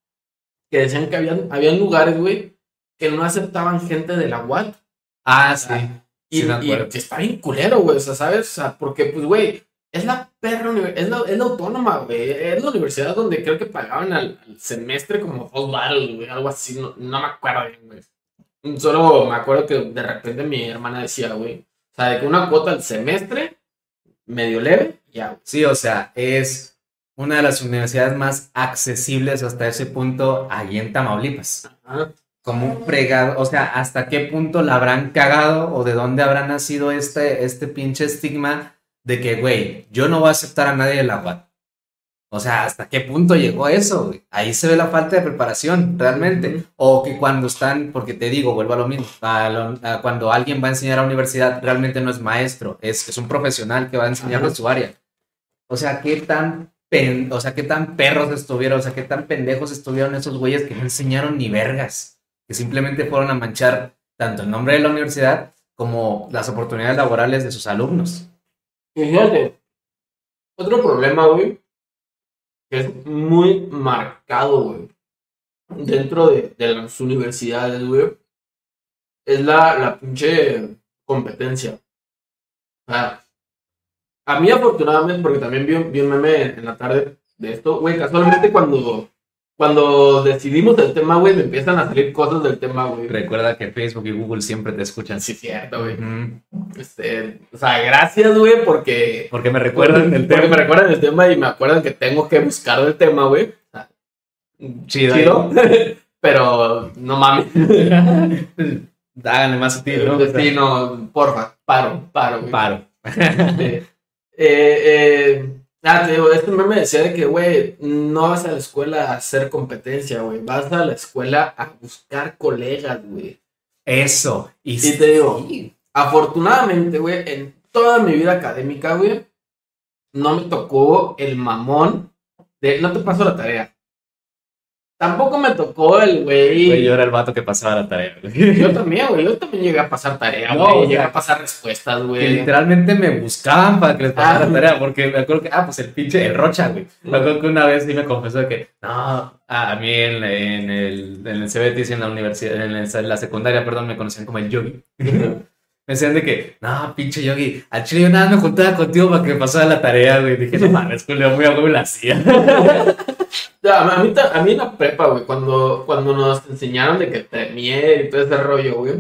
Que decían que habían, habían lugares, güey, que no aceptaban gente de la UAT. Ah, sí. Y, Sí, y está bien culero, güey. O sea, ¿sabes? O sea, porque, pues, güey, es la perra es la, es la autónoma, güey. Es la universidad donde creo que pagaban al, al semestre como dos baros, güey. Algo así. No, no me acuerdo bien, güey. Solo me acuerdo que de repente mi hermana decía, güey. O sea, de que una cuota al semestre, medio leve, ya. Sí, o sea, es una de las universidades más accesibles hasta ese punto allí en Tamaulipas. Ajá. Como un fregado, o sea, hasta qué punto la habrán cagado o de dónde habrá nacido este, este pinche estigma de que, güey, yo no voy a aceptar a nadie de la UAT. O sea, ¿hasta qué punto llegó eso? güey? Ahí se ve la falta de preparación, realmente. O que cuando están, porque te digo, vuelvo a lo mismo, a lo- a cuando alguien va a enseñar a la universidad, realmente no es maestro, es, es un profesional que va a enseñar Ajá. su área. O sea, qué tan, pen- o sea, qué tan perros estuvieron, o sea, qué tan pendejos estuvieron esos güeyes que no enseñaron ni vergas, que simplemente fueron a manchar tanto el nombre de la universidad como las oportunidades laborales de sus alumnos. Fíjate, otro problema, güey, que es muy marcado, güey, dentro de, de las universidades, güey, es la, la pinche competencia. O sea, a mí afortunadamente, porque también vi, vi un meme en la tarde de esto, güey, casualmente cuando, cuando decidimos el tema, güey, me empiezan a salir cosas del tema, güey. Recuerda que Facebook y Google siempre te escuchan. Sí, cierto, güey. Este, o sea, gracias, güey, porque Porque me recuerdan el porque tema. me recuerdan el tema y me acuerdan que tengo que buscar el tema, güey. Chido. Chido. Pero no mames. Háganle más sutil, ¿no? Sí, no, porfa, paro, paro, güey. Paro. Eh, eh, ah, te digo, este meme decía de que, güey, no vas a la escuela a hacer competencia, güey. Vas a la escuela a buscar colegas, güey. Eso. Y, Y te digo, sí. afortunadamente, güey, en toda mi vida académica, güey, no me tocó el mamón de no te paso la tarea. Tampoco me tocó el Güey, güey. yo era el vato que pasaba la tarea, güey. Yo también, güey. Yo también llegué a pasar tarea, No, güey. o llegué a pasar respuestas, Que güey. literalmente me buscaban para que les pasara Ah. la tarea, porque me acuerdo que, ah, pues el pinche, el Rocha, güey. Me acuerdo que una vez sí me confesó que, no, a mí en, en el, en el CBT, en la universidad, en la, en la secundaria, perdón, me conocían como el Yogi. Me decían de que, no, pinche Yogi, al chile yo nada me juntaba contigo para que me pasara la tarea, güey. Dije, no mames, Julio, muy a huevo la hacía. Ya, a, mí, a mí en la prepa, güey, cuando, cuando nos enseñaron de que Premiere y todo ese rollo, güey,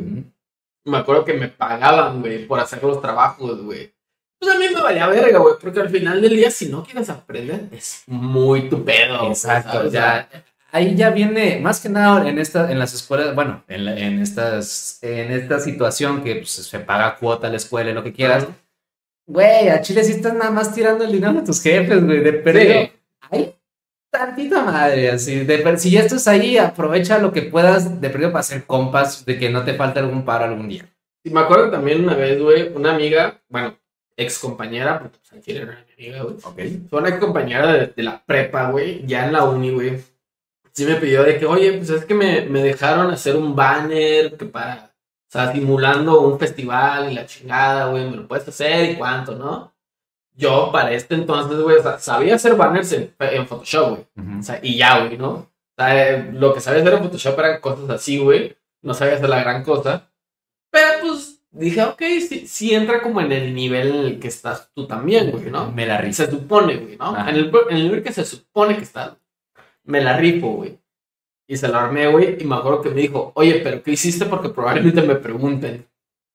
me acuerdo que me pagaban, güey, por hacer los trabajos, güey. Pues a mí me valía verga, güey, porque al final del día, si no quieres aprender, es muy tu pedo. Exacto, ¿sabes? ya. Ahí ya viene, más que nada en esta, en las escuelas, bueno, en, la- en estas, en esta situación que pues, se paga cuota a la escuela y lo que quieras. Güey, a Chile sí estás nada más tirando el dinero a tus jefes, güey, de perdido. Sí. Hay tantita madre, así, de per- si ya estás ahí, aprovecha lo que puedas de perdido para hacer compas, de que no te falte algún paro algún día. Y me acuerdo también una vez, güey, una amiga, bueno, ex compañera, porque pues, chile era mi amiga, güey. Ok. Fue una ex compañera de, de la prepa, güey, ya en la uni, güey. Sí me pidió de que, oye, pues es que me, me dejaron hacer un banner que para, o sea, simulando un festival y la chingada, güey, me lo puedes hacer y cuánto, ¿no? Yo para este entonces, güey, o sea, sabía hacer banners en, en Photoshop, güey. O sea, y ya, güey, ¿no? O sea, eh, lo que sabía hacer en Photoshop eran cosas así, güey. No sabía hacer la gran cosa. Pero pues dije, ok, sí, sí entra como en el nivel en el que estás tú también, güey, ¿no? Me la risa. se supone, güey, ¿no? Ajá. En el, en el nivel que se supone que estás. Me la rifo, güey. Y se lo armé, güey. Y me acuerdo que me dijo, oye, pero ¿qué hiciste? Porque probablemente me pregunten.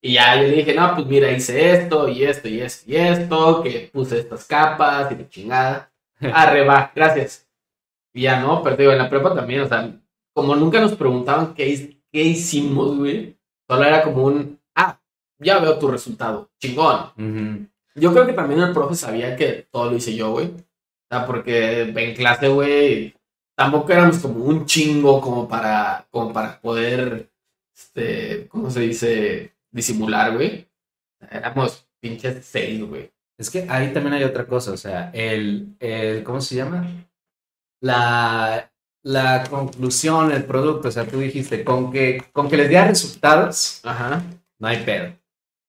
Y ya yo le dije, no, pues mira, hice esto y esto y esto y esto, que puse estas capas y de chingada. Arre, va, gracias. Y ya no, pero digo, en la prepa también, o sea, como nunca nos preguntaban qué, qué hicimos, güey, solo era como un, ah, ya veo tu resultado, chingón. Yo creo que también el profe sabía que todo lo hice yo, güey. O sea, porque en clase, güey, tampoco éramos como un chingo como para, como para poder, este, ¿cómo se dice? Disimular, güey. Éramos pinches seis, güey. Es que ahí también hay otra cosa, o sea, el, el ¿cómo se llama? La, la conclusión, el producto, o sea, tú dijiste, con que, con que les diera resultados, Ajá. no hay pedo.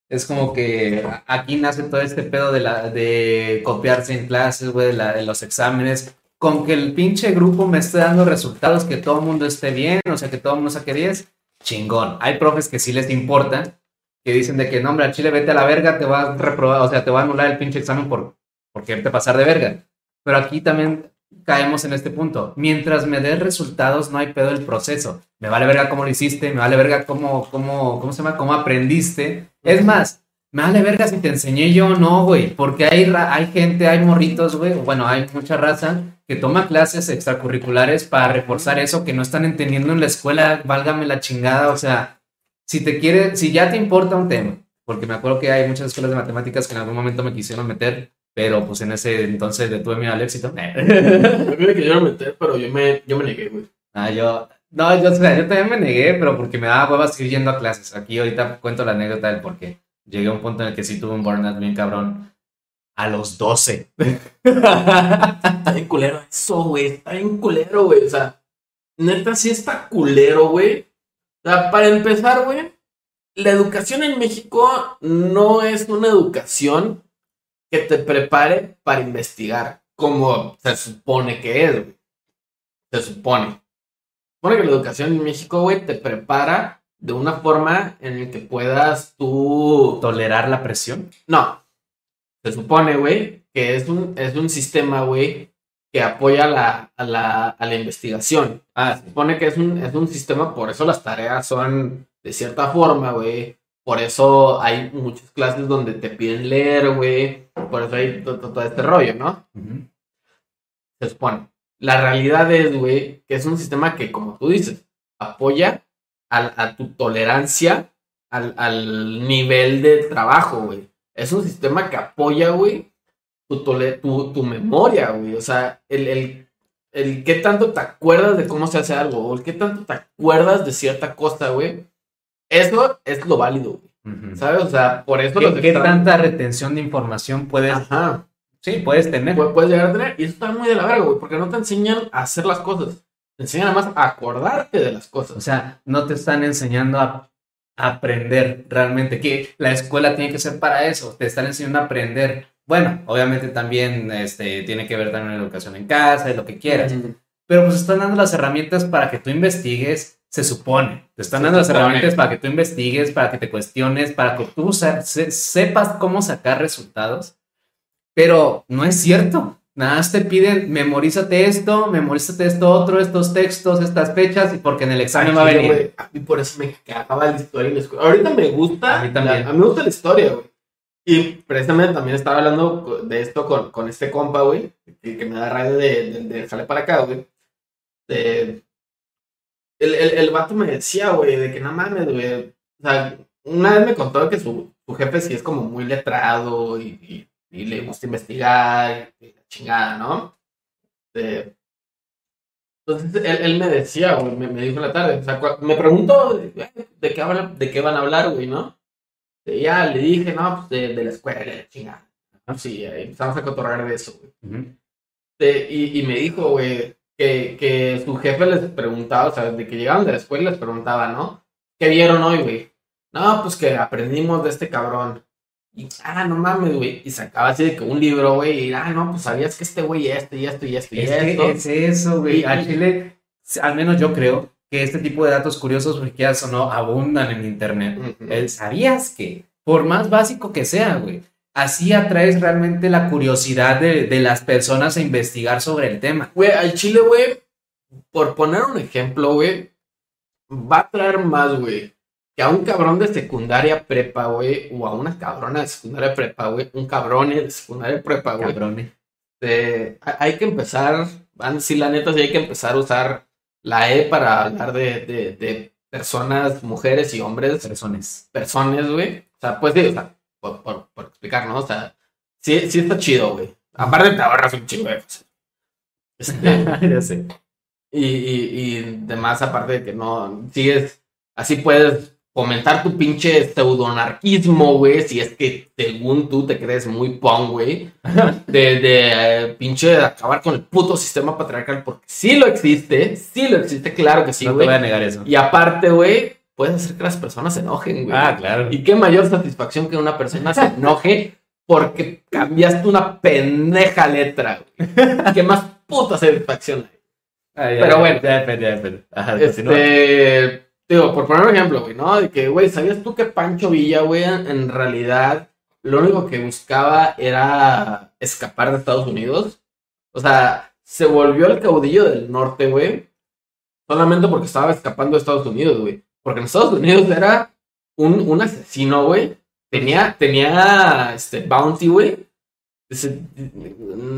Es como que aquí nace todo este pedo de, la, de copiarse en clases, güey, de, la- de los exámenes, con que el pinche grupo me esté dando resultados, que todo el mundo esté bien, o sea, que todo el mundo saque 10, chingón. Hay profes que sí les importa, que dicen de que, no, hombre, al chile vete a la verga, te va a reprobar, o sea, te va a anular el pinche examen por, por quererte pasar de verga. Pero aquí también caemos en este punto. Mientras me des resultados, no hay pedo del proceso. Me vale verga cómo lo hiciste, me vale verga cómo, cómo, ¿cómo se llama? Cómo aprendiste. Es más, me vale verga si te enseñé yo o no, güey. Porque hay, hay gente, hay morritos, güey. Bueno, hay mucha raza que toma clases extracurriculares para reforzar eso que no están entendiendo en la escuela. Válgame la chingada. O sea, si te quiere, si ya te importa un tema, porque me acuerdo que hay muchas escuelas de matemáticas que en algún momento me quisieron meter, pero pues en ese entonces detuve miedo al éxito. Me querían meter, pero yo me, yo me negué, güey. Ah, yo, no, yo, o sea, yo también me negué, pero porque me daba hueva seguir yendo a clases. Aquí ahorita cuento la anécdota del por qué. Llegué a un punto en el que sí tuve un burnout bien cabrón. A los 12. Está bien culero eso, güey. Está bien culero, güey. O sea, neta, sí está culero, güey. O sea, para empezar, güey, la educación en México no es una educación que te prepare para investigar, como se supone que es, güey. Se supone. Se supone que la educación en México, güey, te prepara de una forma en la que puedas tú Tolerar la presión. no. Se supone, güey, que es un, es un sistema, güey, que apoya la, a, la, a la investigación. Ah, Se supone que es un, es un sistema, por eso las tareas son de cierta forma, güey. Por eso hay muchas clases donde te piden leer, güey. Por eso hay to- to- todo, este rollo, ¿no? Se supone. La realidad es, güey, que es un sistema que, como tú dices, apoya al- a, tu tolerancia al, al nivel de trabajo, güey. Es un sistema que apoya, güey, tu, tole- tu, tu memoria, güey. O sea, el, el, el qué tanto te acuerdas de cómo se hace algo, o el qué tanto te acuerdas de cierta cosa, güey. Eso es lo válido, güey. ¿Sabes? O sea, por eso ¿Qué, los qué tanta retención de información puedes, Ajá. sí, puedes tener? pu- puedes llegar a tener. Y eso está muy de la verga, güey, porque no te enseñan a hacer las cosas. Te enseñan además a acordarte de las O cosas. sea, no te están enseñando a aprender realmente, que la escuela tiene que ser para eso, te están enseñando a aprender. Bueno, obviamente también este, tiene que ver también la educación en casa, de lo que quieras, pero pues están dando las herramientas para que tú investigues, se supone. Te están Se dando las supone. herramientas para que tú investigues, para que te cuestiones, para que tú se- sepas cómo sacar resultados, pero no es cierto. Nada más te piden, memorízate esto, memorízate esto otro, estos textos, estas fechas, y porque en el examen va a Ay, venir. güey, A mí por eso me cagaba la historia en la escuela. Ahorita me gusta. A mí también. la- a mí me gusta la historia, güey. Y precisamente también estaba hablando de esto con, con este compa, güey. Que, me da radio de, de, jale para acá, güey. El, el, el vato me decía, güey, de que no mames, güey. O sea, una vez me contó que su, su jefe sí es como muy letrado y, le gusta investigar y la chingada, ¿no? Entonces él, él me decía, güey, me, dijo en la tarde, o sea, me preguntó de, de qué, de qué van a hablar, güey, ¿no? Y ya le dije, no, pues de, de la escuela, chingada. Ah, Sí, ahí empezamos a cotorrear de eso, güey. De- y, y me dijo, güey, que, que su jefe les preguntaba, o sea, de que llegaban de la escuela les preguntaba, ¿no? ¿Qué vieron hoy, güey? No, pues que aprendimos de este cabrón. Y, ah, no mames, güey. Y sacaba así de que un libro, güey. Y, ah, no, pues sabías que este güey esto y esto y esto y Es esto. que es eso, güey. Y- A y- Chile, al menos yo creo que este tipo de datos curiosos, ya o no, abundan en internet. Eh, ¿Sabías que? Por más básico que sea, güey. Así atraes realmente la curiosidad de, de las personas a investigar sobre el tema. Güey, al chile, güey, por poner un ejemplo, güey, va a traer más, güey, que a un cabrón de secundaria prepa, güey, o a una cabrona de secundaria prepa, güey, un cabrón de secundaria prepa, güey. Cabrones. Ha- hay que empezar, van, sí, la neta, sí hay que empezar a usar la E para hablar de, de, de personas, mujeres y hombres, Personas. personas, güey. O sea, pues sí, o sea, por, por, por explicar, ¿no? O sea, sí, sí está chido, güey. Aparte te ahorras un chingo de cosas. Este, ya sé. y, y, y demás, aparte de que no sigues, así puedes fomentar tu pinche pseudonarquismo, güey, si es que según tú te crees muy pong, güey, de, de eh, pinche acabar con el puto sistema patriarcal, porque sí lo existe, sí lo existe, claro que sí, no te güey. voy a negar eso. y aparte, güey, puedes hacer que las personas se enojen, güey. Ah, claro. Y qué mayor satisfacción que una persona se enoje porque cambiaste una pendeja letra, güey. Qué más puta satisfacción hay. Ya, pero bueno. Ya depende, ya depende. Ajá. Este, digo, por poner un ejemplo, güey, ¿no? De que, güey, ¿sabías tú que Pancho Villa, güey, en, realidad lo único que buscaba era escapar de Estados Unidos? O sea, se volvió el caudillo del norte, güey, solamente porque estaba escapando de Estados Unidos, güey. Porque en Estados Unidos era un, un asesino, güey. Tenía, tenía, este, bounty, güey.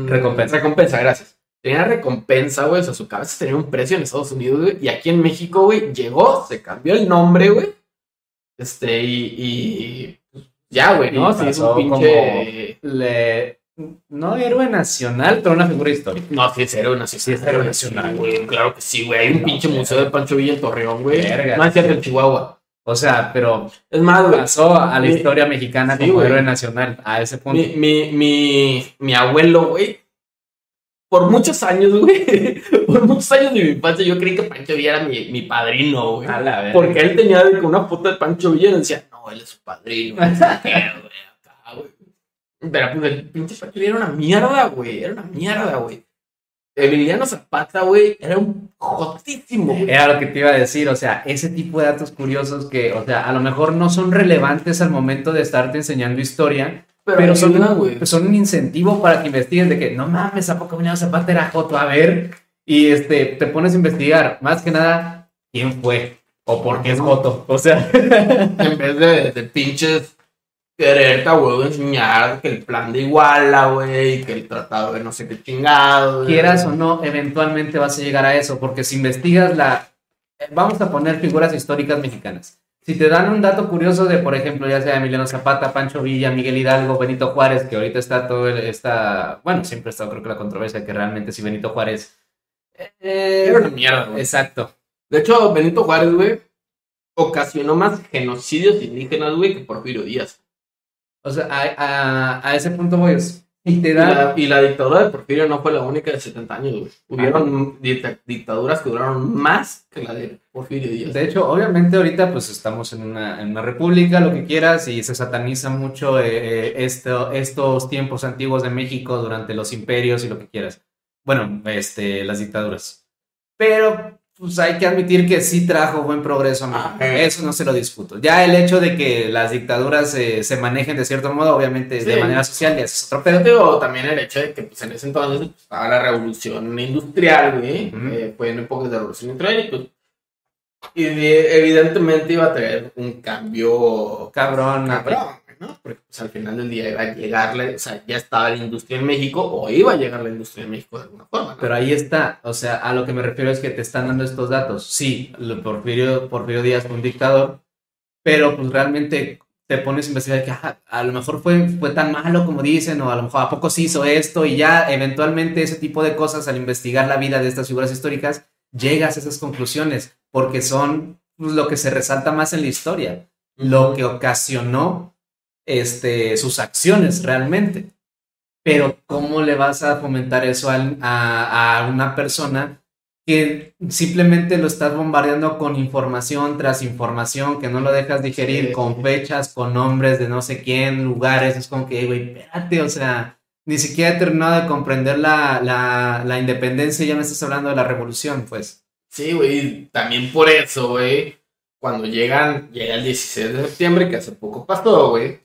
Recompensa. Recompensa, gracias. Tenía recompensa, güey. O sea, su cabeza tenía un precio en Estados Unidos, güey. Y aquí en México, güey, llegó, se cambió el nombre, güey. Este, y, y ya, güey, ¿no? Sí, es un pinche. Le... No héroe nacional, pero una figura histórica. No, sí, es héroe nacional. Sí, es héroe nacional, güey. Claro que sí, güey. Hay un No, pinche verga. museo de Pancho Villa en Torreón, güey. No es cierto, en Chihuahua. O sea, pero Es más, güey. pasó a la Mi- historia mexicana Sí, como héroe nacional a ese punto. Mi, mi, mi, mi abuelo, güey. Por muchos años, güey. Por muchos años de mi infancia, yo creí que Pancho Villa era mi, mi padrino, güey. A la. Porque él tenía de que una foto de Pancho Villa y decía, no, él es su padrino. güey. Pero pues el pinche Pancho Villa era una mierda, güey. Era una mierda, güey. Emiliano Zapata, güey, era un jotísimo, güey. Era lo que te iba a decir, o sea, ese tipo de datos curiosos que, o sea, a lo mejor no son relevantes al momento de estarte enseñando historia, pero, son, un, son un incentivo para que investigues de que, no mames, ¿a poco Emiliano Zapata era Joto? A ver, y este, te pones a investigar, más que nada, quién fue o por qué es Joto. O sea, En vez de, de pinches quererte, güey, enseñar que el plan de Iguala, güey, que el tratado de no sé qué chingado. güey. quieras o no, eventualmente vas a llegar a eso, porque si investigas la... eh, Vamos a poner figuras históricas mexicanas. Si te dan un dato curioso de, por ejemplo, ya sea Emiliano Zapata, Pancho Villa, Miguel Hidalgo, Benito Juárez, que ahorita está todo el, está, bueno, siempre ha estado creo que la controversia que realmente si Benito Juárez... eh, Era una mierda, güey. Exacto. De hecho, Benito Juárez, güey, ocasionó más genocidios indígenas, güey, que Porfirio Díaz. O sea, a, a, a ese punto voy. Y te Y la, y la dictadura de Porfirio no fue la única de 70 años, güey. Hubieron dicta- dictaduras que duraron más que la de Porfirio Díaz. De hecho, obviamente ahorita pues estamos en una, en una república, lo que quieras, y se sataniza mucho eh, eh, esto, estos tiempos antiguos de México durante los imperios y lo que quieras. Bueno, este, las dictaduras. Pero pues hay que admitir que sí trajo buen progreso a México. Ajá. Eso no se lo discuto. Ya el hecho de que las dictaduras eh, se manejen de cierto modo, obviamente de Sí. manera social, ya es otro Pero pedo. digo, también el hecho de que pues, en ese entonces pues, estaba la revolución industrial, güey. Ujú. eh, fue en épocas de revolución industrial y pues y de- evidentemente iba a traer un cambio Cabrón. cabrón, ¿no? Porque pues, al final del día iba a llegarle, o sea, ya estaba la industria en México o iba a llegar la industria en México de alguna forma, ¿no? Pero ahí está, o sea, a lo que me refiero es que te están dando estos datos. Sí, Porfirio, Porfirio Díaz fue un dictador, pero pues realmente te pones a investigar que ajá, a lo mejor fue, fue tan malo como dicen, o a lo mejor a poco se hizo esto, y ya eventualmente ese tipo de cosas, al investigar la vida de estas figuras históricas, llegas a esas conclusiones, porque son pues, lo que se resalta más en la historia, lo que ocasionó este, sus acciones realmente. Pero ¿cómo le vas a fomentar eso a, a una persona que simplemente lo estás bombardeando con información tras información, que no lo dejas digerir Sí. con fechas, con nombres de no sé quién, lugares? Es como que, güey, espérate, o sea, ni siquiera he terminado de comprender la, la, la independencia y ya me estás hablando de la revolución, pues. Sí, güey, también por eso, güey, cuando llegan, llega el 16 de septiembre, que hace poco pasó, güey,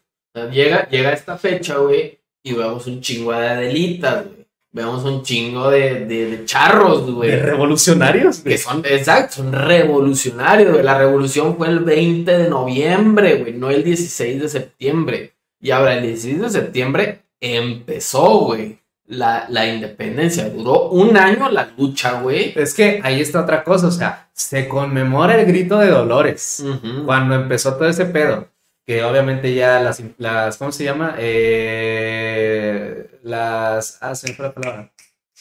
llega, llega esta fecha, güey, y vemos un chingo de adelitas, güey, vemos un chingo de, de, de charros, güey, revolucionarios? que son, exacto, son revolucionarios, güey, la revolución fue el 20 de noviembre, güey, no el 16 de septiembre, y ahora el 16 de septiembre empezó, güey, la, la independencia, duró un año la lucha, güey. Es que ahí está otra cosa, o sea, se conmemora el grito de Dolores. Cuando empezó todo ese pedo, que obviamente ya las, las ¿cómo se llama? Eh, las, ah, se me fue la palabra.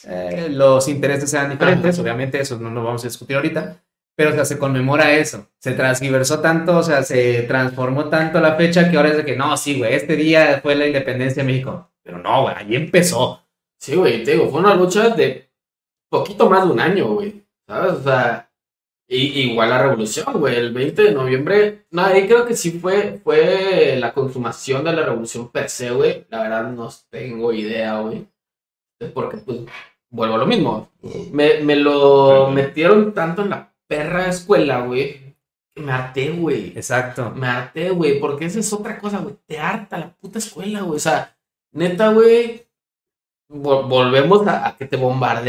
Eh, los intereses eran diferentes, Ajá. obviamente eso no lo vamos a discutir ahorita, pero o sea, se conmemora eso, se transgiversó tanto, o sea, se transformó tanto la fecha que ahora es de que no, sí, güey, este día fue la independencia de México, pero no, güey, ahí empezó. Sí, güey, te digo, fue una lucha de poquito más de un año, güey. ¿Sabes? O sea, y, igual la revolución, güey. El 20 de noviembre, no, ahí creo que sí fue, fue la consumación de la revolución per se, güey. La verdad no tengo idea, güey. Porque, pues, vuelvo a lo mismo. Me, me lo metieron tanto en la perra escuela, güey, que me harté, güey. Exacto. Me harté, güey, porque esa es otra cosa, güey. Te harta la puta escuela, güey. O sea, neta, güey. vol- volvemos a, a que te bombardean